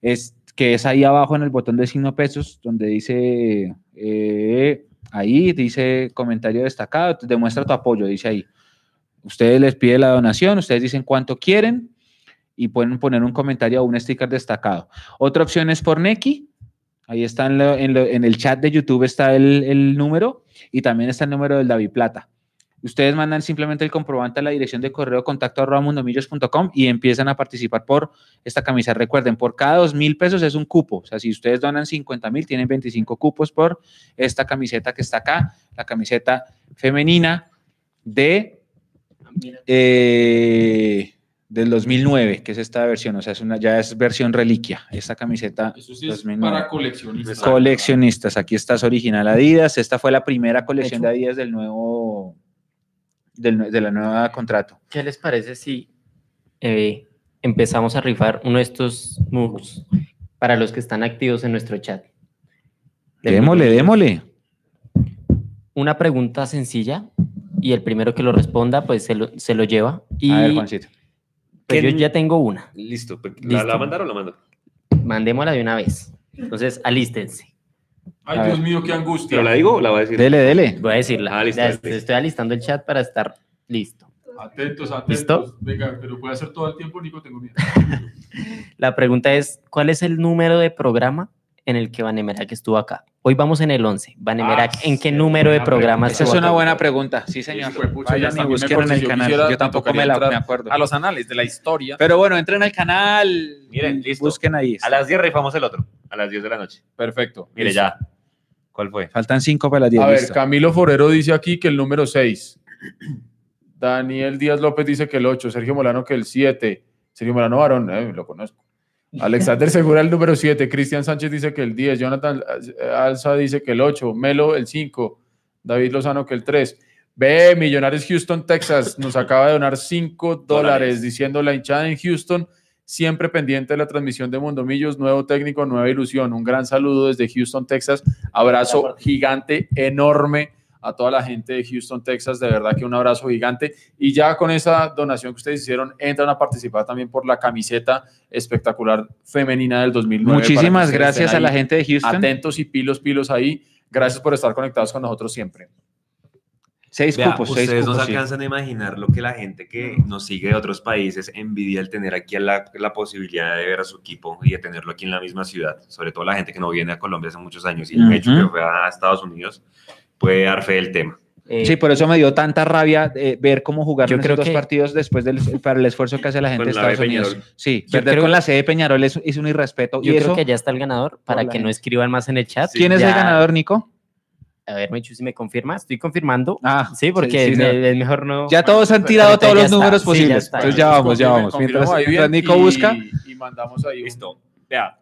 es, que es ahí abajo en el botón de signo pesos, donde dice eh, ahí, dice comentario destacado, demuestra tu apoyo, dice ahí. Ustedes les pide la donación, ustedes dicen cuánto quieren y pueden poner un comentario o un sticker destacado. Otra opción es por Neki. Ahí está en, lo- en el chat de YouTube está el, número y también está el número del David Plata. Ustedes mandan simplemente el comprobante a la dirección de correo contacto mundomillos.com y empiezan a participar por esta camisa. Recuerden, por cada dos mil pesos es un cupo. O sea, si ustedes donan 50 mil, tienen 25 cupos por esta camiseta que está acá, la camiseta femenina de eh, del 2009, que es esta versión. O sea, es una, ya es versión reliquia. Esta camiseta Eso sí es es 2009. para coleccionistas. coleccionistas. Aquí está es original Adidas. Esta fue la primera colección hecho. de Adidas del nuevo, del, de la nueva contrato. ¿Qué les parece si eh, empezamos a rifar uno de estos mugs para los que están activos en nuestro chat? De Démosle, démosle. Una pregunta sencilla y el primero que lo responda, pues se lo, se lo lleva. Y A ver, Juancito. Pues, yo ¿Quién- ya tengo una. Listo. ¿La, Listo. la mandaron o la mando? Mandémosla de una vez. Entonces, alístense. Ay, A Dios ver. mío, qué angustia. ¿Pero la digo o la voy a decir? Dele, dele. Voy a decirla. Ah, listo, Ya listo. estoy alistando el chat para estar listo. Atentos, atentos. ¿Listo? Venga, pero puede hacer todo el tiempo, Nico, tengo miedo. La pregunta es, ¿cuál es el número de programa en el que Vanemerac estuvo acá? Hoy vamos en el 11. Vanemerac, Ah, ¿en qué sí, número de buena programa Esa es una acá? buena pregunta. Sí, señor. Vayan y busquen en el yo canal. quisiera, Yo tampoco me, la, me acuerdo. A los anales de la historia. Pero bueno, entren al canal. Miren, listo. Busquen ahí. A las 10 rifamos el otro. A las 10 de la noche. Perfecto. Mire, listo. ya. ¿Cuál fue? Faltan cinco para las 10. A ver, listo. Camilo Forero dice aquí que el número 6. Daniel Díaz López dice que el 8. Sergio Molano que el 7. Sergio Molano Varón, eh, lo conozco. Alexander Segura el número 7. Cristian Sánchez dice que el 10. Jonathan Alza dice que el 8. Melo el 5. David Lozano que el 3. Ve, Millonarios Houston, Texas, nos acaba de donar 5 dólares Dólares. diciendo la hinchada en Houston, siempre pendiente de la transmisión de Mundo Millos, nuevo técnico, nueva ilusión. Un gran saludo desde Houston, Texas. Abrazo gigante, enorme a toda la gente de Houston, Texas. De verdad que un abrazo gigante. Y ya con esa donación que ustedes hicieron, entran a participar también por la camiseta espectacular femenina del 2009. para que Muchísimas gracias a la gente de Houston. Atentos y pilos, pilos ahí. Gracias por estar conectados con nosotros siempre. Seis Vea, cupos, seis ustedes no cupos. se sí. alcanzan a imaginar lo que la gente que nos sigue de otros países envidia el tener aquí la, la posibilidad de ver a su equipo y de tenerlo aquí en la misma ciudad. Sobre todo la gente que no viene a Colombia hace muchos años y el Ujú. hecho que fue a Estados Unidos puede dar fe del tema. Eh, Sí, por eso me dio tanta rabia eh, ver cómo jugaron esos dos que- partidos después del para el esfuerzo que hace la gente de Estados Unidos. Peñarol. Sí, Yo perder creo- con la sede de Peñarol es, es un irrespeto. yo y creo eso, que ya está el ganador para que no escriban más en el chat. ¿Quién es Ya- el ganador, Nico? A ver, Mechu, si me confirma. Estoy confirmando. Ah, Sí, porque sí, sí, me- es mejor no. Ya todos han tirado todos ya los está, números sí, ya posibles. está. Entonces ya vamos, ya vamos. Mientras, Nico y- busca. Y mandamos ahí. un- Listo. Vea,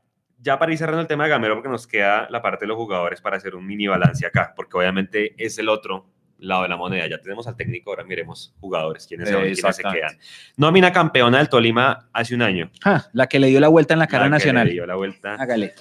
ya para ir cerrando el tema de Gamero, porque nos queda la parte de los jugadores para hacer un mini balance acá, porque obviamente es el otro lado de la moneda. Ya tenemos al técnico, ahora miremos jugadores, quiénes se quiénes quedan. Nómina campeona del Tolima hace un año. Ah, la que le dio la vuelta en la cara La que le nacional. dio la vuelta. Hágale.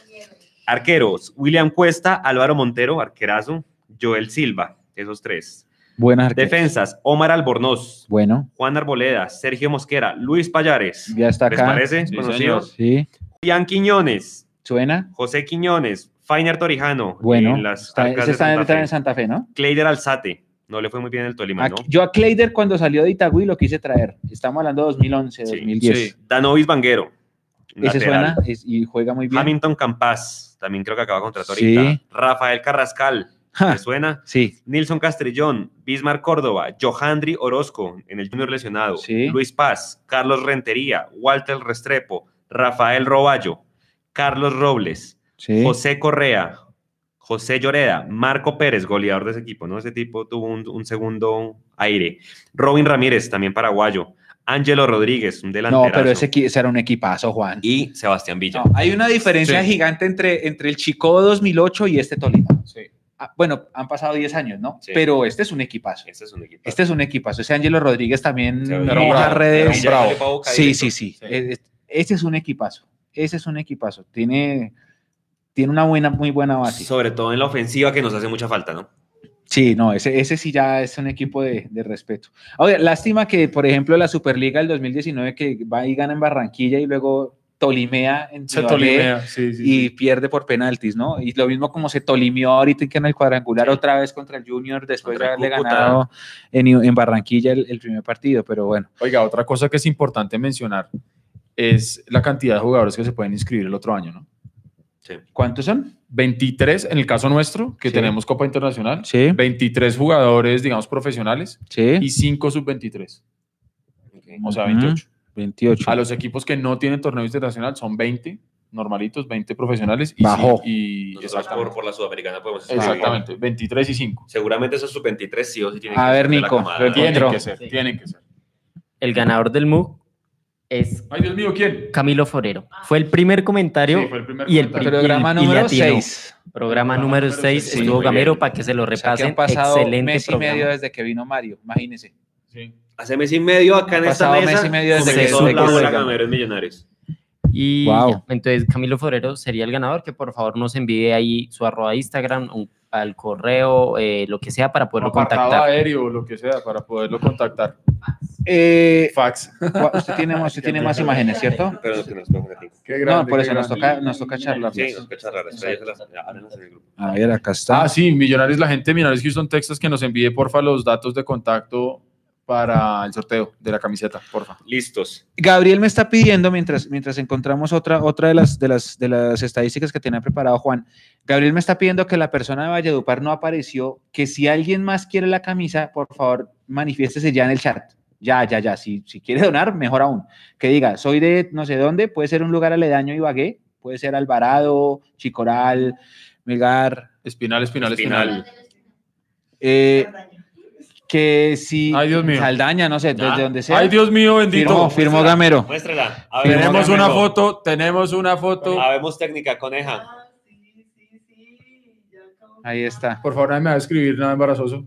Arqueros, William Cuesta, Álvaro Montero, arquerazo, Joel Silva, esos tres. Buenas arqueros. Defensas, Omar Albornoz, Bueno, Juan Arboleda, Sergio Mosquera, Luis Payares. ya está ¿Les acá. parece? Sí, Conocido. señor. Sí, Ian Quiñones, suena. José Quiñones, Fainer Torijano, Bueno, en las está, de Santa en Santa Fe, ¿no? Cleider Alzate, no le fue muy bien en el Tolima, ¿no? Yo a Kleider cuando salió de Itagüí lo quise traer. Estamos hablando de 2011, Sí, 2010. sí. Danovis Vanguero, Ese suena es- y juega muy bien. Hamilton Campas, también creo que acaba de contratar Sí. ahorita. Rafael Carrascal, Ja, ¿me suena? sí, Nilson Castrillón, Bismar Córdoba, Johandri Orozco en el Junior lesionado, Sí. Luis Paz, Carlos Rentería, Walter Restrepo, Rafael Roballo, Carlos Robles, sí. José Correa, José Lloreda, Marco Pérez, goleador de ese equipo, ¿no? Ese tipo tuvo un, un segundo aire. Robin Ramírez, también paraguayo. Ángelo Rodríguez, un delantero. No, pero ese, ese era un equipazo, Juan. Y Sebastián Villa. No, hay una diferencia Sí. gigante entre, entre el Chico 2008 y este Tolima. Sí. Ah, bueno, han pasado 10 años, ¿no? Sí. Pero este es un equipazo. Ese es un equipo. Este es un equipazo. Ese Ángelo Rodríguez también un bravo, redes. Sí, sí, sí. Sí. Ese es un equipazo. Ese es un equipazo. Tiene, tiene una buena, muy buena base. Sobre todo en la ofensiva que nos hace mucha falta, ¿no? Sí, no, ese, ese sí ya es un equipo de, de respeto. Oye, lástima que, por ejemplo, la Superliga del 2019 que va y gana en Barranquilla y luego tolimea en Se tolimea, sí, sí, y sí. pierde por penaltis, ¿no? Y lo mismo como se tolimió ahorita que en el cuadrangular Sí. otra vez contra el Junior después Contra de haberle Cúcuta. ganado en, en Barranquilla el, el primer partido, pero bueno. Oiga, otra cosa que es importante mencionar es la cantidad de jugadores que se pueden inscribir el otro año, ¿no? ¿Cuántos son? 23 en el caso nuestro, que Sí. tenemos Copa Internacional, Sí, 23 jugadores, digamos, profesionales sí. y 5 sub-23, o sea, Ujú. 28. 28. A los equipos que no tienen torneo internacional son 20 normalitos, 20 profesionales y, Bajó. y Nosotros exactamente, por, por la Sudamericana podemos exactamente, 23 y 5. Seguramente esos sub-23 sí o sí tienen A que ver, ser Nico, Tienen que ser, Sí. tienen que ser. El ganador del MOOC es Ay, Dios mío, ¿quién? Camilo Forero. Fue el primer comentario. Sí, fue el primer y el comentario. Programa y- número atinó. 6. Programa Programa número número 6 seis, sí, estuvo Gamero bien. para que se lo O sea, repasen. han pasado Excelente mes y programa. medio desde que vino Mario, imagínense. Sí. Hace mes y medio acá en esta pasado mesa. mes y medio desde que- la que. Gamero en Millonarios. Y Wow. ya, entonces Camilo Forero sería el ganador, que por favor nos envíe ahí su arroba Instagram, un- al correo, eh, lo que sea para poderlo Apartado contactar. aéreo lo que sea para poderlo contactar. Eh, Fax. usted tiene, usted tiene más imágenes, ¿cierto? Pero no. Qué No, grande, por qué eso nos toca, nos toca charlar. Sí, nos pecha rara. Espera, yo se las- háblenos en el grupo. A ver, acá está. Ah, sí, Millonarios, la gente de Millonarios Houston, Texas, que nos envíe, porfa, los datos de contacto para el sorteo de la camiseta, porfa. Listos. Gabriel me está pidiendo, mientras, mientras encontramos otra, otra de, las, de, las, de las estadísticas que tenía preparado Juan, Gabriel me está pidiendo que la persona de Valledupar no apareció, que si alguien más quiere la camisa, por favor, manifiéstese ya en el chat. Ya, ya, ya. Si, si quiere donar, mejor aún. Que diga, soy de no sé dónde, puede ser un lugar aledaño a Ibagué, puede ser Alvarado, Chicoral, Melgar, Espinal, espinal, Espinal. espinal. eh, que si Ay, Dios mío. Saldaña, no sé, Ya. desde donde sea. Ay, Dios mío, bendito. firmó, firmó Gamero. Muéstrala. A ver, Tenemos Gamero. una foto, tenemos una foto. Habemos técnica, coneja. Ahí está. Por favor, nadie me va a escribir nada embarazoso.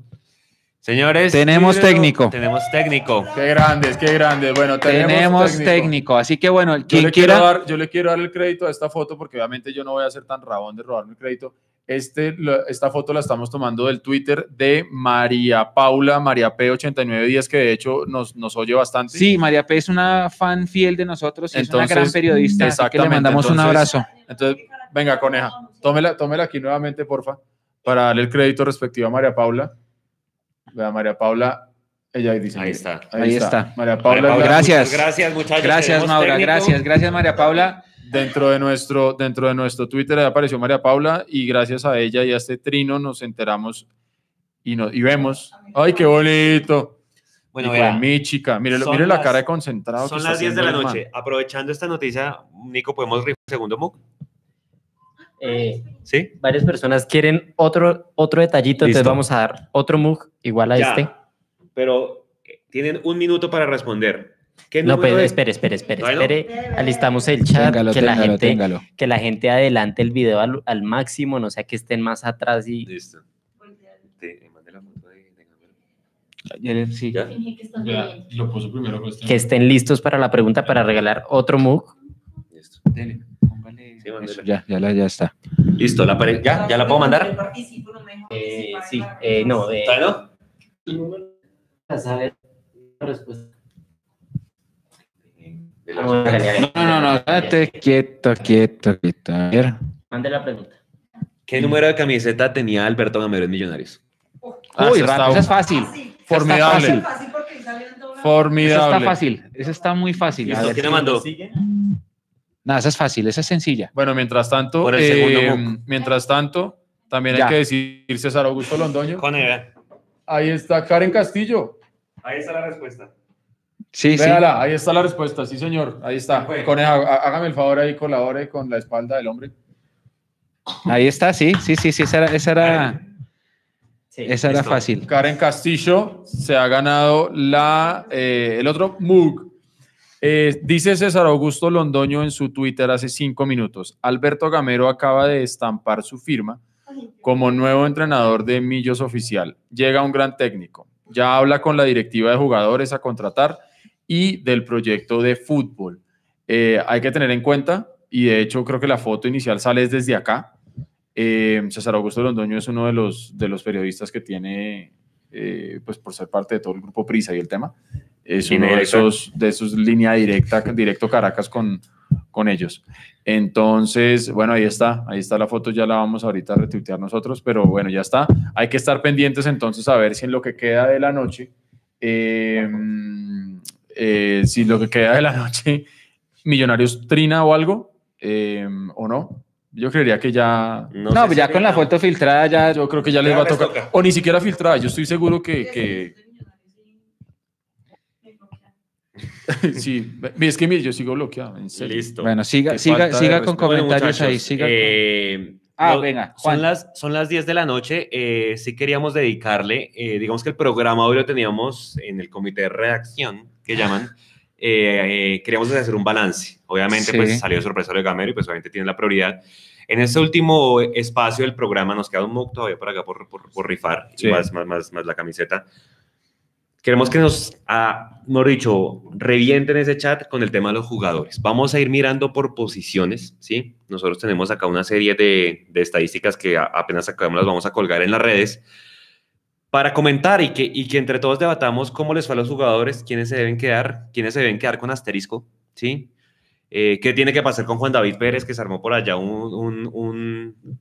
Señores, Tenemos técnico. tenemos técnico. Qué grandes, qué grandes. Bueno, tenemos, Tenemos técnico. técnico. Así que bueno, Yo quien le, quiero quiera. dar, yo le quiero dar el crédito a esta foto porque obviamente yo no voy a ser tan rabón de robarme el crédito. Este, lo- esta foto la estamos tomando del Twitter de María Paula, María P89 días, que de hecho nos, nos oye bastante. Sí, María P es una fan fiel de nosotros y es una gran periodista. Así que le exactamente, mandamos un abrazo. Entonces, venga, coneja, tómela, tómela aquí nuevamente, porfa, para darle el crédito respectivo a María Paula. Vea, María Paula, ella dice. Ahí está. Ahí está. María Paula, María Paula, gracias. muchas Gracias, muchachos. Gracias, Maura. técnico. Gracias, gracias, María Paula. Dentro de nuestro dentro de nuestro Twitter apareció María Paula y gracias a ella y a este trino nos enteramos y, no, y vemos. ¡Ay, qué bonito! Bueno, vea, mi chica. Mire, mire la las- cara de concentrado. que son las 10 de la el man. noche. Aprovechando esta noticia, Nico, ¿podemos rifar el segundo MOOC? Eh, ¿Sí? varias personas quieren otro, otro detallito, entonces Listo. vamos a dar otro MOOC igual a Ya, este. Pero tienen un minuto para responder. ¿Qué No, pero espere, espere, espere, espere. Alistamos el chat, Téngalo, que la gente, téngalo. que la gente adelante el video al, al máximo, no sea que estén más atrás y Listo. Te mandé la foto de-. Ya lo puso primero este. que estén listos para la pregunta para regalar otro MOOC. Listo. Dele, póngale Sí, mándela. eso, ya, ya, la- ya está. Listo, la pared. ¿Ya? ¿Ya la puedo mandar? Eh, sí, eh, no, eh, ¿Todavía no? a saber la respuesta. De la- Vamos a regalar. No, no, no, estate quieto, quieto, quieto. Mande la pregunta. ¿Qué número de camiseta tenía Alberto Gamero en Millonarios? Ah, Uy, está eso es fácil. Formidable. Eso Formidable. está fácil. Eso está muy fácil. A ver. ¿quién le mandó? Nada, esa es fácil, esa es sencilla. Bueno, mientras tanto, Por el segundo eh, MOOC. mientras tanto, también Ya. hay que decir César Augusto Londoño. Con ella. Ahí está Karen Castillo. Ahí está la respuesta. Sí, sí. Véala, ahí está la respuesta, sí señor, ahí está. Coneja, hágame el favor ahí, colabore con la espalda del hombre. Ahí está, sí, sí, sí, sí, esa era, esa era, Sí. esa era fácil. Karen Castillo se ha ganado la, eh, el otro MUG. Eh, dice César Augusto Londoño en su Twitter hace cinco minutos. Alberto Gamero acaba de estampar su firma como nuevo entrenador de Millos Oficial. Llega un gran técnico. Ya habla con la directiva de jugadores a contratar y del proyecto de fútbol. Eh, hay que tener en cuenta, y de hecho creo que la foto inicial sale desde acá. Eh, César Augusto Londoño es uno de los, de los periodistas que tiene, eh, pues por ser parte de todo el grupo Prisa y el tema, es uno de esos, de esos línea directa, directo Caracas con, con ellos. Entonces, bueno, ahí está, ahí está la foto, ya la vamos ahorita a retuitear nosotros, pero bueno, ya está. Hay que estar pendientes entonces a ver si en lo que queda de la noche, eh, eh, si lo que queda de la noche, Millonarios trina o algo, eh, o no. Yo creería que ya, No, No, sé ya si- con la foto filtrada ya. yo creo que ya les Ya va a les tocar, toca. o ni siquiera filtrada, yo estoy seguro que, que sí, es que mire, yo sigo bloqueado, en serio. Listo. Bueno, siga, siga, siga con respeto. Bueno, comentarios ahí. Siga con- eh, Ah, lo- venga, Juan. Son las, son las 10 de la noche. eh, sí queríamos dedicarle, eh, digamos que el programa hoy lo teníamos en el comité de redacción, que llaman. eh, eh, queríamos hacer un balance. Obviamente, Sí. pues salió sorpresa de Gamero y pues obviamente tiene la prioridad. En este último espacio del programa nos queda un MOOC todavía por acá por, por, por rifar, y Sí. más, más, más, más la camiseta. Queremos que nos, ah, mejor dicho, revienten ese chat con el tema de los jugadores. Vamos a ir mirando por posiciones, ¿sí? Nosotros tenemos acá una serie de, de estadísticas que a- apenas acabamos las vamos a colgar en las redes para comentar y que, y que entre todos debatamos cómo les fue a los jugadores, quiénes se deben quedar, quiénes se deben quedar con asterisco, ¿sí? Eh, ¿Qué tiene que pasar con Juan David Pérez, que se armó por allá un, un- un-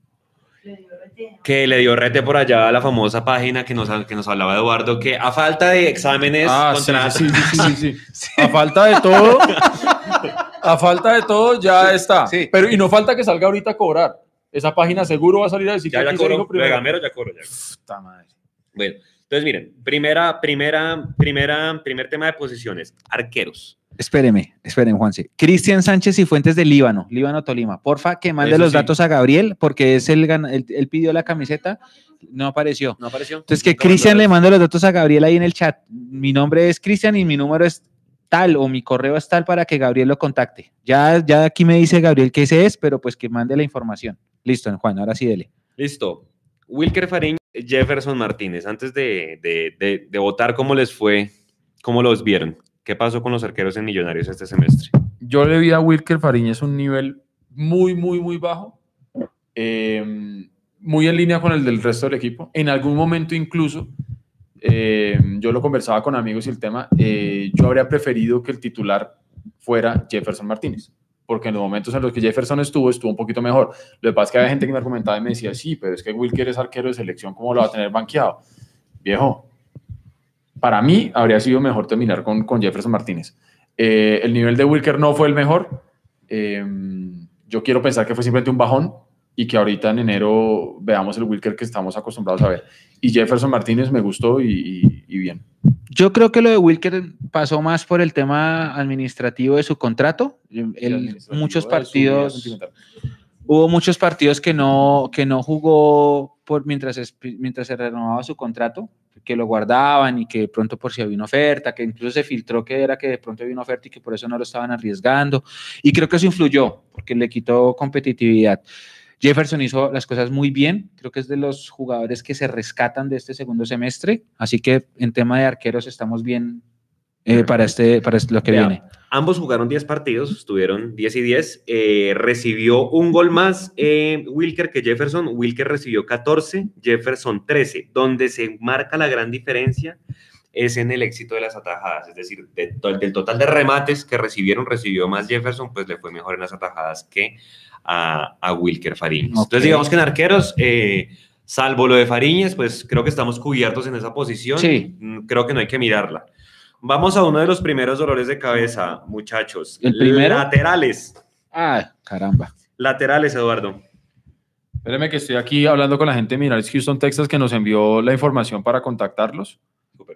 que le dio rete por allá a la famosa página que nos, que nos hablaba Eduardo, que a falta de exámenes Ah, sí, contra- sí, sí, sí, sí, sí. A falta de todo, a falta de todo ya está. Sí. Pero y no falta que salga ahorita a cobrar. Esa página seguro va a salir a decir Ya, que ya dijo primero. ya coro, ya. Puta madre. Bueno, entonces miren, primera, primera, primera, primer tema de posiciones, arqueros. Espéreme, espéreme, Juanse. Cristian Sánchez y Fuentes de Líbano, Líbano Tolima. Porfa, que mande Eso los sí. datos a Gabriel, porque es el, gan- él, pidió la camiseta, no apareció. ¿No apareció? Entonces, que Cristian le mande los datos a Gabriel ahí en el chat. Mi nombre es Cristian y mi número es tal, o mi correo es tal para que Gabriel lo contacte. Ya, ya aquí me dice Gabriel que ese es, pero pues que mande la información. Listo, Juan, ahora sí dele. Listo. Wilker Fariñ, Jefferson Martínez. Antes de, de, de, votar, ¿cómo les fue? ¿Cómo los vieron? ¿Qué pasó con los arqueros en Millonarios este semestre? Yo le vi a Wilker Fariñez un nivel muy, muy, muy bajo. eh, muy en línea con el del resto del equipo. En algún momento incluso, eh, yo lo conversaba con amigos y el tema, eh, yo habría preferido que el titular fuera Jefferson Martínez, porque en los momentos en los que Jefferson estuvo, estuvo un poquito mejor. Lo que pasa es que había gente que me argumentaba y me decía, sí, pero es que Wilker es arquero de selección, ¿cómo lo va a tener banqueado? Viejo, para mí habría sido mejor terminar con, con Jefferson Martínez. Eh, el nivel de Wilker no fue el mejor. Eh, yo quiero pensar que fue simplemente un bajón y que ahorita en enero veamos el Wilker que estamos acostumbrados a ver. Y Jefferson Martínez me gustó y, y- y bien. Yo creo que lo de Wilker pasó más por el tema administrativo de su contrato. Él- muchos partidos, hubo muchos partidos que no, que no jugó por, mientras, mientras se renovaba su contrato, que lo guardaban y que de pronto por si había una oferta, que incluso se filtró que era que de pronto había una oferta y que por eso no lo estaban arriesgando. Y creo que eso influyó, porque le quitó competitividad. Jefferson hizo las cosas muy bien, creo que es de los jugadores que se rescatan de este segundo semestre, así que en tema de arqueros estamos bien eh, para, este, para lo que viene. Ambos jugaron 10 partidos, estuvieron 10 y 10. eh, recibió un gol más eh, Wilker que Jefferson. Wilker recibió 14, Jefferson 13. Donde se marca la gran diferencia es en el éxito de las atajadas. Es decir, de to- del total de remates que recibieron, recibió más Jefferson, pues le fue mejor en las atajadas que a, a Wilker Fariñez. Ok. Entonces, digamos que en arqueros, eh, salvo lo de Fariñez, pues creo que estamos cubiertos en esa posición. Sí. Mm, Creo que no hay que mirarla. Vamos a uno de los primeros dolores de cabeza, muchachos. ¿El primero? Laterales. Ah, caramba. Laterales, Eduardo. Espéreme que estoy aquí hablando con la gente de Minerals Houston, Texas, que nos envió la información para contactarlos,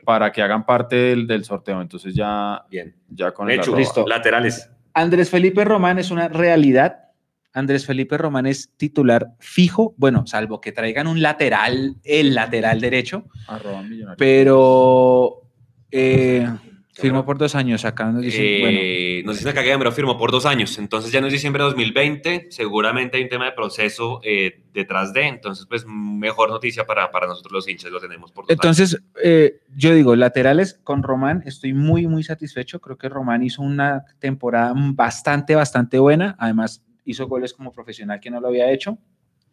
para que hagan parte del, del sorteo. Entonces ya, Bien. ya con el Hecho, listo. Laterales. Andrés Felipe Román es una realidad. Andrés Felipe Román es titular fijo, bueno, salvo que traigan un lateral, el lateral derecho, Arroba pero eh, firmó por dos años acá. Nos dicen, bueno, Eh, Nos dicen acá que Gamero firmó por dos años, entonces ya no es diciembre de 2020, seguramente hay un tema de proceso eh, detrás de, entonces pues mejor noticia para, para nosotros los hinchas, lo tenemos por dos años. Entonces, eh, yo digo, laterales con Román, estoy muy, muy satisfecho. Creo que Román hizo una temporada bastante, bastante buena. Además, hizo goles como profesional que no lo había hecho.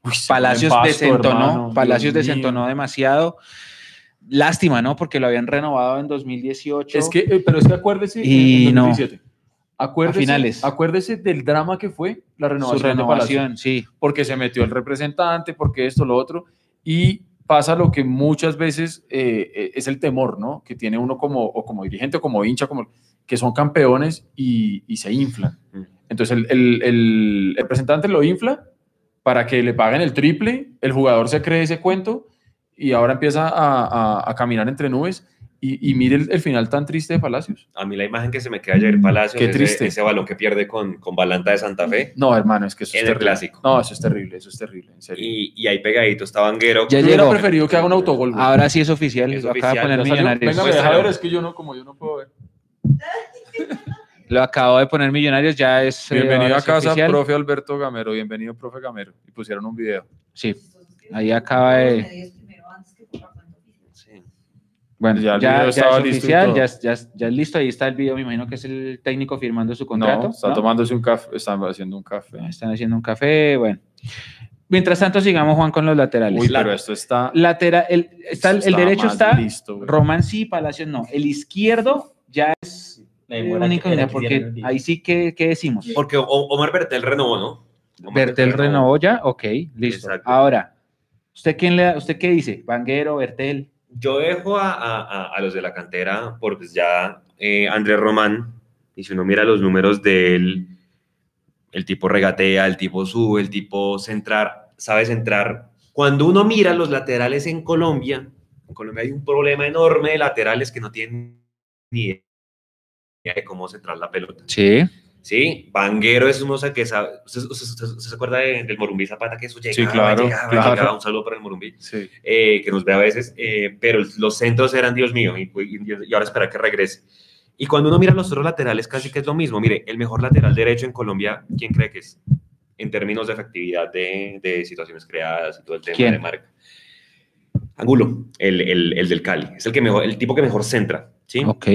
Uy, Palacios pasto, desentonó, hermano, Palacios Dios mío. desentonó demasiado. Lástima, ¿no? Porque lo habían renovado en 2018. Es que, eh, pero es que acuérdese. Y en no. 2017, Acuérdese, A finales. acuérdese del drama que fue la su renovación. de renovación, sí. porque se metió el representante, porque esto, lo otro, y pasa lo que muchas veces eh, eh, es el temor, ¿no? Que tiene uno como, o como dirigente, o como hincha, como, que son campeones y, y se inflan. Mm. Entonces el, el- el representante lo infla para que le paguen el triple, el jugador se cree ese cuento y ahora empieza a, a- a caminar entre nubes y, y mire el, el final tan triste de Palacios. A mí la imagen que se me queda ayer Palacios, Qué ese- triste. Ese, balón que pierde con, con Balanta de Santa Fe No, hermano, es que eso es el terrible. clásico. No, eso es terrible, eso es terrible, en serio. Y, y ahí pegadito está Vanguero. Ya Yo hubiera preferido que haga un autogol. güey. Ahora sí es oficial. Es acaba de poner. Venga, Pues deja ver, es que yo no, como yo no puedo ver. Lo acabo de poner Millonarios, ya es. eh, Bienvenido ahora a casa, oficial. profe Alberto Gamero. Bienvenido, profe Gamero. Y pusieron un video. Sí, ahí acaba de. Sí. Bueno, Ya ya, el video ya estaba es oficial, ya, es- ya, es- ya es listo. Ahí está el video. Me imagino que es el técnico firmando su contrato. no, está ¿no? tomándose un café, están haciendo un café. Están haciendo un café. Bueno. Mientras tanto, sigamos, Juan, con los laterales. Uy, pero esto está. Lateral, el, está, el derecho está. listo. Román sí, Palacios no. El izquierdo ya es La eh, demora una que- incógnita, era que porque ahí sí que ¿qué decimos. Porque Omar Bertel renovó, ¿no? Omar Bertel renovó ya, ok, listo. Exacto. Ahora, ¿usted quién le da- usted qué dice? Vanguero, Bertel. Yo dejo a, a- a- los de la cantera, porque pues ya eh, Andrés Román, y si uno mira los números de él, el tipo regatea, el tipo sube, el tipo centrar, sabe centrar. Cuando uno mira los laterales en Colombia, en Colombia hay un problema enorme de laterales que no tienen ni idea de cómo centrar la pelota. Sí. Sí, Vanguero es uno que sabe. ¿Usted, usted- usted- usted se acuerda de- del Morumbí Zapata que eso llegaba, Sí, claro, llegaba, claro. llegaba? Un saludo para el Morumbí Sí. eh, que nos ve a veces, eh, pero los centros eran, Dios mío, y, y- y ahora espera que regrese. Y cuando uno mira los otros laterales, casi que es lo mismo. Mire, el mejor lateral derecho en Colombia, ¿quién cree que es? En términos de efectividad de, de situaciones creadas y todo el tema ¿Quién? de marca. Angulo, el, el, el del Cali. Es el, que mejor, el tipo que mejor centra, ¿sí? Ok.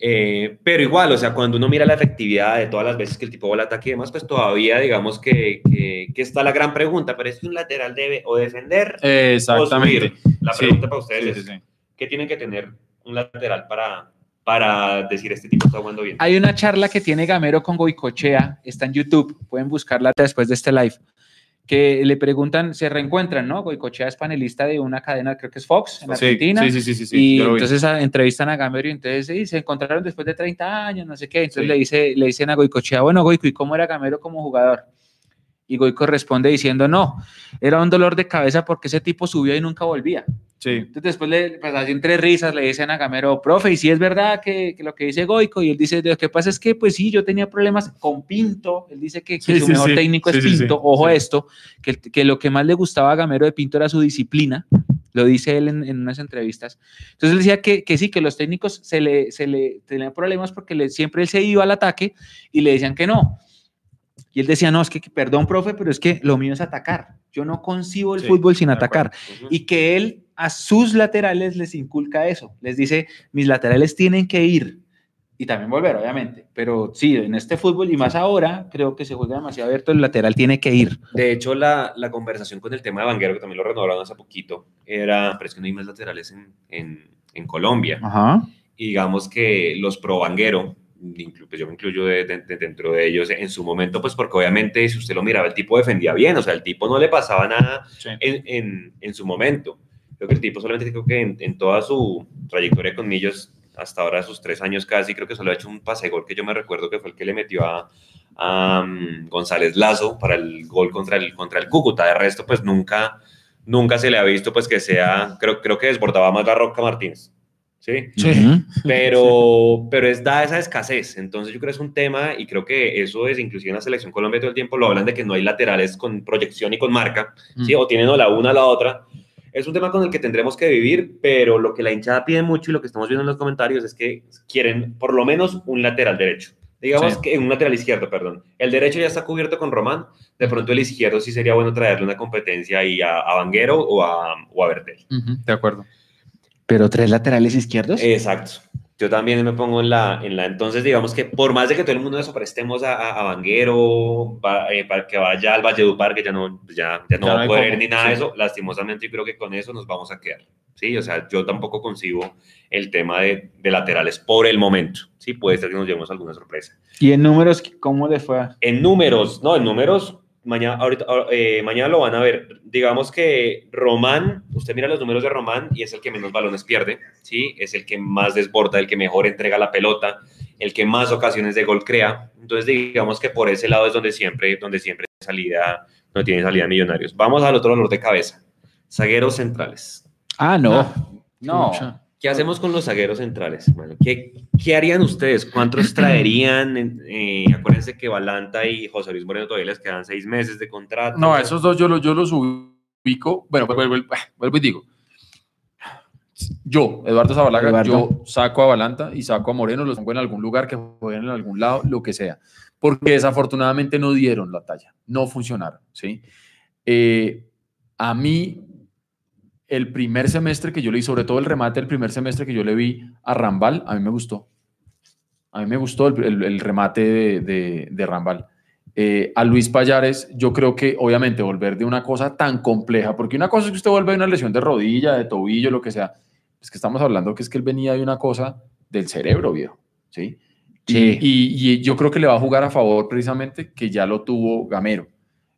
Eh, pero igual, o sea, cuando uno mira la efectividad de todas las veces que el tipo al ataque y demás, pues todavía digamos que, que, que está la gran pregunta, pero es que un lateral debe o defender Exactamente. o subir. La Sí, pregunta para ustedes sí, es, sí, sí. ¿qué tiene que tener un lateral para, para decir este tipo está jugando bien? Hay una charla que tiene Gamero con Goicochea, está en YouTube, pueden buscarla después de este live, que le preguntan, se reencuentran, ¿no? Goicochea es panelista de una cadena, creo que es Fox, en Sí, Argentina. sí, sí, sí, sí, y entonces a- entrevistan a Gamero y entonces sí, se encontraron después de 30 años, no sé qué. Entonces Sí. le, dice, le dicen a Goicochea, bueno, Goico, ¿y cómo era Gamero como jugador? Y Goico responde diciendo, no, era un dolor de cabeza porque ese tipo subió y nunca volvía. Sí. Entonces después, le, pues así entre risas, le dicen a Gamero, profe, y si es verdad que, que lo que dice Goico, y él dice, lo que pasa es que, pues sí, yo tenía problemas con Pinto, él dice que, que Sí, su sí, mejor sí. técnico es. Pinto, ojo a esto, que, que lo que más le gustaba a Gamero de Pinto era su disciplina, lo dice él en, en unas entrevistas. Entonces él decía que, que sí, que los técnicos se le, se le tenían problemas porque le- siempre él se iba al ataque y le decían que no. Y él decía, no, es que, perdón, profe, pero es que lo mío es atacar. Yo no concibo el Sí, fútbol sin atacar y que él a sus laterales les inculca eso. Les dice, mis laterales tienen que ir y también volver, obviamente. Pero sí, en este fútbol y más ahora, creo que se juega demasiado abierto, el lateral tiene que ir. De hecho, la, la conversación con el tema de Vanguero, que también lo renovaron hace poquito, era, pero es que no hay más laterales en, en, en Colombia. Ajá. Y digamos que los pro Vanguero, pues yo me incluyo de- de- de- dentro de ellos en su momento, pues porque obviamente si usted lo miraba, el tipo defendía bien, o sea, el tipo no le pasaba nada Sí. en, en, en su momento. Creo que el tipo solamente creo que en, en toda su trayectoria con Millos, hasta ahora sus tres años casi, creo que solo ha hecho un pase gol que yo me recuerdo que fue el que le metió a, a, um, González Lazo para el gol contra el, contra el Cúcuta. De resto, pues nunca, nunca se le ha visto pues que sea, creo, creo que desbordaba más la Roca Martínez. ¿Sí? Ujú. pero, pero es da esa escasez. Entonces yo creo que es un tema y creo que eso es, inclusive en la selección Colombia todo el tiempo lo hablan de que no hay laterales con proyección y con marca, ¿sí? o tienen o la una o la otra. Es un tema con el que tendremos que vivir, pero lo que la hinchada pide mucho y lo que estamos viendo en los comentarios es que quieren por lo menos un lateral derecho. Digamos Sí. que un lateral izquierdo, perdón. El derecho ya está cubierto con Román, de pronto el izquierdo sí sería bueno traerle una competencia ahí a, a Vanguero o a, o a Bertel. Ujú, De acuerdo. Pero tres laterales izquierdos. Exacto. Yo también me pongo en la, en la, entonces digamos que por más de que todo el mundo nos prestemos a, a, a Vanguero, va- eh, para que vaya al Valledupar, que ya no, ya, ya no no va a poder cómo, ni nada sí. de eso, lastimosamente yo creo que con eso nos vamos a quedar. Sí, o sea, yo tampoco concibo el tema de, de laterales por el momento. Sí, puede ser que nos llevemos alguna sorpresa. Y en números, ¿cómo le fue? En números, no, en números, mañana, ahorita, eh, mañana lo van a ver. Digamos que Román, usted mira los números de Román y es el que menos balones pierde, ¿sí? Es el que más desborda, el que mejor entrega la pelota, el que más ocasiones de gol crea. Entonces, digamos que por ese lado es donde siempre, donde siempre salida, no tiene salida Millonarios. Vamos al otro dolor de cabeza. Zagueros centrales. Ah, no. No. ¿Qué hacemos con los zagueros centrales? Bueno, ¿qué, qué harían ustedes? ¿Cuántos traerían? Eh, acuérdense que Balanta y José Luis Moreno todavía les quedan seis meses de contrato. No, esos dos yo, los- yo los ubico. Bueno, vuelvo, vuelvo- vuelvo y digo. Yo, Eduardo Zabalaga, Eduardo. yo saco a Balanta y saco a Moreno, los pongo en algún lugar, que jueguen en algún lado, lo que sea. Porque desafortunadamente no dieron la talla, no funcionaron, ¿sí? Eh, a mí, el primer semestre que yo le vi, sobre todo el remate del primer semestre que yo le vi a Rambal, a mí me gustó. A mí me gustó el, el- el remate de, de, de Rambal. Eh, a Luis Payares, yo creo que obviamente volver de una cosa tan compleja, porque una cosa es que usted vuelve de una lesión de rodilla, de tobillo, lo que sea, es que estamos hablando que es que él venía de una cosa del cerebro, viejo, ¿sí? Y- Sí. Y, y yo creo que le va a jugar a favor precisamente que ya lo tuvo Gamero.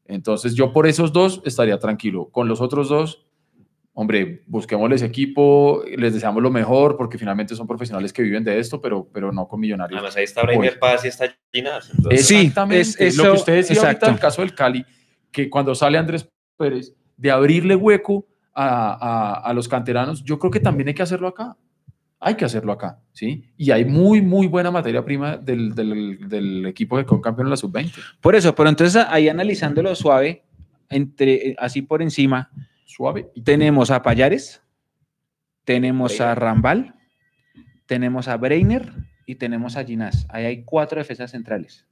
Entonces yo por esos dos estaría tranquilo. Con los otros dos, hombre, busquémosles equipo, les deseamos lo mejor, porque finalmente son profesionales que viven de esto, pero, pero no con millonarios. Además, ahí está Brainer Paz y está Ginás. entonces- Sí, Exactamente. es- lo eso- que usted decía ahorita del caso del Cali, que cuando sale Andrés Pérez, de abrirle hueco a, a- a los canteranos, yo creo que también hay que hacerlo acá. Hay que hacerlo acá, ¿sí? Y hay muy, muy buena materia prima del, del- del equipo que quedó campeón en la sub-20. Por eso, pero entonces ahí analizándolo suave, entre, así por encima, Suave. y- tenemos a Payares, tenemos a. Rambal, tenemos a Breiner y tenemos a Ginás. Ahí hay cuatro defensas centrales.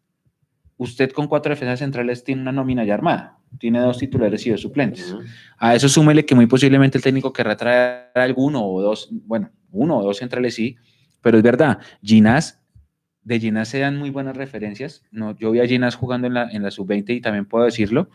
Usted con cuatro defensas centrales tiene una nómina ya armada. Tiene dos titulares y dos suplentes. Ujú. A eso súmele que muy posiblemente el técnico querrá traer alguno o dos, bueno, uno o dos centrales sí, pero es verdad, Ginás, de Ginás se dan muy buenas referencias. No, yo vi a Ginás jugando en la, en la sub-20 y también puedo decirlo.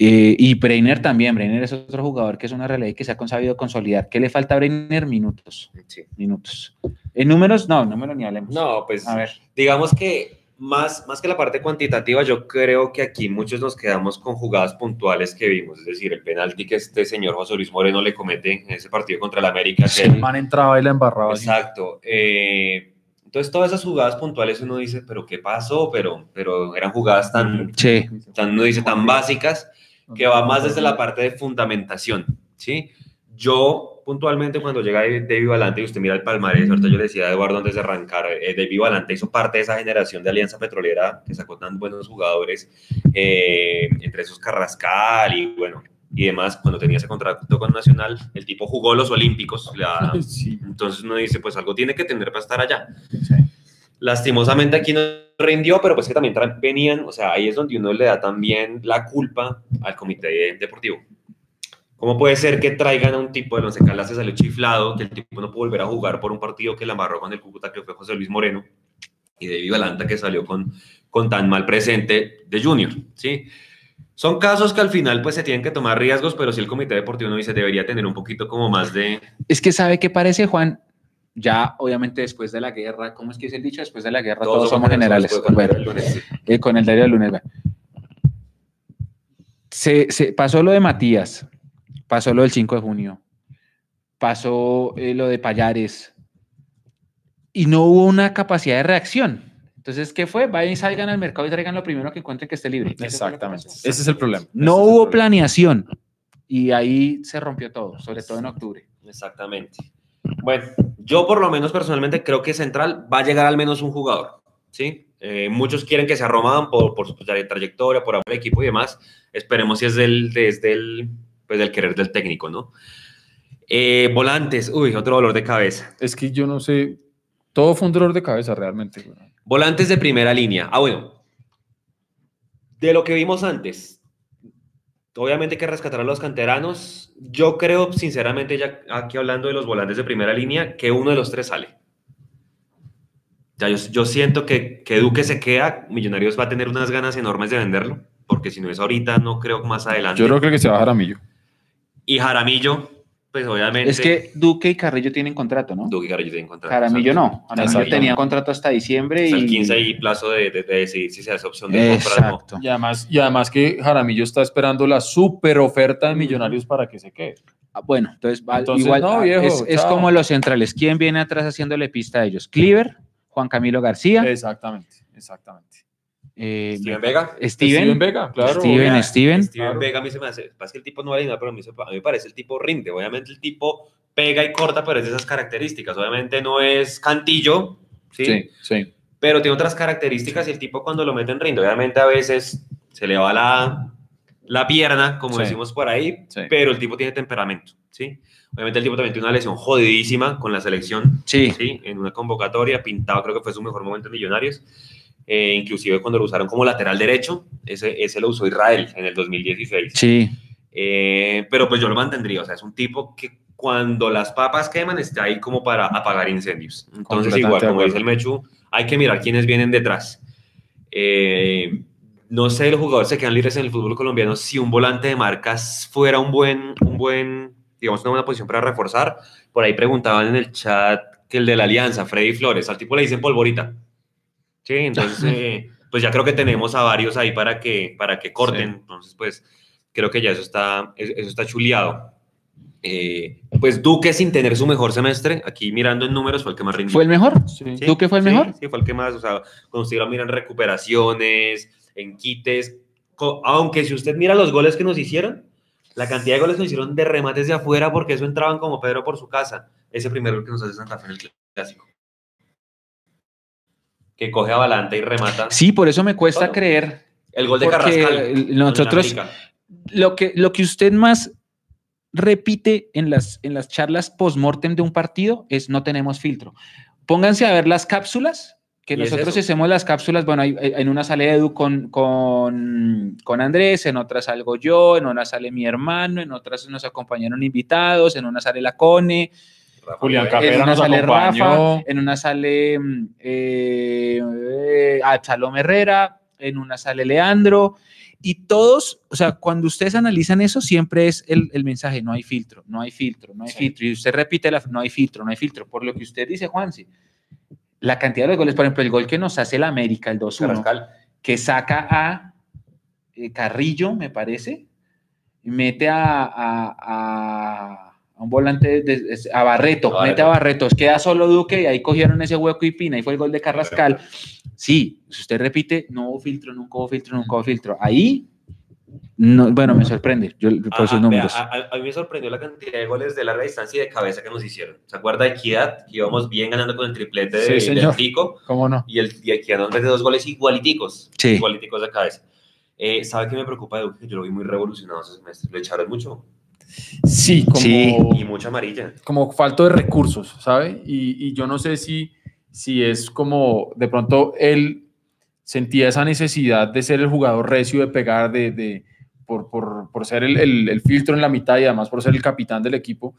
Eh, y Breiner también, Breiner es otro jugador que es una realidad y que se ha sabido consolidar. ¿Qué le falta a Breiner? Minutos, Sí. minutos. En números, no, números ni hablemos. No, pues A ver, digamos que más, más que la parte cuantitativa, yo creo que aquí muchos nos quedamos con jugadas puntuales que vimos, es decir, el penalti que este señor José Luis Moreno le comete en ese partido contra el América. que El man entraba y la embarraba. Exacto. eh, entonces, todas esas jugadas puntuales uno dice, pero ¿qué pasó? Pero, pero eran jugadas tan, Sí. tan, uno dice, tan básicas que va más desde la parte de fundamentación, ¿sí? Yo, puntualmente, cuando llega David Valante y usted mira el palmarés, ahorita yo le decía a Eduardo antes de arrancar, eh, David Valante hizo parte de esa generación de Alianza Petrolera que sacó tan buenos jugadores, eh, entre esos Carrascal y bueno, y demás, cuando tenía ese contrato con Nacional, el tipo jugó los Olímpicos, la- Sí, entonces uno dice, pues algo tiene que tener para estar allá. sí. Lastimosamente aquí no rindió, pero pues que también venían, o sea, ahí es donde uno le da también la culpa al comité deportivo. ¿Cómo puede ser que traigan a un tipo de Once Caldas se salió chiflado, que el tipo no pudo volver a jugar por un partido que la amarró con el Cúcuta, que fue José Luis Moreno, y David Valanta que salió con, con tan mal presente de Junior, ¿sí? Son casos que al final pues se tienen que tomar riesgos, pero si el comité deportivo no dice debería tener un poquito como más de... Es que sabe qué parece, Juan. Ya, obviamente, después de la guerra, ¿cómo es que es el dicho? Después de la guerra todos, somos generales. cuando Bueno, el lunes, eh, con el diario del lunes. Se, se- pasó lo de Matías, pasó lo del 5 de junio, pasó eh, lo de Payares y no hubo una capacidad de reacción. Entonces, ¿qué fue? Vayan y salgan al mercado y traigan lo primero que encuentren que esté libre. Exactamente. Ese es el problema. No Ese hubo problema. planeación y ahí se rompió todo, sobre todo en octubre. Exactamente. Bueno, yo por lo menos personalmente creo que Central va a llegar al menos un jugador, ¿sí? Eh, muchos quieren que sea Román por, por su trayectoria, por amor al equipo y demás. Esperemos si es del, desde el, pues del querer del técnico, ¿no? Eh, volantes, uy, otro dolor de cabeza. Es que yo no sé. Todo fue un dolor de cabeza realmente. Volantes de primera línea. Ah, bueno. De lo que vimos antes, obviamente hay que rescatar a los canteranos. Yo creo, sinceramente, ya aquí hablando de los volantes de primera línea, que uno de los tres sale. Ya yo, yo siento que, que Duque se queda, Millonarios va a tener unas ganas enormes de venderlo, porque si no es ahorita, no creo que más adelante. Yo creo que se va a Jaramillo. Y Jaramillo, pues obviamente. Es que Duque y Carrillo tienen contrato, ¿no? Duque y Jaramillo tienen contrato. Jaramillo no. Jaramillo Exacto. tenía contrato hasta diciembre Hasta y... el 15 y plazo de, de- de decidir si se hace opción de compra o no. Exacto. Y además, y además que Jaramillo está esperando la super oferta de Millonarios para que se quede. Ah, Bueno, entonces, va- Entonces, igual no, ah, viejo, es, es como los centrales. ¿Quién viene atrás haciéndole pista a ellos? Cleaver, Juan Camilo García, Exactamente, exactamente. Eh, Steven Vega. Steven, Vega, claro. Steven, Vea, Steven. Steven Claro. Vega a mí se me hace, pasa que el tipo no vale nada, pero a mí, se- a mí me parece el tipo rinde. Obviamente el tipo pega y corta, pero es de esas características. Obviamente no es cantillo, ¿sí? Sí, sí. Pero tiene otras características y el tipo cuando lo meten rinde. Obviamente a veces se le va la, la pierna, como Sí. decimos por ahí, Sí. pero el tipo tiene temperamento, ¿sí? Obviamente el tipo también tiene una lesión jodidísima con la selección, Sí, ¿sí? En una convocatoria, pintado, creo que fue su mejor momento en Millonarios. Eh, inclusive cuando lo usaron como lateral derecho, ese, ese lo usó Israel en el 2016. sí. Eh, pero pues yo lo mantendría, o sea, es un tipo que cuando las papas queman está ahí como para apagar incendios. Entonces igual, como dice el Mechu, hay que mirar quiénes vienen detrás. Eh, no sé, los jugadores se quedan libres en el fútbol colombiano si un volante de marcas fuera un buen, un buen, digamos, una buena posición para reforzar. Por ahí preguntaban en el chat que el de la Alianza, Freddy Flores, al tipo le dicen polvorita. Sí, entonces, eh, pues ya creo que tenemos a varios ahí para que, para que corten. Sí. Entonces, pues creo que ya eso está, eso está chuleado. Eh, pues Duque sin tener su mejor semestre, aquí mirando en números fue el que más rindió. ¿Fue el mejor? Sí. Sí, ¿Duque fue el mejor? Sí, fue el que más, o sea, cuando usted lo mira en recuperaciones, en quites, aunque si usted mira los goles que nos hicieron, la cantidad de goles que nos hicieron de remates de afuera, porque eso entraban como Pedro por su casa, ese primer gol que nos hace Santa Fe en el clásico. Que coge a Balanta y remata. Sí, por eso me cuesta creer. El gol de Carrascal. nosotros-. Lo que, lo que usted más repite en las, en las charlas post-mortem de un partido es no tenemos filtro. Pónganse a ver las cápsulas, que es nosotros eso. hacemos las cápsulas, bueno, hay- en una sale Edu con, con, con Andrés, en otra salgo yo, en una sale mi hermano, en otras nos acompañaron invitados, en una sale la Cone, Rafa Julián. Capera en una nos sale acompañó. Rafa, en una sale mm, eh, Absalom Herrera, en una sale Leandro, y todos, o sea, cuando ustedes analizan eso, siempre es el, el mensaje, no hay filtro, no hay filtro, no hay Sí. filtro, y usted repite, la, no hay filtro, no hay filtro, por lo que usted dice, Juansi, la cantidad de los goles, por ejemplo, el gol que nos hace el América, el 2-1, Carrascal. que saca a eh, Carrillo, me parece, y mete a, a- a- a un volante, de- de- a Barreto, A mete a Barreto. Barreto, queda solo Duque y ahí cogieron ese hueco y Pina, y fue el gol de Carrascal. Sí, si usted repite, no hubo filtro, nunca hubo filtro, nunca hubo filtro. Ahí, no, bueno, me sorprende yo, por esos ah, números. vea, a, a- mí me sorprendió la cantidad de goles de larga distancia y de cabeza que nos hicieron. ¿Se acuerda de Equidad? Que íbamos bien ganando con el triplete de, Sí, del. Tico. ¿Cómo no? Y, el, y Equidad nos mete dos goles igualiticos. Sí. Igualiticos de cabeza. Eh, ¿Sabe qué me preocupa de Duque? Yo lo vi muy revolucionado ese semestre. Lo echaron mucho. Sí, como, Sí. Y mucha amarilla. como falto de recursos, ¿sabe? Y, y yo no sé si, si es como de pronto él sentía esa necesidad de ser el jugador recio, de pegar, de, de- por, por- por ser el, el- el filtro en la mitad y además por ser el capitán del equipo,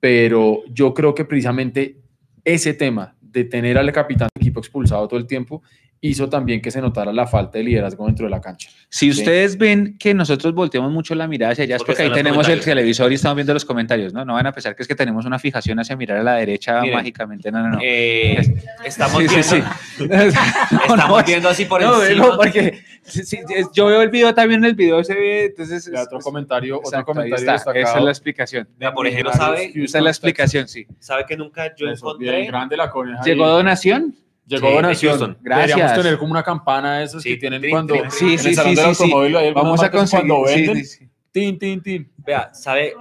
pero yo creo que precisamente ese tema de tener al capitán del equipo expulsado todo el tiempo hizo también que se notara la falta de liderazgo dentro de la cancha. Si Sí. ustedes ven que nosotros volteamos mucho la mirada hacia allá, es Porque porque ahí tenemos el televisor y estamos viendo los comentarios, ¿no? No van a pensar que es que tenemos una fijación hacia mirar a la derecha Miren, mágicamente, no, no, no. Eh, estamos Sí, sí, viendo, sí. estamos no, viendo así por no, encima. no, porque sí, sí, es- yo veo el video también, el video se ve, entonces... Ya, es- otro es- comentario, otro exacto, ahí comentario está, esa es la explicación. Vea, por ejemplo, ¿sabe? Esa es la explicación, sí. ¿Sabe que nunca yo encontré? grande la coneja. ¿Llegó ahí. donación? Llegó Sí, de donación. Houston. Deberíamos Gracias. tener como una campana de esas Sí, que tienen trin, cuando trin, Sí, en sí, el salón sí, del sí, sí. automóvil hay Vamos a conseguir. cuando sí, venden, sí, sí. tin, tin, tin. Vea, ¿sabe,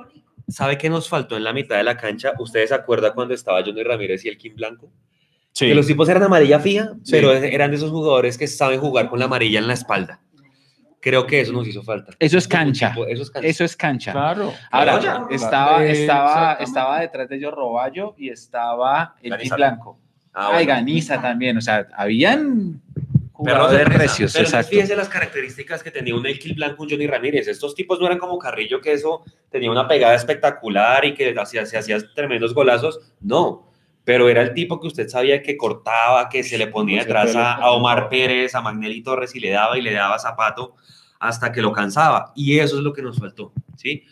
¿sabe qué nos faltó en la mitad de la cancha? ¿Ustedes se acuerdan cuando estaba Johnny Ramírez y el Kim Blanco? Sí. Que los tipos eran amarilla fija, Sí. pero eran de esos jugadores que saben jugar con la amarilla en la espalda. Creo que eso nos hizo falta. Eso es cancha. tipo- eso es cancha. Eso es cancha. Claro. Ahora, Claro. estaba, estaba, estaba detrás de ellos Roballo y estaba el. Team Blanco. Ah, Ay, bueno. Ganiza también. O sea, habían jugadores de presa. recios, Pero exacto. fíjense las características que tenía un Elkil Blanco, un Johnny Ramírez. Estos tipos no eran como Carrillo, que eso tenía una pegada espectacular y que hacía, se hacía tremendos golazos. No, pero era el tipo que usted sabía que cortaba, que se le ponía detrás a Omar Pérez, a Magnelli Torres y le daba y le daba zapato hasta que lo cansaba. Y eso es lo que nos faltó, ¿sí?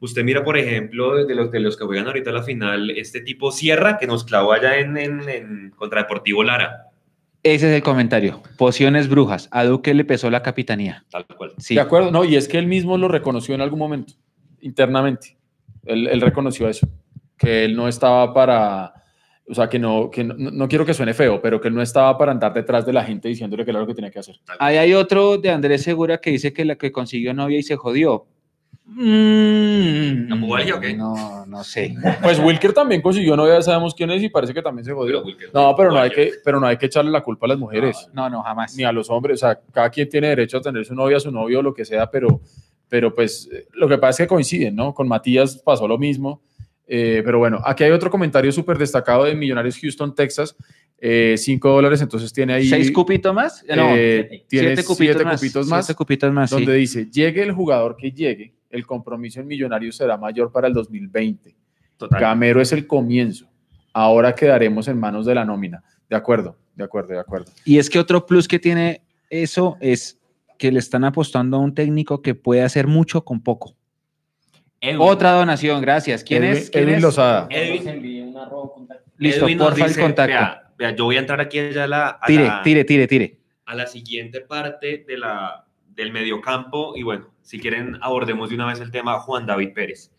Usted mira, por ejemplo, de los, de los que juegan ahorita a la final, este tipo Sierra, que nos clavó allá en, en, en contra Deportivo Lara, Ese es el comentario. Pociones brujas. A Duque le pesó la capitanía. tal cual. Sí. De acuerdo, no, y es que él mismo lo reconoció en algún momento, internamente. Él, él reconoció eso, que él no estaba para, o sea, que no, que no, no quiero que suene feo, pero que él no estaba para andar detrás de la gente diciéndole que era lo que tenía que hacer. Ahí hay otro de Andrés Segura que dice que la que consiguió novia y se jodió. Mm, ¿La Pugalia o qué? No, no sé. Pues Wilker también consiguió novia, ya sabemos quién es y parece que también se jodió. Wilker- No, pero no hay que, pero no hay que echarle la culpa a las mujeres. No, no, jamás. ni a los hombres, o sea, cada quien tiene derecho a tener su novia, su novio, lo que sea, pero, pero pues eh, lo que pasa es que coinciden, ¿no? Con Matías pasó lo mismo, eh, pero bueno, aquí hay otro comentario súper destacado de Millonarios Houston, Texas, 5 dólares, entonces tiene ahí... ¿Seis cupitos más? No, eh, tiene siete cupitos siete más. cupitos más, Siete cupitos más, sí. donde dice, llegue el jugador que llegue, el compromiso en Millonarios será mayor para el 2020. Total. Gamero es el comienzo, ahora quedaremos en manos de la nómina. De acuerdo, de acuerdo, de acuerdo. Y es que otro plus que tiene eso es que le están apostando a un técnico que puede hacer mucho con poco. Edwin. Otra donación, gracias. ¿Quién Edwin- es? ¿Quién Edwin es? Lozada. Edwin- Nos envíe un arroba contacto. Listo, Edwin porfa el dice, contacto. Vea, vea, yo voy a entrar aquí ya a la, a Tire, la- tire, tire, tire. a la siguiente parte de la, del mediocampo y bueno, si quieren abordemos de una vez el tema Juan David Pérez.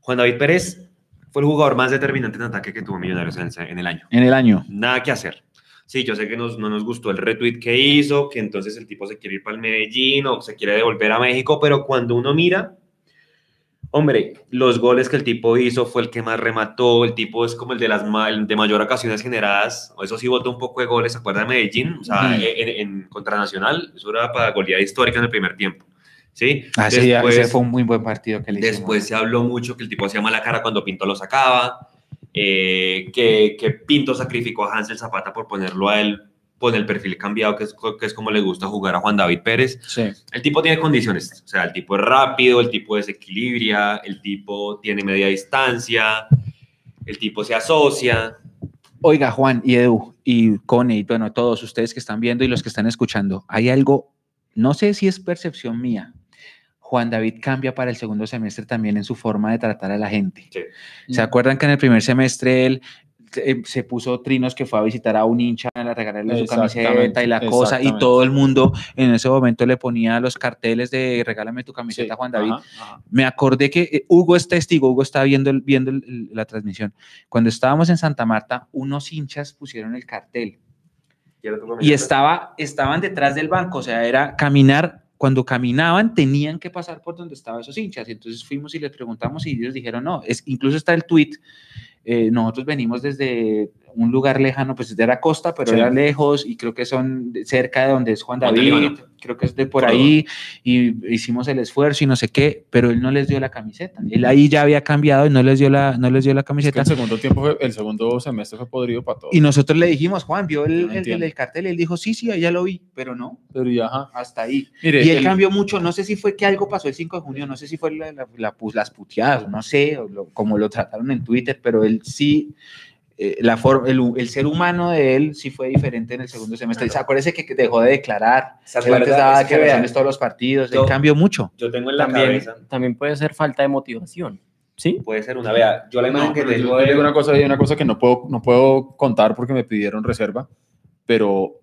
Juan David Pérez fue el jugador más determinante en ataque que tuvo Millonarios en el, año. En el año. Nada que hacer. Sí, yo sé que nos- no nos gustó el retweet que hizo, que entonces el tipo se quiere ir para el Medellín o se quiere devolver a México, pero cuando uno mira, hombre, los goles que el tipo hizo fue el que más remató, el tipo es como el de las el de mayor ocasiones generadas, o eso sí votó un poco de goles, ¿se acuerda de Medellín? O sea, Ujú. en, en contra Nacional, eso era para goleada histórica en el primer tiempo. ¿Sí? Ah, sí, Después- ese fue un muy buen partido que le hicimos. Después se habló mucho que el tipo hacía mala cara cuando Pinto lo sacaba, eh, que, que Pinto sacrificó a Hansel Zapata por ponerlo a él con el perfil cambiado, que es, que es como le gusta jugar a Juan David Pérez. Sí. El tipo tiene condiciones, o sea, el tipo es rápido, el tipo desequilibra, el tipo tiene media distancia, el tipo se asocia. Oiga, Juan y Edu y Cone y bueno, todos ustedes que están viendo y los que están escuchando, hay algo, no sé si es percepción mía. Juan David cambia para el segundo semestre también en su forma de tratar a la gente. Sí. ¿Se acuerdan que en el primer semestre él eh, se puso trinos que fue a visitar a un hincha a regalarle su camiseta y la cosa, y todo el mundo en ese momento le ponía los carteles de regálame tu camiseta, Sí, Juan David. ajá, ajá. Me acordé que eh, Hugo es testigo, Hugo está viendo, el- viendo el- el- la transmisión. Cuando estábamos en Santa Marta, unos hinchas pusieron el cartel y estaba, estaban detrás del banco, o sea, era caminar, cuando caminaban tenían que pasar por donde estaban esos hinchas, y entonces fuimos y les preguntamos y ellos dijeron, no, es, incluso está el tweet, eh, nosotros venimos desde un lugar lejano, pues la costa, pero Sí. era lejos y creo que son cerca de donde es Juan David, creo que es de por ahí, y hicimos el esfuerzo y no sé qué, pero él no les dio la camiseta, él ahí ya había cambiado y no les dio la, no les dio la Es que camiseta. el segundo tiempo, fue- el segundo semestre fue podrido para todos. Y nosotros le dijimos, Juan, ¿vio el, no el- el- el cartel? Él dijo, sí, sí, ahí ya lo vi, pero no, Pero ya, ajá. hasta ahí. Mire, Y él cambió mucho, no sé si fue que algo pasó el 5 de junio, no sé si fue la- la- la pu- las puteadas, no sé, o lo- como lo trataron en Twitter, pero él sí, eh, la forma, el, el ser humano de él sí fue diferente en el segundo semestre. Claro. Acuérdese que dejó de declarar, ¿Se él antes daba que declaraciones vea, todos los partidos, él yo- cambió mucho. Yo tengo en la También, cabeza, también puede ser falta de motivación. ¿Sí? puede ser una, vea, yo la No, imagen que pero yo- tengo yo de- digo una cosa, hay una cosa que no puedo, no puedo contar porque me pidieron reserva, pero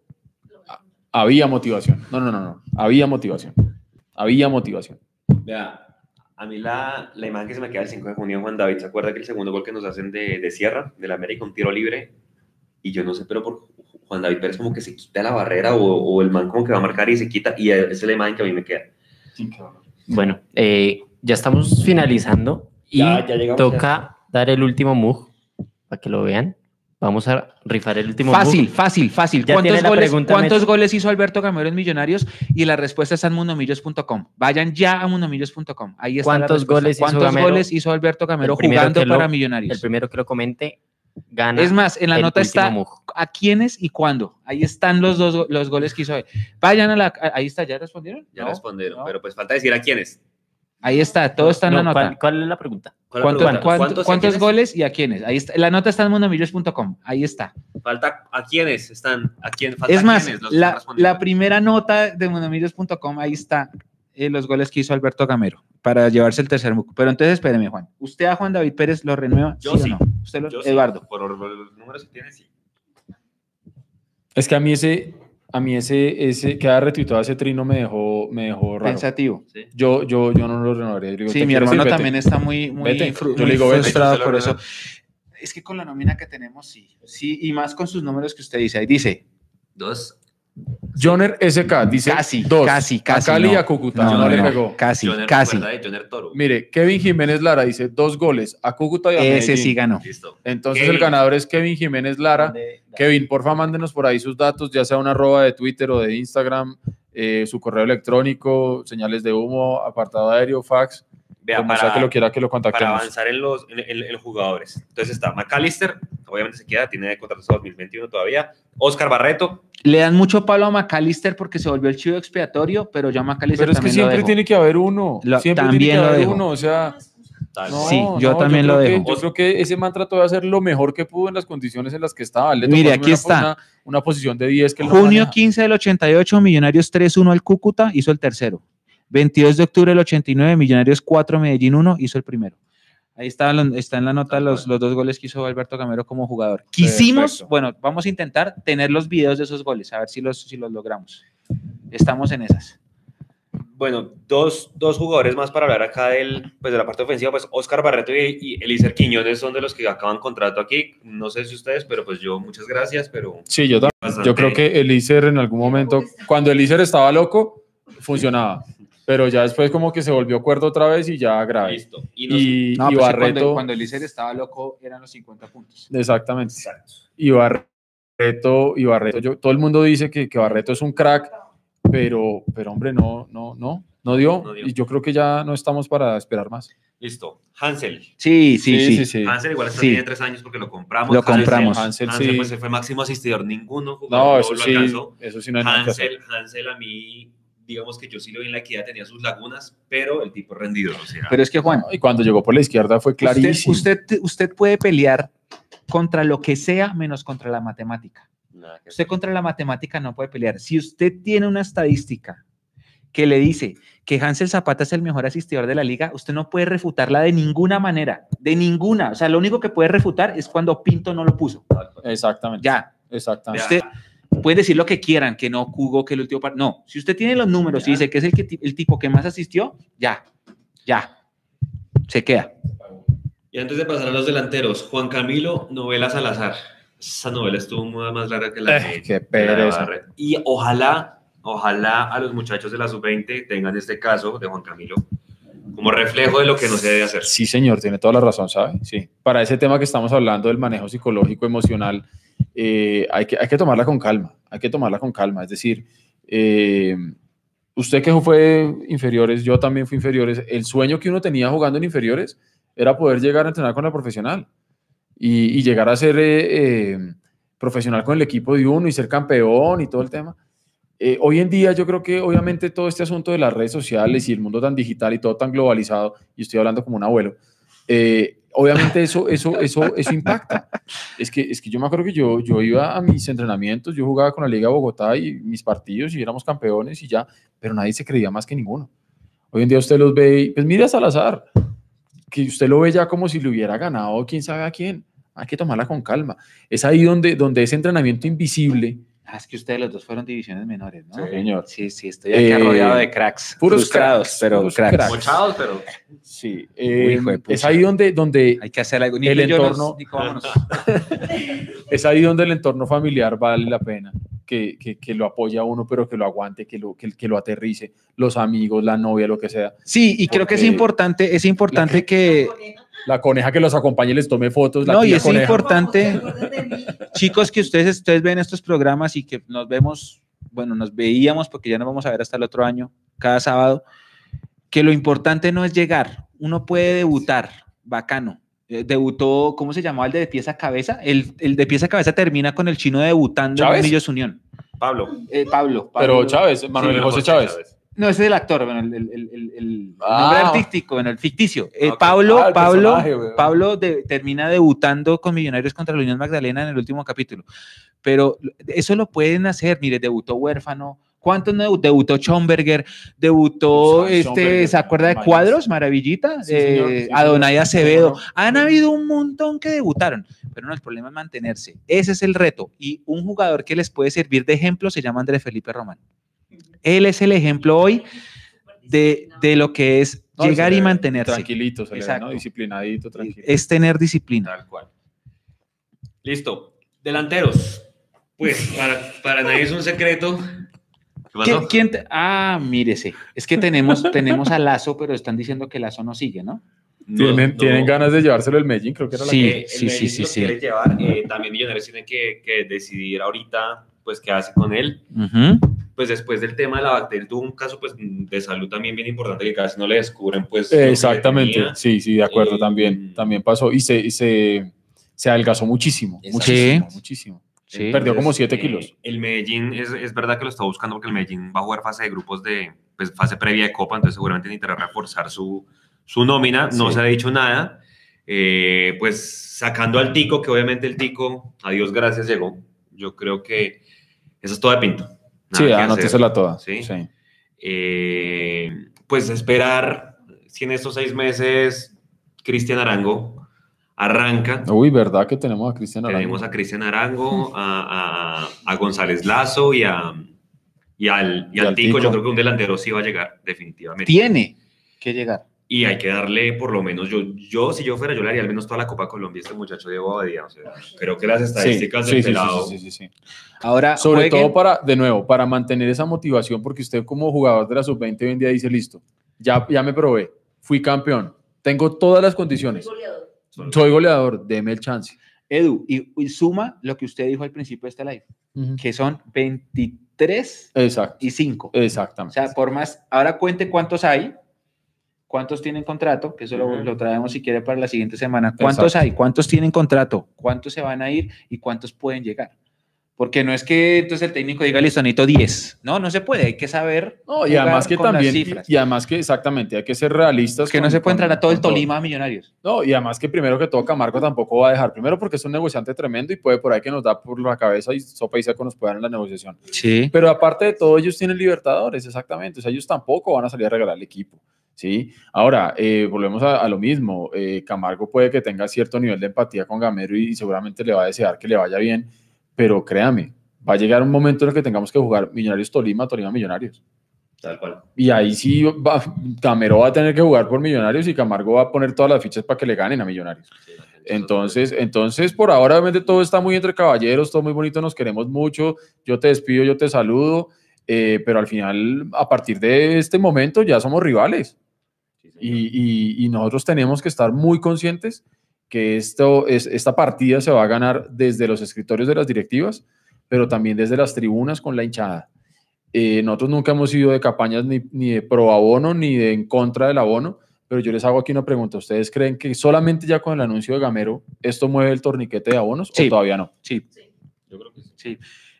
a- había motivación. No, no, no, no. Había motivación. Había motivación. Vea, a mí la, la imagen que se me queda el 5 de junio, Juan David, ¿se acuerda que el segundo gol que nos hacen de, de Sierra, del América, un tiro libre? Y yo no sé, pero por Juan David Pérez como que se quita la barrera o, o el man como que va a marcar y se quita, y esa es la imagen que a mí me queda. Bueno, eh, ya estamos finalizando y Ya- ya llegamos toca dar el último move para que lo vean. Vamos a rifar el último Fácil, fácil, fácil. Ya ¿Cuántos, goles, pregunta, ¿cuántos Mecho. goles hizo Alberto Gamero en Millonarios? Y la respuesta está en mundomillos.com. Vayan ya a mundomillos.com. Ahí está ¿Cuántos goles hizo ¿Cuántos Gamero? goles hizo Alberto Gamero El primero jugando que lo- para El Millonarios? primero que lo comente gana. Es más, en la el nota está a quiénes y cuándo. Ahí están los dos los goles que hizo. él. Vayan a la. Ahí está, ¿ya respondieron? Ya No, respondieron, no. pero pues falta decir a quiénes. Ahí está, todo está en la No, nota. ¿cuál, cuál es la pregunta? ¿Cuál es la ¿Cuántos, pregunta? cuánto- ¿Cuántos y a cuántos quiénes? goles y a quiénes? Ahí está. La nota está en mundomillos.com. Ahí está. Falta a quiénes están, a quién falta Es a más, quiénes los que están la, respondiendo. la primera nota de mundomillos.com, ahí está eh, los goles que hizo Alberto Gamero para llevarse el tercer muco. Pero entonces espéreme, Juan. ¿Usted a Juan David Pérez lo renueva? Yo ¿sí, sí. o no? ¿Usted lo, Yo sí, Eduardo. por los los números que tiene, sí. Es que a mí ese, a mí ese, ese, que haya retuitado ese trino me dejó, me dejó raro. Pensativo. sí. Yo, yo, yo no lo renovaría. Digo, Sí, ¿te mi hermano también está muy, muy, Vete. Yo muy le digo, frustrado por eso. Es que con la nómina que tenemos, sí. Sí, y más con sus números que usted dice. Ahí dice, Dos. Joner SK dice casi, dos. casi, casi. A Cali y a Cúcuta. No, No, no, le pegó. Casi, Joner, casi. Toro. Mire, Kevin Jiménez Lara dice dos goles a Cúcuta y a Ese Medellín. sí ganó. Listo. Entonces Kevin. el ganador es Kevin Jiménez Lara. Kevin, porfa, mándenos por ahí sus datos, ya sea una arroba de Twitter o de Instagram, eh, su correo electrónico, señales de humo, apartado aéreo, fax, Vea, como para, sea que lo quiera que lo para contactemos. avanzar en los, en, en- en los jugadores. Entonces está McAllister, obviamente se queda, tiene contrato hasta 2021 todavía. Oscar Barreto, Le dan mucho palo a McAllister porque se volvió el chivo expiatorio, pero ya McAllister Pero es que también lo siempre tiene que haber uno. Lo- siempre también tiene que lo haber dejo. uno. O sea, no, Sí, yo también creo lo que- dejo. yo creo que ese man trató de hacer lo mejor que pudo en las condiciones en las que estaba. Le Mire, aquí una- está. Una, una posición de 10 que no Junio maneja. 15 del 88, Millonarios 3-1 al Cúcuta, hizo el tercero. 22 de octubre del 89, Millonarios 4, Medellín 1, hizo el primero. Ahí está, está en la nota los, los dos goles que hizo Alberto Gamero como jugador. Quisimos, Perfecto. bueno, vamos a intentar tener los videos de esos goles, a ver si los, si los logramos. Estamos en esas. Bueno, dos, dos jugadores más para hablar acá del, pues de la parte ofensiva, pues Oscar Barreto y, y Elícer Quiñones son de los que acaban contrato aquí. No sé si ustedes, pero pues yo muchas gracias, pero Sí, yo también. bastante- Yo creo que Elícer en algún momento, cuando Elícer estaba loco, funcionaba. Pero ya después como que se volvió cuerdo otra vez y ya grave. listo. Y nos- Y, No, y pues sí, Barreto, cuando, cuando Eliezer estaba loco eran los 50 puntos. exactamente. Exacto. Y Barreto, y Barreto, yo, todo el mundo dice que, que Barreto es un crack, pero, pero hombre, no, no, no, no dio. No dio. Y yo creo que ya no estamos para esperar más. Listo. Hansel. Sí, sí, sí. Hansel igual está Sí. tiene tres años porque lo compramos. Lo Hansel- compramos. Hansel, Hansel, sí. pues se fue máximo asistidor. Ninguno jugador No, eso lo sí, alcanzó. eso sí no hay. Hansel, Hansel a mí, digamos que yo sí lo vi en la equidad, tenía sus lagunas, pero el tipo rendido, o sea, Pero es que Juan, Y cuando llegó por la izquierda fue clarísimo. usted, usted, usted puede pelear contra lo que sea menos contra la matemática. nada Usted contra la matemática no puede pelear. Si usted tiene una estadística que le dice que Hansel Zapata es el mejor asistidor de la liga, usted no puede refutarla de ninguna manera, de ninguna. O sea, lo único que puede refutar es cuando Pinto no lo puso. Exactamente. Ya, Exactamente. usted puede decir lo que quieran, que no jugó, que el último par- No, si usted tiene los números y dice que es el, que, el tipo que más asistió, ya, ya, se queda. Y antes de pasar a los delanteros, Juan Camilo, novela Salazar. Esa novela estuvo muy más larga que la Eh, de, qué la de pereza. Barret. Y ojalá, ojalá a los muchachos de la sub-20 tengan este caso de Juan Camilo como reflejo de lo que no se debe hacer. Sí, señor, tiene toda la razón, ¿sabe? Sí. Para ese tema que estamos hablando del manejo psicológico, emocional, eh, hay, que, hay que tomarla con calma, hay que tomarla con calma. Es decir, eh, usted que fue inferiores, yo también fui inferiores, el sueño que uno tenía jugando en inferiores era poder llegar a entrenar con la profesional y, llegar a ser eh, profesional con el equipo de uno y ser campeón y todo el tema. Eh, hoy en día yo creo que obviamente todo este asunto de las redes sociales y el mundo tan digital y todo tan globalizado, y estoy hablando como un abuelo, eh, obviamente eso, eso, eso, eso impacta. Es que, es que yo me acuerdo que yo, yo iba a mis entrenamientos, yo jugaba con la Liga Bogotá y mis partidos y éramos campeones y ya, pero nadie se creía más que ninguno. Hoy en día usted los ve y, pues mira Salazar, que usted lo ve ya como si le hubiera ganado quién sabe a quién. Hay que tomarla con calma. Es ahí donde, donde ese entrenamiento invisible, Ah, es que ustedes los dos fueron divisiones menores, ¿no? Sí, señor. Sí, sí, estoy aquí Eh, rodeado de cracks. puros frustrados, cracks, pero puros cracks. cracks. Mochados, pero sí, eh, pucha. es ahí donde, donde Hay que hacer algo. Ni El nos- entorno- vámonos. es ahí donde el entorno familiar vale la pena, que, que, que lo apoya a uno, pero que lo aguante, que lo, que, que lo aterrice, los amigos, la novia, lo que sea. Sí, y creo que es importante, es importante que, La coneja que los acompañe y les tome fotos. La no, y es coneja. importante, chicos, que ustedes, ustedes ven estos programas y que nos vemos, bueno, nos veíamos porque ya nos vamos a ver hasta el otro año, cada sábado, que lo importante no es llegar, uno puede debutar, bacano. Eh, Debutó, ¿cómo se llamaba el de pieza a cabeza? El, el de pieza a cabeza termina con el chino debutando ¿Chávez? en Millos Unión. Pablo. Eh, Pablo, Pero Pablo- Chávez, Manuel Sí, José Chávez. No, ese es el actor, bueno, el, el- el- el- el Ah. nombre artístico, bueno, el ficticio. Eh. Pablo, Ah, Pablo. Pablo de- termina debutando con Millonarios contra la Unión Magdalena en el último capítulo. Pero eso lo pueden hacer, mire, debutó Huérfano. ¿Cuántos no debu- debutó Schomberger? Debutó, Schomberger, este, ¿se acuerda de. Cuadros? Maravillita. Sí, señor, Eh, sí, Adonai. Acevedo. Han habido un montón que debutaron, pero no, el problema es mantenerse. Ese es el reto. Y un jugador que les puede servir de ejemplo se llama Andrés Felipe Román. Él es el ejemplo hoy de, de lo que es No, llegar le y mantenerse. Tranquilito, se le ve, Exacto. ¿no? disciplinadito, tranquilo. Es tener disciplina. Tal cual. Listo. Delanteros. Pues para, para nadie es un secreto. ¿Qué ¿Quién, pasó? quién te- ah, mírese. Es que tenemos, tenemos a Lazo, pero están diciendo que Lazo no sigue, ¿no? No, ¿Tienen, no. tienen ganas de llevárselo el Medellín, creo que era la Sí. que- Eh, el sí, Medellín sí, lo sí. quiere llevar. eh, también Millonarios tiene que, que decidir ahorita, pues, qué hace con él. Ujú. Pues después del tema de la bacteria, tuvo un caso pues, de salud también bien importante que casi no le descubren, pues. Exactamente, sí, sí, de acuerdo, Eh, también, también pasó y se, y se, se adelgazó muchísimo, muchísimo, muchísimo. Sí. Perdió como Entonces, 7 eh, kilos. el Medellín es, es verdad que lo está buscando porque el Medellín va a jugar fase de grupos de pues, fase previa de Copa, entonces seguramente necesitará reforzar su, su nómina. No Sí. se ha dicho nada. Eh, pues sacando al Tico, que obviamente el Tico, a Dios gracias, llegó. Yo creo que eso es todo de pinto. Nada Sí, hacer. toda. Sí. sí. Eh, pues esperar si en estos seis meses Cristian Arango arranca. Uy, ¿verdad que tenemos a Cristian Arango? Tenemos a Cristian Arango, a, a- a González Lazo y, a, y al, y Y al al Tico. Tico. Yo creo que un delantero sí va a llegar, definitivamente. Tiene que llegar. Y hay que darle por lo menos, yo, yo si yo fuera, yo le haría al menos toda la Copa Colombia a este muchacho Diego Abadía. O sea, creo que las estadísticas sí, del sí, sí, pelado... sí, sí, sí. Ahora, Sobre todo para, de nuevo, para mantener esa motivación, porque usted como jugador de la sub-20 hoy en día dice, listo, ya, ya me probé, fui campeón, tengo todas las condiciones, soy goleador, deme el chance. Edu, y, y suma lo que usted dijo al principio de este live, que son 23 Exacto, y 5. O exactamente. sea, por más, ahora cuente cuántos hay, cuántos tienen contrato, que eso lo, lo traemos si quiere para la siguiente semana. ¿Cuántos Exacto. hay? ¿Cuántos tienen contrato? ¿Cuántos se van a ir? ¿Y cuántos pueden llegar? Porque no es que entonces el técnico diga, listo, necesito 10. No, no se puede. Hay que saber. No, y además que también, y además que exactamente, hay que ser realistas. que no se puede con- entrar a todo el Tolima a Millonarios. No, y además que primero que todo Camargo tampoco va a dejar, primero porque es un negociante tremendo y puede por ahí que nos da por la cabeza y sopa y seco nos puedan en la negociación. Sí. Pero aparte de todo, ellos tienen Libertadores, exactamente. O sea, ellos tampoco van a salir a regalar el equipo. ¿Sí? Ahora, eh, volvemos a, a lo mismo. eh, Camargo puede que tenga cierto nivel de empatía con Gamero y, seguramente le va a desear que le vaya bien, pero créame, va a llegar un momento en el que tengamos que jugar Millonarios Tolima, Tolima Millonarios. Tal cual. Y ahí sí, va, Gamero va a tener que jugar por Millonarios y Camargo va a poner todas las fichas para que le ganen a Millonarios. Entonces, entonces, por ahora, obviamente, todo está muy entre caballeros, todo muy bonito, nos queremos mucho. Yo te despido, yo te saludo, eh, pero al final, a partir de este momento, ya somos rivales. Y, y- y nosotros tenemos que estar muy conscientes que esto es, esta partida se va a ganar desde los escritorios de las directivas, pero también desde las tribunas con la hinchada. Eh, nosotros nunca hemos sido de campañas ni, ni de pro abono ni de en contra del abono, pero yo les hago aquí una pregunta. ¿Ustedes creen que solamente ya con el anuncio de Gamero esto mueve el torniquete de abonos Sí. o todavía no? Sí. Yo creo que sí. Sí.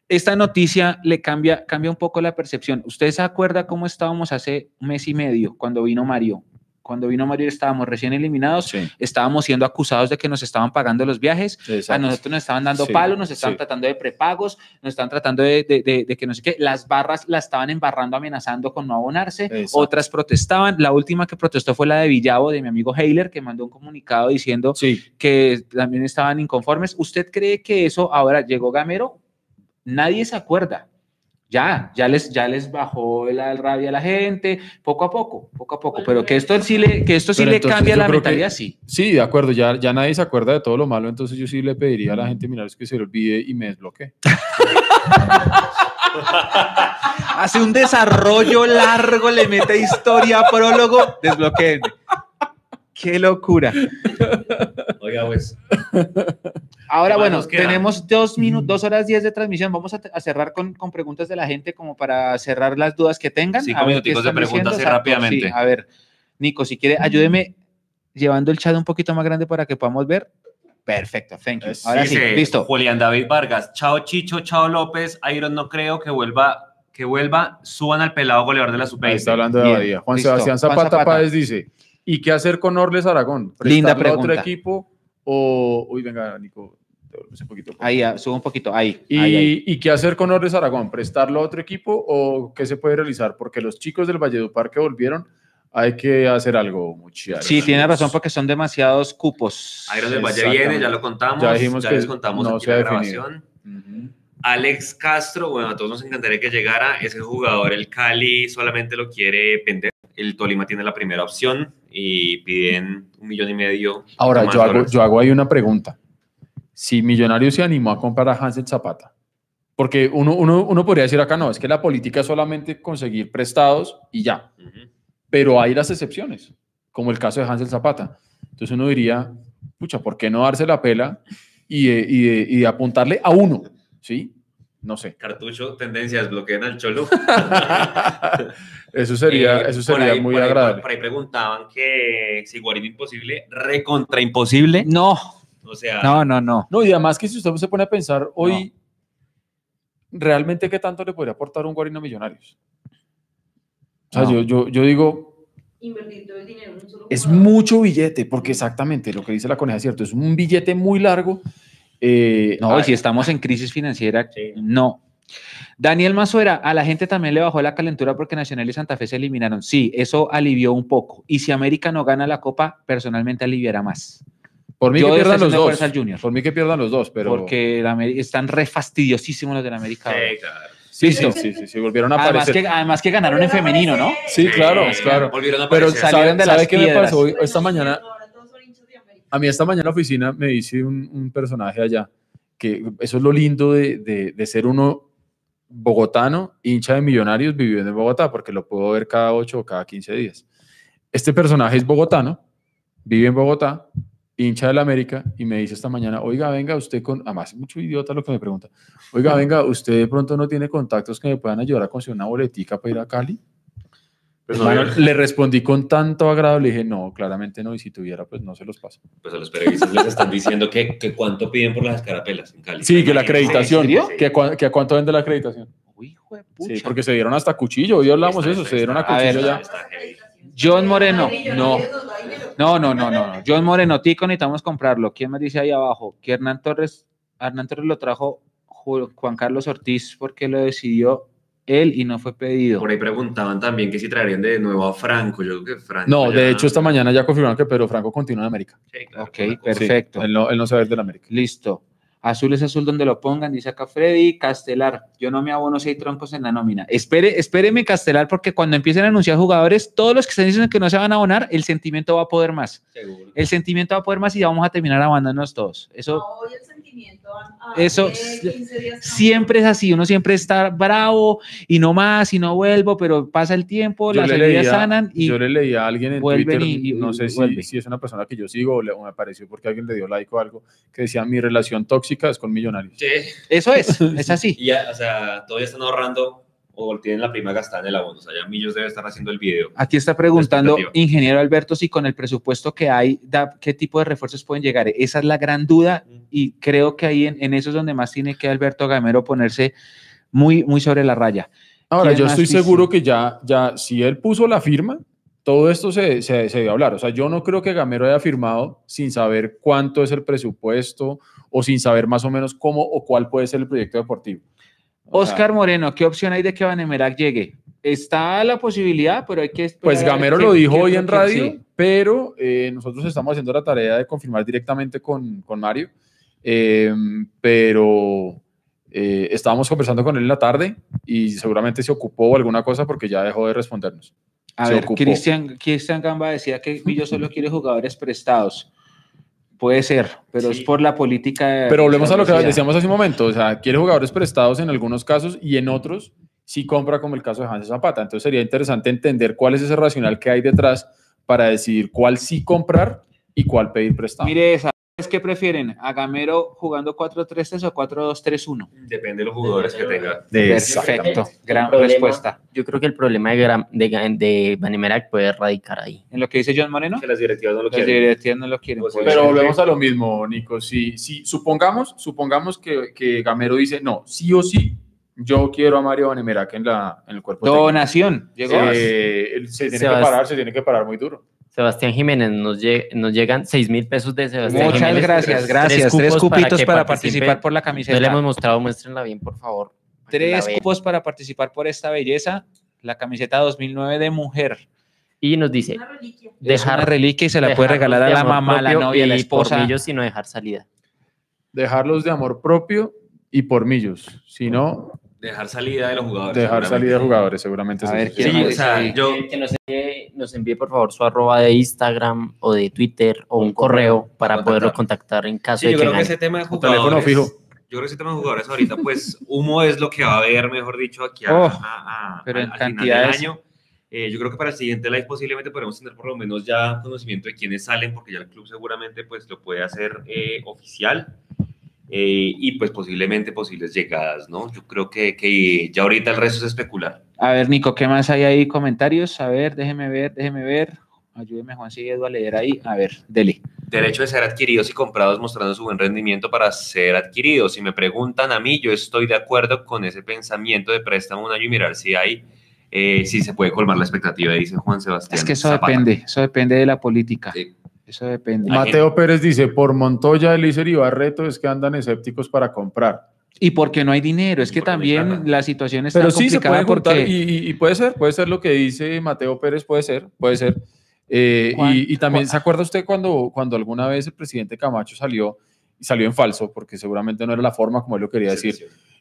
Esta noticia le cambia, cambia un poco la percepción. ¿Usted se acuerda cómo estábamos hace un mes y medio cuando vino Mario? Cuando vino Mario estábamos recién eliminados, Sí, estábamos siendo acusados de que nos estaban pagando los viajes, a nosotros nos estaban dando Sí, palos, nos estaban sí. tratando de prepagos, nos estaban tratando de, de- de- de que no sé qué, las barras la estaban embarrando, amenazando con no abonarse, Exacto. otras protestaban, la última que protestó fue la de Villavo, de mi amigo Heiler, que mandó un comunicado diciendo que también estaban inconformes. ¿Usted cree que eso ahora llegó Gamero? Nadie se acuerda. Ya, ya les, ya les bajó la rabia a la gente, poco a poco, poco a poco. Pero que esto sí le, que esto sí le cambia la que- mentalidad, sí. sí, de acuerdo, ya, ya nadie se acuerda de todo lo malo, entonces yo sí le pediría a la gente, mira, es que se le olvide y me desbloquee. Hace un desarrollo largo, le mete historia, prólogo, desbloqueen. Qué locura. Oiga, pues. Ahora, ¿Qué más bueno, tenemos dos minutos, dos horas diez de transmisión. Vamos a, a cerrar con, con preguntas de la gente como para cerrar las dudas que tengan. Cinco minuticos de preguntas así rápidamente. sí. a ver, Nico, si quiere, ayúdeme llevando el chat un poquito más grande para que podamos ver. Perfecto, thank you. Ahora sí, listo. Julián David Vargas. Chao Chicho, chao López. Iron no creo que vuelva, que vuelva. Suban al pelado goleador de la sub Ahí está hablando de Bien, Abadía. Juan listo. Sebastián Zapata, Zapata. Páez dice, ¿y qué hacer con Orles Aragón? Linda ¿Prestarlo a otro pregunta. equipo o...? Uy, venga, Nico, un poquito. Ahí, ah, sube un poquito. Ahí. ¿Y, ahí, ahí. ¿Y qué hacer con Orles Aragón? ¿Prestarlo a otro equipo o qué se puede realizar? Porque los chicos del Valledupar que volvieron, hay que hacer algo, muchachos. Sí, tiene razón porque son demasiados cupos. Iron del Valle viene, ya lo contamos. Ya dijimos que les contamos no aquí se ha la definido. grabación. Alex Castro, bueno, a todos nos encantaría que llegara. Ese jugador, el Cali, solamente lo quiere vender. El Tolima tiene la primera opción y piden un millón y medio. Ahora, yo hago, yo hago ahí una pregunta. Si Millonarios se animó a comprar a Hansel Zapata, porque uno, uno, uno podría decir acá, no, es que la política es solamente conseguir prestados y ya, pero hay las excepciones, como el caso de Hansel Zapata. Entonces uno diría, pucha, ¿por qué no darse la pela y, de- y de- y de apuntarle a uno? ¿Sí? No sé. Cartucho, tendencias, bloqueen al Cholo. Eso sería, Eh, eso sería ahí- muy por ahí- agradable. Por ahí preguntaban que si Guarín imposible, recontra imposible. No, O sea, no, no, no. No, y además que si usted se pone a pensar hoy, ¿realmente qué tanto le podría aportar un Guarino a Millonarios? O sea, No. yo, yo, yo digo, Invertir todo el dinero en un solo es mucho billete, porque exactamente lo que dice la coneja es cierto, es un billete muy largo. eh, No, y ay, si estamos en crisis financiera, Sí. no. Daniel Mazuera, a la gente también le bajó la calentura porque Nacional y Santa Fe se eliminaron. Sí, eso alivió un poco. Y si América no gana la Copa, personalmente aliviará más. Por mí yo que pierdan los dos. fuerza al Junior. Por mí que pierdan los dos, pero. Porque la están re fastidiosísimos los de la América. sí, claro. sí, sí, sí, sí, sí, volvieron a Además aparecer. que, además que ganaron en femenino, ¿no? Sí, claro, Sí, claro. Volvieron a Pero aparecer. salieron ¿sabe, de las sabe qué me pasó Esta mañana. A mí esta mañana en la oficina me dice un, un personaje allá que eso es lo lindo de, de- de ser uno bogotano, hincha de millonarios viviendo en Bogotá, porque lo puedo ver cada 8 o cada 15 días. Este personaje es bogotano, vive en Bogotá, hincha del América, y me dice esta mañana, oiga, venga, usted con, además es mucho idiota lo que me pregunta, oiga, venga, usted de pronto no tiene contactos que me puedan ayudar a conseguir una boletica para ir a Cali. Pues, no, le respondí con tanto agrado, le dije, no, claramente no, y si tuviera, pues no se los paso. pues a los periodistas les están diciendo que, que cuánto piden por las escarapelas en Cali. Sí, que la acreditación. Sí. que, que a cuánto vende la acreditación. Uy, hijo de pucha. Sí, porque se dieron hasta cuchillo, hoy hablamos de eso, se dieron a Está- cuchillo A ver, ya. está. John Moreno, no. No, no, no, no. John Moreno, Tico, necesitamos comprarlo. ¿Quién me dice ahí abajo? Que Hernán Torres, Hernán Torres lo trajo Ju- Juan Carlos Ortiz porque lo decidió él y no fue pedido. Por ahí preguntaban también que si traerían de nuevo a Franco. Yo creo que Franco. No, ya- de hecho, esta mañana ya confirmaron que Pedro Franco continúa en América. Sí, claro, Ok, Franco. perfecto. Sí, él, no, él no se va a ir del América. Listo. Azul es azul donde lo pongan, dice acá Freddy. Castelar, yo no me abono si hay troncos en la nómina. Espere, espéreme, Castelar, porque cuando empiecen a anunciar jugadores, todos los que están diciendo que no se van a abonar, el sentimiento va a poder más. Seguro. El sentimiento va a poder más y vamos a terminar abandonándonos todos. Eso No, hoy el sentimiento. a- a- Eso hace 15 días cambió. siempre es así, uno siempre está bravo y no más y no vuelvo, pero pasa el tiempo, Yo las le, heridas leía, sanan y yo le leí a alguien en vuelven Twitter, y- y- no sé si, es una persona que yo sigo o, le, o me apareció porque alguien le dio like o algo, que decía, mi relación tóxica es con millonarios. Sí. eso es, es así. Y ya, o sea, todavía están ahorrando o tienen la prima gastada en el abono. O sea, ya Millos debe estar haciendo el video. Aquí está preguntando, ingeniero Alberto, si con el presupuesto que hay, da- ¿qué tipo de refuerzos pueden llegar? Esa es la gran duda y creo que ahí en, en eso es donde más tiene que Alberto Gamero ponerse muy, muy sobre la raya. Ahora, ¿Quién yo estoy dice? seguro que ya, ya, si él puso la firma, todo esto se, se, a hablar. O sea, yo no creo que Gamero haya firmado sin saber cuánto es el presupuesto o sin saber más o menos cómo o cuál puede ser el proyecto deportivo. Oscar Moreno, ¿qué opción hay de que Vanemerac llegue? Está la posibilidad, pero hay que esperar Pues Gamero lo dijo hoy en radio, sí. pero eh, nosotros estamos haciendo la tarea de confirmar directamente con, con Mario, eh, pero eh, estábamos conversando con él en la tarde y seguramente se ocupó alguna cosa porque ya dejó de respondernos. A se ver, Cristian Gamba decía que Millo solo quiere jugadores prestados. Puede ser, pero es por la política. de- Pero volvemos a lo que decía. decíamos hace un momento, o sea, quiere jugadores prestados en algunos casos y en otros sí compra como el caso de Hans Zapata. Entonces sería interesante entender cuál es ese racional que hay detrás para decidir cuál sí comprar y cuál pedir prestado. Mire esa. ¿Es que prefieren? ¿A Gamero jugando 4-3-3 o 4-2-3-1? Depende de los jugadores que tenga. Perfecto. Gran problema- respuesta. Yo creo que el problema de, de, de puede radicar ahí. En lo que dice John Moreno, Que las directivas no lo los quieren. directivos no lo quieren. Pues, Pero volvemos a lo mismo, Nico. Si, si supongamos, supongamos que, que Gamero dice, no, sí o sí, yo quiero a Mario Vanemerac en, la, en el cuerpo técnico". Donación. Llegó. Eh, él se tiene que parar, se tiene que parar muy duro. Sebastián Jiménez, nos, lle- nos llegan 6 mil pesos de Sebastián Muchas Jiménez. gracias, gracias. Tres, cupos cupitos para, participe. participar por la No camiseta. le hemos mostrado, muéstrenla bien, por favor. para Tres cupos para participar por esta belleza. La camiseta 2009 de mujer. Y nos dice, Una reliquia. es una reliquia y se la puede regalar a la mamá, a la novia, a la y por esposa. millos, sino dejar salida. Dejarlos de amor propio y por millos. Si no, Dejar salida de los jugadores. dejar salida de jugadores, seguramente. A ver, eso. ¿quién Sí, más o sea, ahí? yo, Que, que nos, envíe, nos envíe, por favor, su arroba de Instagram o de Twitter o un correo para Contactar. poderlo contactar en caso Sí, de yo que creo que ese tema de Un teléfono jugadores. fijo. Yo creo que ese tema de jugadores ahorita, pues, humo es lo que va a haber, mejor dicho, aquí a, Oh, a- a- pero en al final cantidades. del año. Eh, yo creo que para el siguiente live posiblemente podremos tener por lo menos ya conocimiento de quiénes salen, porque ya el club seguramente pues lo puede hacer eh, oficial. Eh, y pues posiblemente posibles llegadas, ¿no? Yo creo que, que ya ahorita el resto es especular. A ver, Nico, ¿qué más hay ahí? Comentarios. A ver, déjeme ver, déjeme ver. Ayúdeme, Juan Edu, a leer ahí. A ver, dele. Derecho de ser adquiridos y comprados mostrando su buen rendimiento para ser adquiridos. Si me preguntan a mí, yo estoy de acuerdo con ese pensamiento de préstamo un año y mirar si hay, eh, si se puede colmar la expectativa, dice Juan Sebastián. Es que eso Zapata. depende, eso depende de la política. Sí. Eso depende. Ma- Mateo Pérez dice, por Montoya, Elícer y Barreto es que andan escépticos para comprar. Y porque no hay dinero, es que también la situación está Pero sí se complicada puede juntar porque y, y- y puede ser, puede ser lo que dice Mateo Pérez, puede ser, puede ser. Eh, y, y también, ¿se acuerda usted cuando, cuando alguna vez el presidente Camacho salió y salió en falso, porque seguramente no era la forma como él lo quería decir,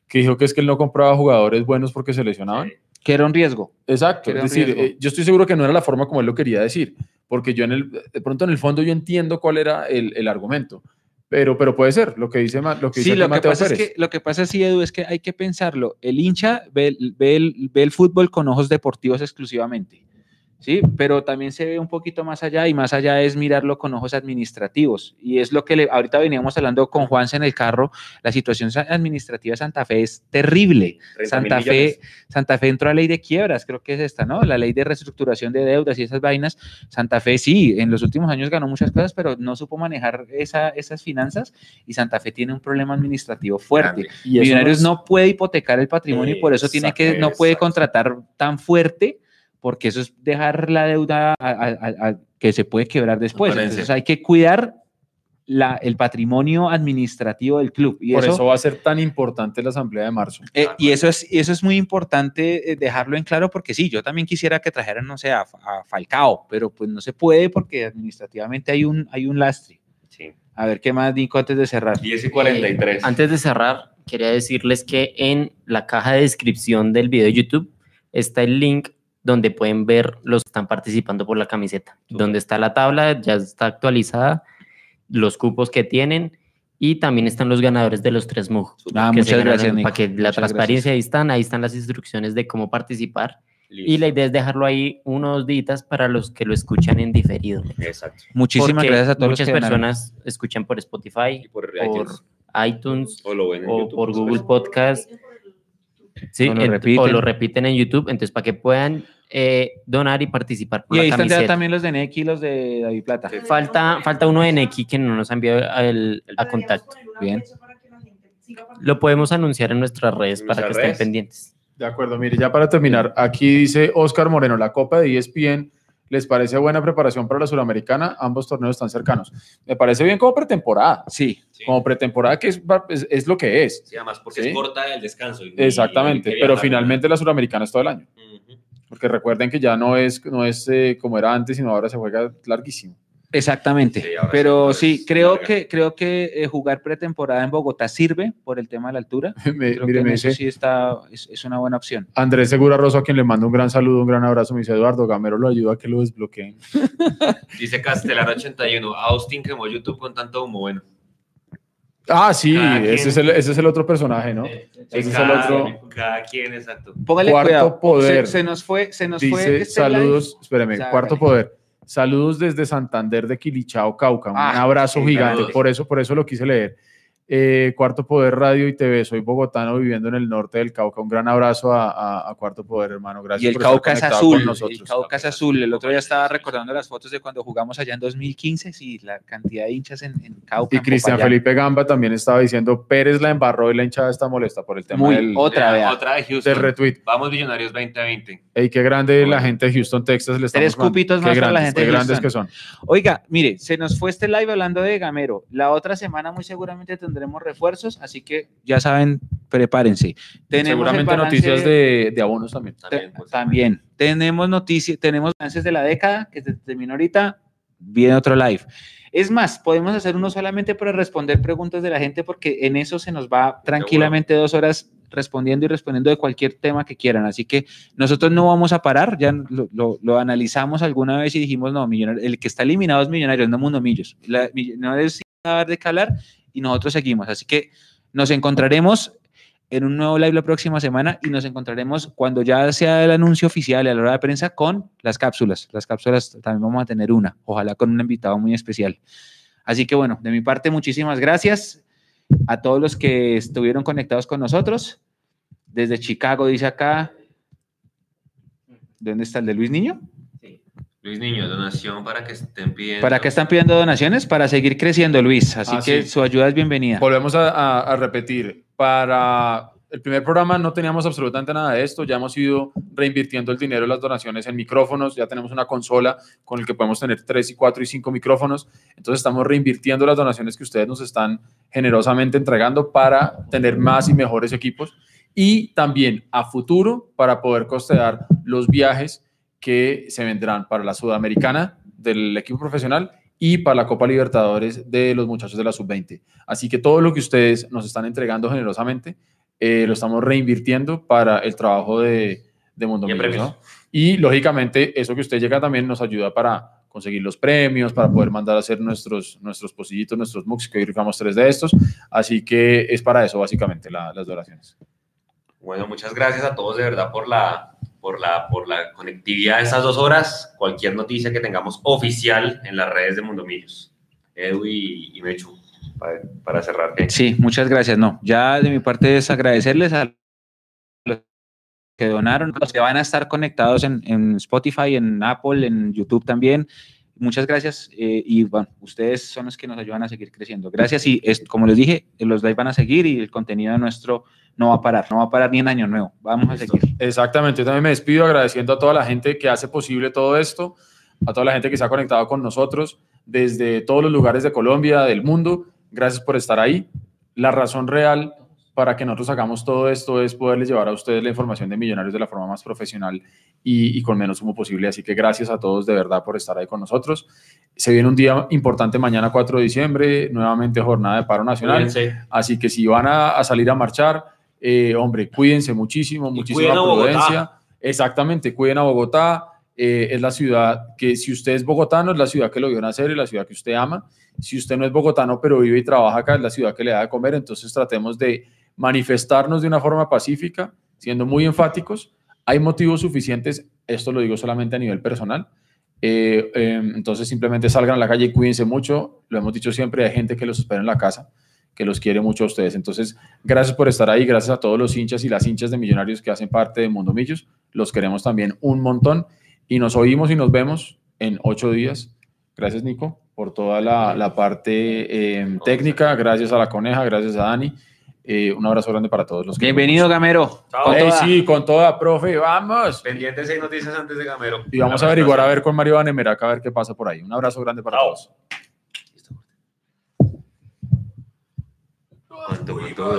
que dijo que es que él no compraba jugadores buenos porque se lesionaban? que era un riesgo. Exacto, era es decir, riesgo. eh, yo estoy seguro que no era la forma como él lo quería decir, porque yo en el, de pronto en el fondo yo entiendo cuál era el, el argumento, pero, pero puede ser lo que dice, lo que dice Sí, lo que, Mateo pasa es que, lo que pasa, sí, Edu, es que hay que pensarlo. El hincha ve, ve el, ve el fútbol con ojos deportivos exclusivamente. ¿Sí? Pero también se ve un poquito más allá y más allá es mirarlo con ojos administrativos. Y es lo que le- ahorita veníamos hablando con Juanse en el carro, la situación administrativa de Santa Fe es terrible. 30.000 Santa Fe. Santa Fe entró a ley de quiebras, creo que es esta, ¿no? La ley de reestructuración de deudas y esas vainas. Santa Fe sí, en los últimos años ganó muchas cosas, pero no supo manejar esa- esas finanzas y Santa Fe tiene un problema administrativo fuerte. Y Millonarios es- no puede hipotecar el patrimonio y por eso tiene que, no puede contratar tan fuerte, porque eso es dejar la deuda a- a- a- a- que se puede quebrar después. Aparece. Entonces hay que cuidar la- el patrimonio administrativo del club. Y por eso, eso va a ser tan importante la asamblea de marzo. eh, Ah, y eso es, eso es muy importante eh, dejarlo en claro porque sí, yo también quisiera que trajeran, no sé, a, a Falcao, pero pues no se puede porque administrativamente hay un, hay un lastre. Sí. A ver, ¿qué más, Nico, antes de cerrar? 10 y 43. Antes de cerrar, quería decirles que en la caja de descripción del video de YouTube está el link donde pueden ver los que están participando por la camiseta, donde está la tabla, ya está actualizada, los cupos que tienen y también están los ganadores de los tres MUG. Ah, muchas gracias, Nico. Para que la Muchas transparencia ahí están, ahí están las instrucciones de cómo participar y la idea es dejarlo ahí unos días para los que lo escuchan en diferido. Exacto. Muchísimas Porque gracias a todos muchas los que ganaron. personas escuchan por Spotify, Y por, por iTunes. iTunes O lo ven en o YouTube, por pues, Google pues. Podcast. Sí, O lo o repiten. lo repiten en YouTube, entonces para que puedan eh, donar y participar por Y la ahí están ya camiseta. también los de Neki y los de David Plata. Sí. Falta, falta uno de Neki que no nos ha enviado el- a contacto. Bien. Lo podemos anunciar en nuestras redes En para que estén redes. pendientes. De acuerdo, mire, ya para terminar, aquí dice Oscar Moreno, la Copa de ESPN, ¿les parece buena preparación para la Suramericana? Ambos torneos están cercanos. Me parece bien como pretemporada, Sí, Sí. como pretemporada que es, es, es lo que es. Sí, además porque Sí. es corta el descanso. y- Exactamente, y- pero finalmente la Suramericana es todo el año. Porque recuerden que ya no es, no es eh, como era antes, sino ahora se juega larguísimo. Exactamente. Sí, ahora sí, Pero sí, creo larga. que, creo que eh, jugar pretemporada en Bogotá sirve por el tema de la altura. Me- Creo mire, que me dice sí está, es, es una buena opción. Andrés Segura Rosso, a quien le mando un gran saludo, un gran abrazo. Me dice Eduardo Gamero lo ayuda a que lo desbloqueen. Dice Castelar 81. Austin quemó YouTube con tanto humo. Bueno. Ah, sí, Cada ese es, el, ese es el otro personaje, ¿no? Ese es el cada, otro. cada quien, exacto. Póngale Cuarto cuidado. poder. Se, se nos fue, se nos fue. Dice este saludos, espéreme, Sácale. cuarto poder. Saludos desde Santander de Quilichao, Cauca. Un Ah, abrazo gigante. saludos. Por eso, por eso lo quise leer. Eh, Cuarto Poder Radio y TV. Soy bogotano viviendo en el norte del Cauca. Un gran abrazo a, a- a Cuarto Poder, hermano. Gracias Y el por estar Cauca es conectado azul. nosotros. El Cauca es azul. El otro día estaba recordando las fotos de cuando jugamos allá en 2015. Sí, la cantidad de hinchas en, en Cauca. Y en Cristian Popayán. Felipe Gamba también estaba diciendo Pérez la embarró y la hinchada está molesta por el tema Muy del, otra vea. Otra de Houston. del retweet. Vamos Millonarios 2020. Ey, qué grande la gente de Houston, Texas. Le Tres cupitos más para la gente qué de grandes Houston. que son. Oiga, mire, se nos fue este live hablando de Gamero. La otra semana muy seguramente tendremos refuerzos, así que ya saben, prepárense. Tenemos Seguramente balance- noticias de, de abonos también. También, pues. También. Tenemos noticias, tenemos balances de la década que se terminó ahorita. Viene otro live. Es más, podemos hacer uno solamente para responder preguntas de la gente porque en eso se nos va tranquilamente dos horas respondiendo y respondiendo de cualquier tema que quieran. Así que nosotros no vamos a parar, ya lo, lo- lo analizamos alguna vez y dijimos, no, Millonarios- el que está eliminado es Millonarios, no Mundo Millos. La, millonarios sí va a dar de calar y nosotros seguimos. Así que nos encontraremos en un nuevo live la próxima semana y nos encontraremos cuando ya sea el anuncio oficial a la hora de prensa con las cápsulas. Las cápsulas también vamos a tener una, ojalá con un invitado muy especial. Así que bueno, de mi parte, muchísimas gracias a todos los que estuvieron conectados con nosotros. Desde Chicago, dice acá. ¿Dónde está el de Luis Niño? Luis Niño, donación para que estén pidiendo. ¿Para qué están pidiendo donaciones? Para seguir creciendo, Luis. Así Ah, que sí. su ayuda es bienvenida. Volvemos a, a- a repetir. Para el primer programa no teníamos absolutamente nada de esto. Ya hemos ido reinvirtiendo el dinero de las donaciones en micrófonos. Ya tenemos una consola con el que podemos tener tres y cuatro y cinco micrófonos. Entonces estamos reinvirtiendo las donaciones que ustedes nos están generosamente entregando para tener más y mejores equipos. Y también a futuro para poder costear los viajes que se vendrán para la Sudamericana del equipo profesional y para la Copa Libertadores de los muchachos de la Sub-20. Así que todo lo que ustedes nos están entregando generosamente, eh, lo estamos reinvirtiendo para el trabajo de, de Mundo Y. ¿no? Y lógicamente eso que usted llega también nos ayuda para conseguir los premios, para poder mandar a hacer nuestros, nuestros pocillitos, nuestros MOOCs, que hoy rifamos tres de estos. Así que es para eso básicamente la- las donaciones. Bueno, muchas gracias a todos de verdad por la, por la, por la conectividad de estas dos horas. Cualquier noticia que tengamos oficial en las redes de Mundo Millos. Edu y, y Mechu, para, para cerrar. ¿qué? Sí, muchas gracias. No, ya de mi parte es agradecerles a los que donaron, los que van a estar conectados en, en Spotify, en Apple, en YouTube también. Muchas gracias eh, y bueno, ustedes son los que nos ayudan a seguir creciendo. Gracias y es, como les dije, los live van a seguir y el contenido nuestro no va a parar, no va a parar ni en año nuevo. Vamos a seguir. Exactamente, yo también me despido agradeciendo a toda la gente que hace posible todo esto, a toda la gente que se ha conectado con nosotros desde todos los lugares de Colombia, del mundo. Gracias por estar ahí. La razón real para que nosotros hagamos todo esto es poderles llevar a ustedes la información de Millonarios de la forma más profesional y, y con menos humo posible. Así que gracias a todos de verdad por estar ahí con nosotros. Se viene un día importante mañana 4 de diciembre, nuevamente jornada de paro nacional. Así que si van a, a salir a marchar, eh, hombre, cuídense muchísimo, Y muchísima Bogotá. prudencia. Exactamente, cuiden a Bogotá. eh, es la ciudad que, si usted es bogotano, es la ciudad que lo vio nacer y la ciudad que usted ama. Si usted no es bogotano, pero vive y trabaja acá, es la ciudad que le da de comer. Entonces tratemos de manifestarnos de una forma pacífica, siendo muy enfáticos. Hay motivos suficientes, esto lo digo solamente a nivel personal. eh, eh, entonces simplemente salgan a la calle y cuídense mucho. Lo hemos dicho siempre, hay gente que los espera en la casa que los quiere mucho a ustedes. Entonces, gracias por estar ahí, gracias a todos los hinchas y las hinchas de Millonarios que hacen parte de Mundo Millos. Los queremos también un montón y nos oímos y nos vemos en ocho días. Gracias, Nico, por toda la, parte eh, técnica. Gracias a la coneja, gracias a Dani. Eh, un abrazo grande para todos los que Bienvenido, Gamero. Con sí, con toda, profe, vamos. Pendientes seis noticias antes de Gamero. Y vamos a averiguar a ver con Mario Vanemerac a ver qué pasa por ahí. Un abrazo grande para Chao. todos.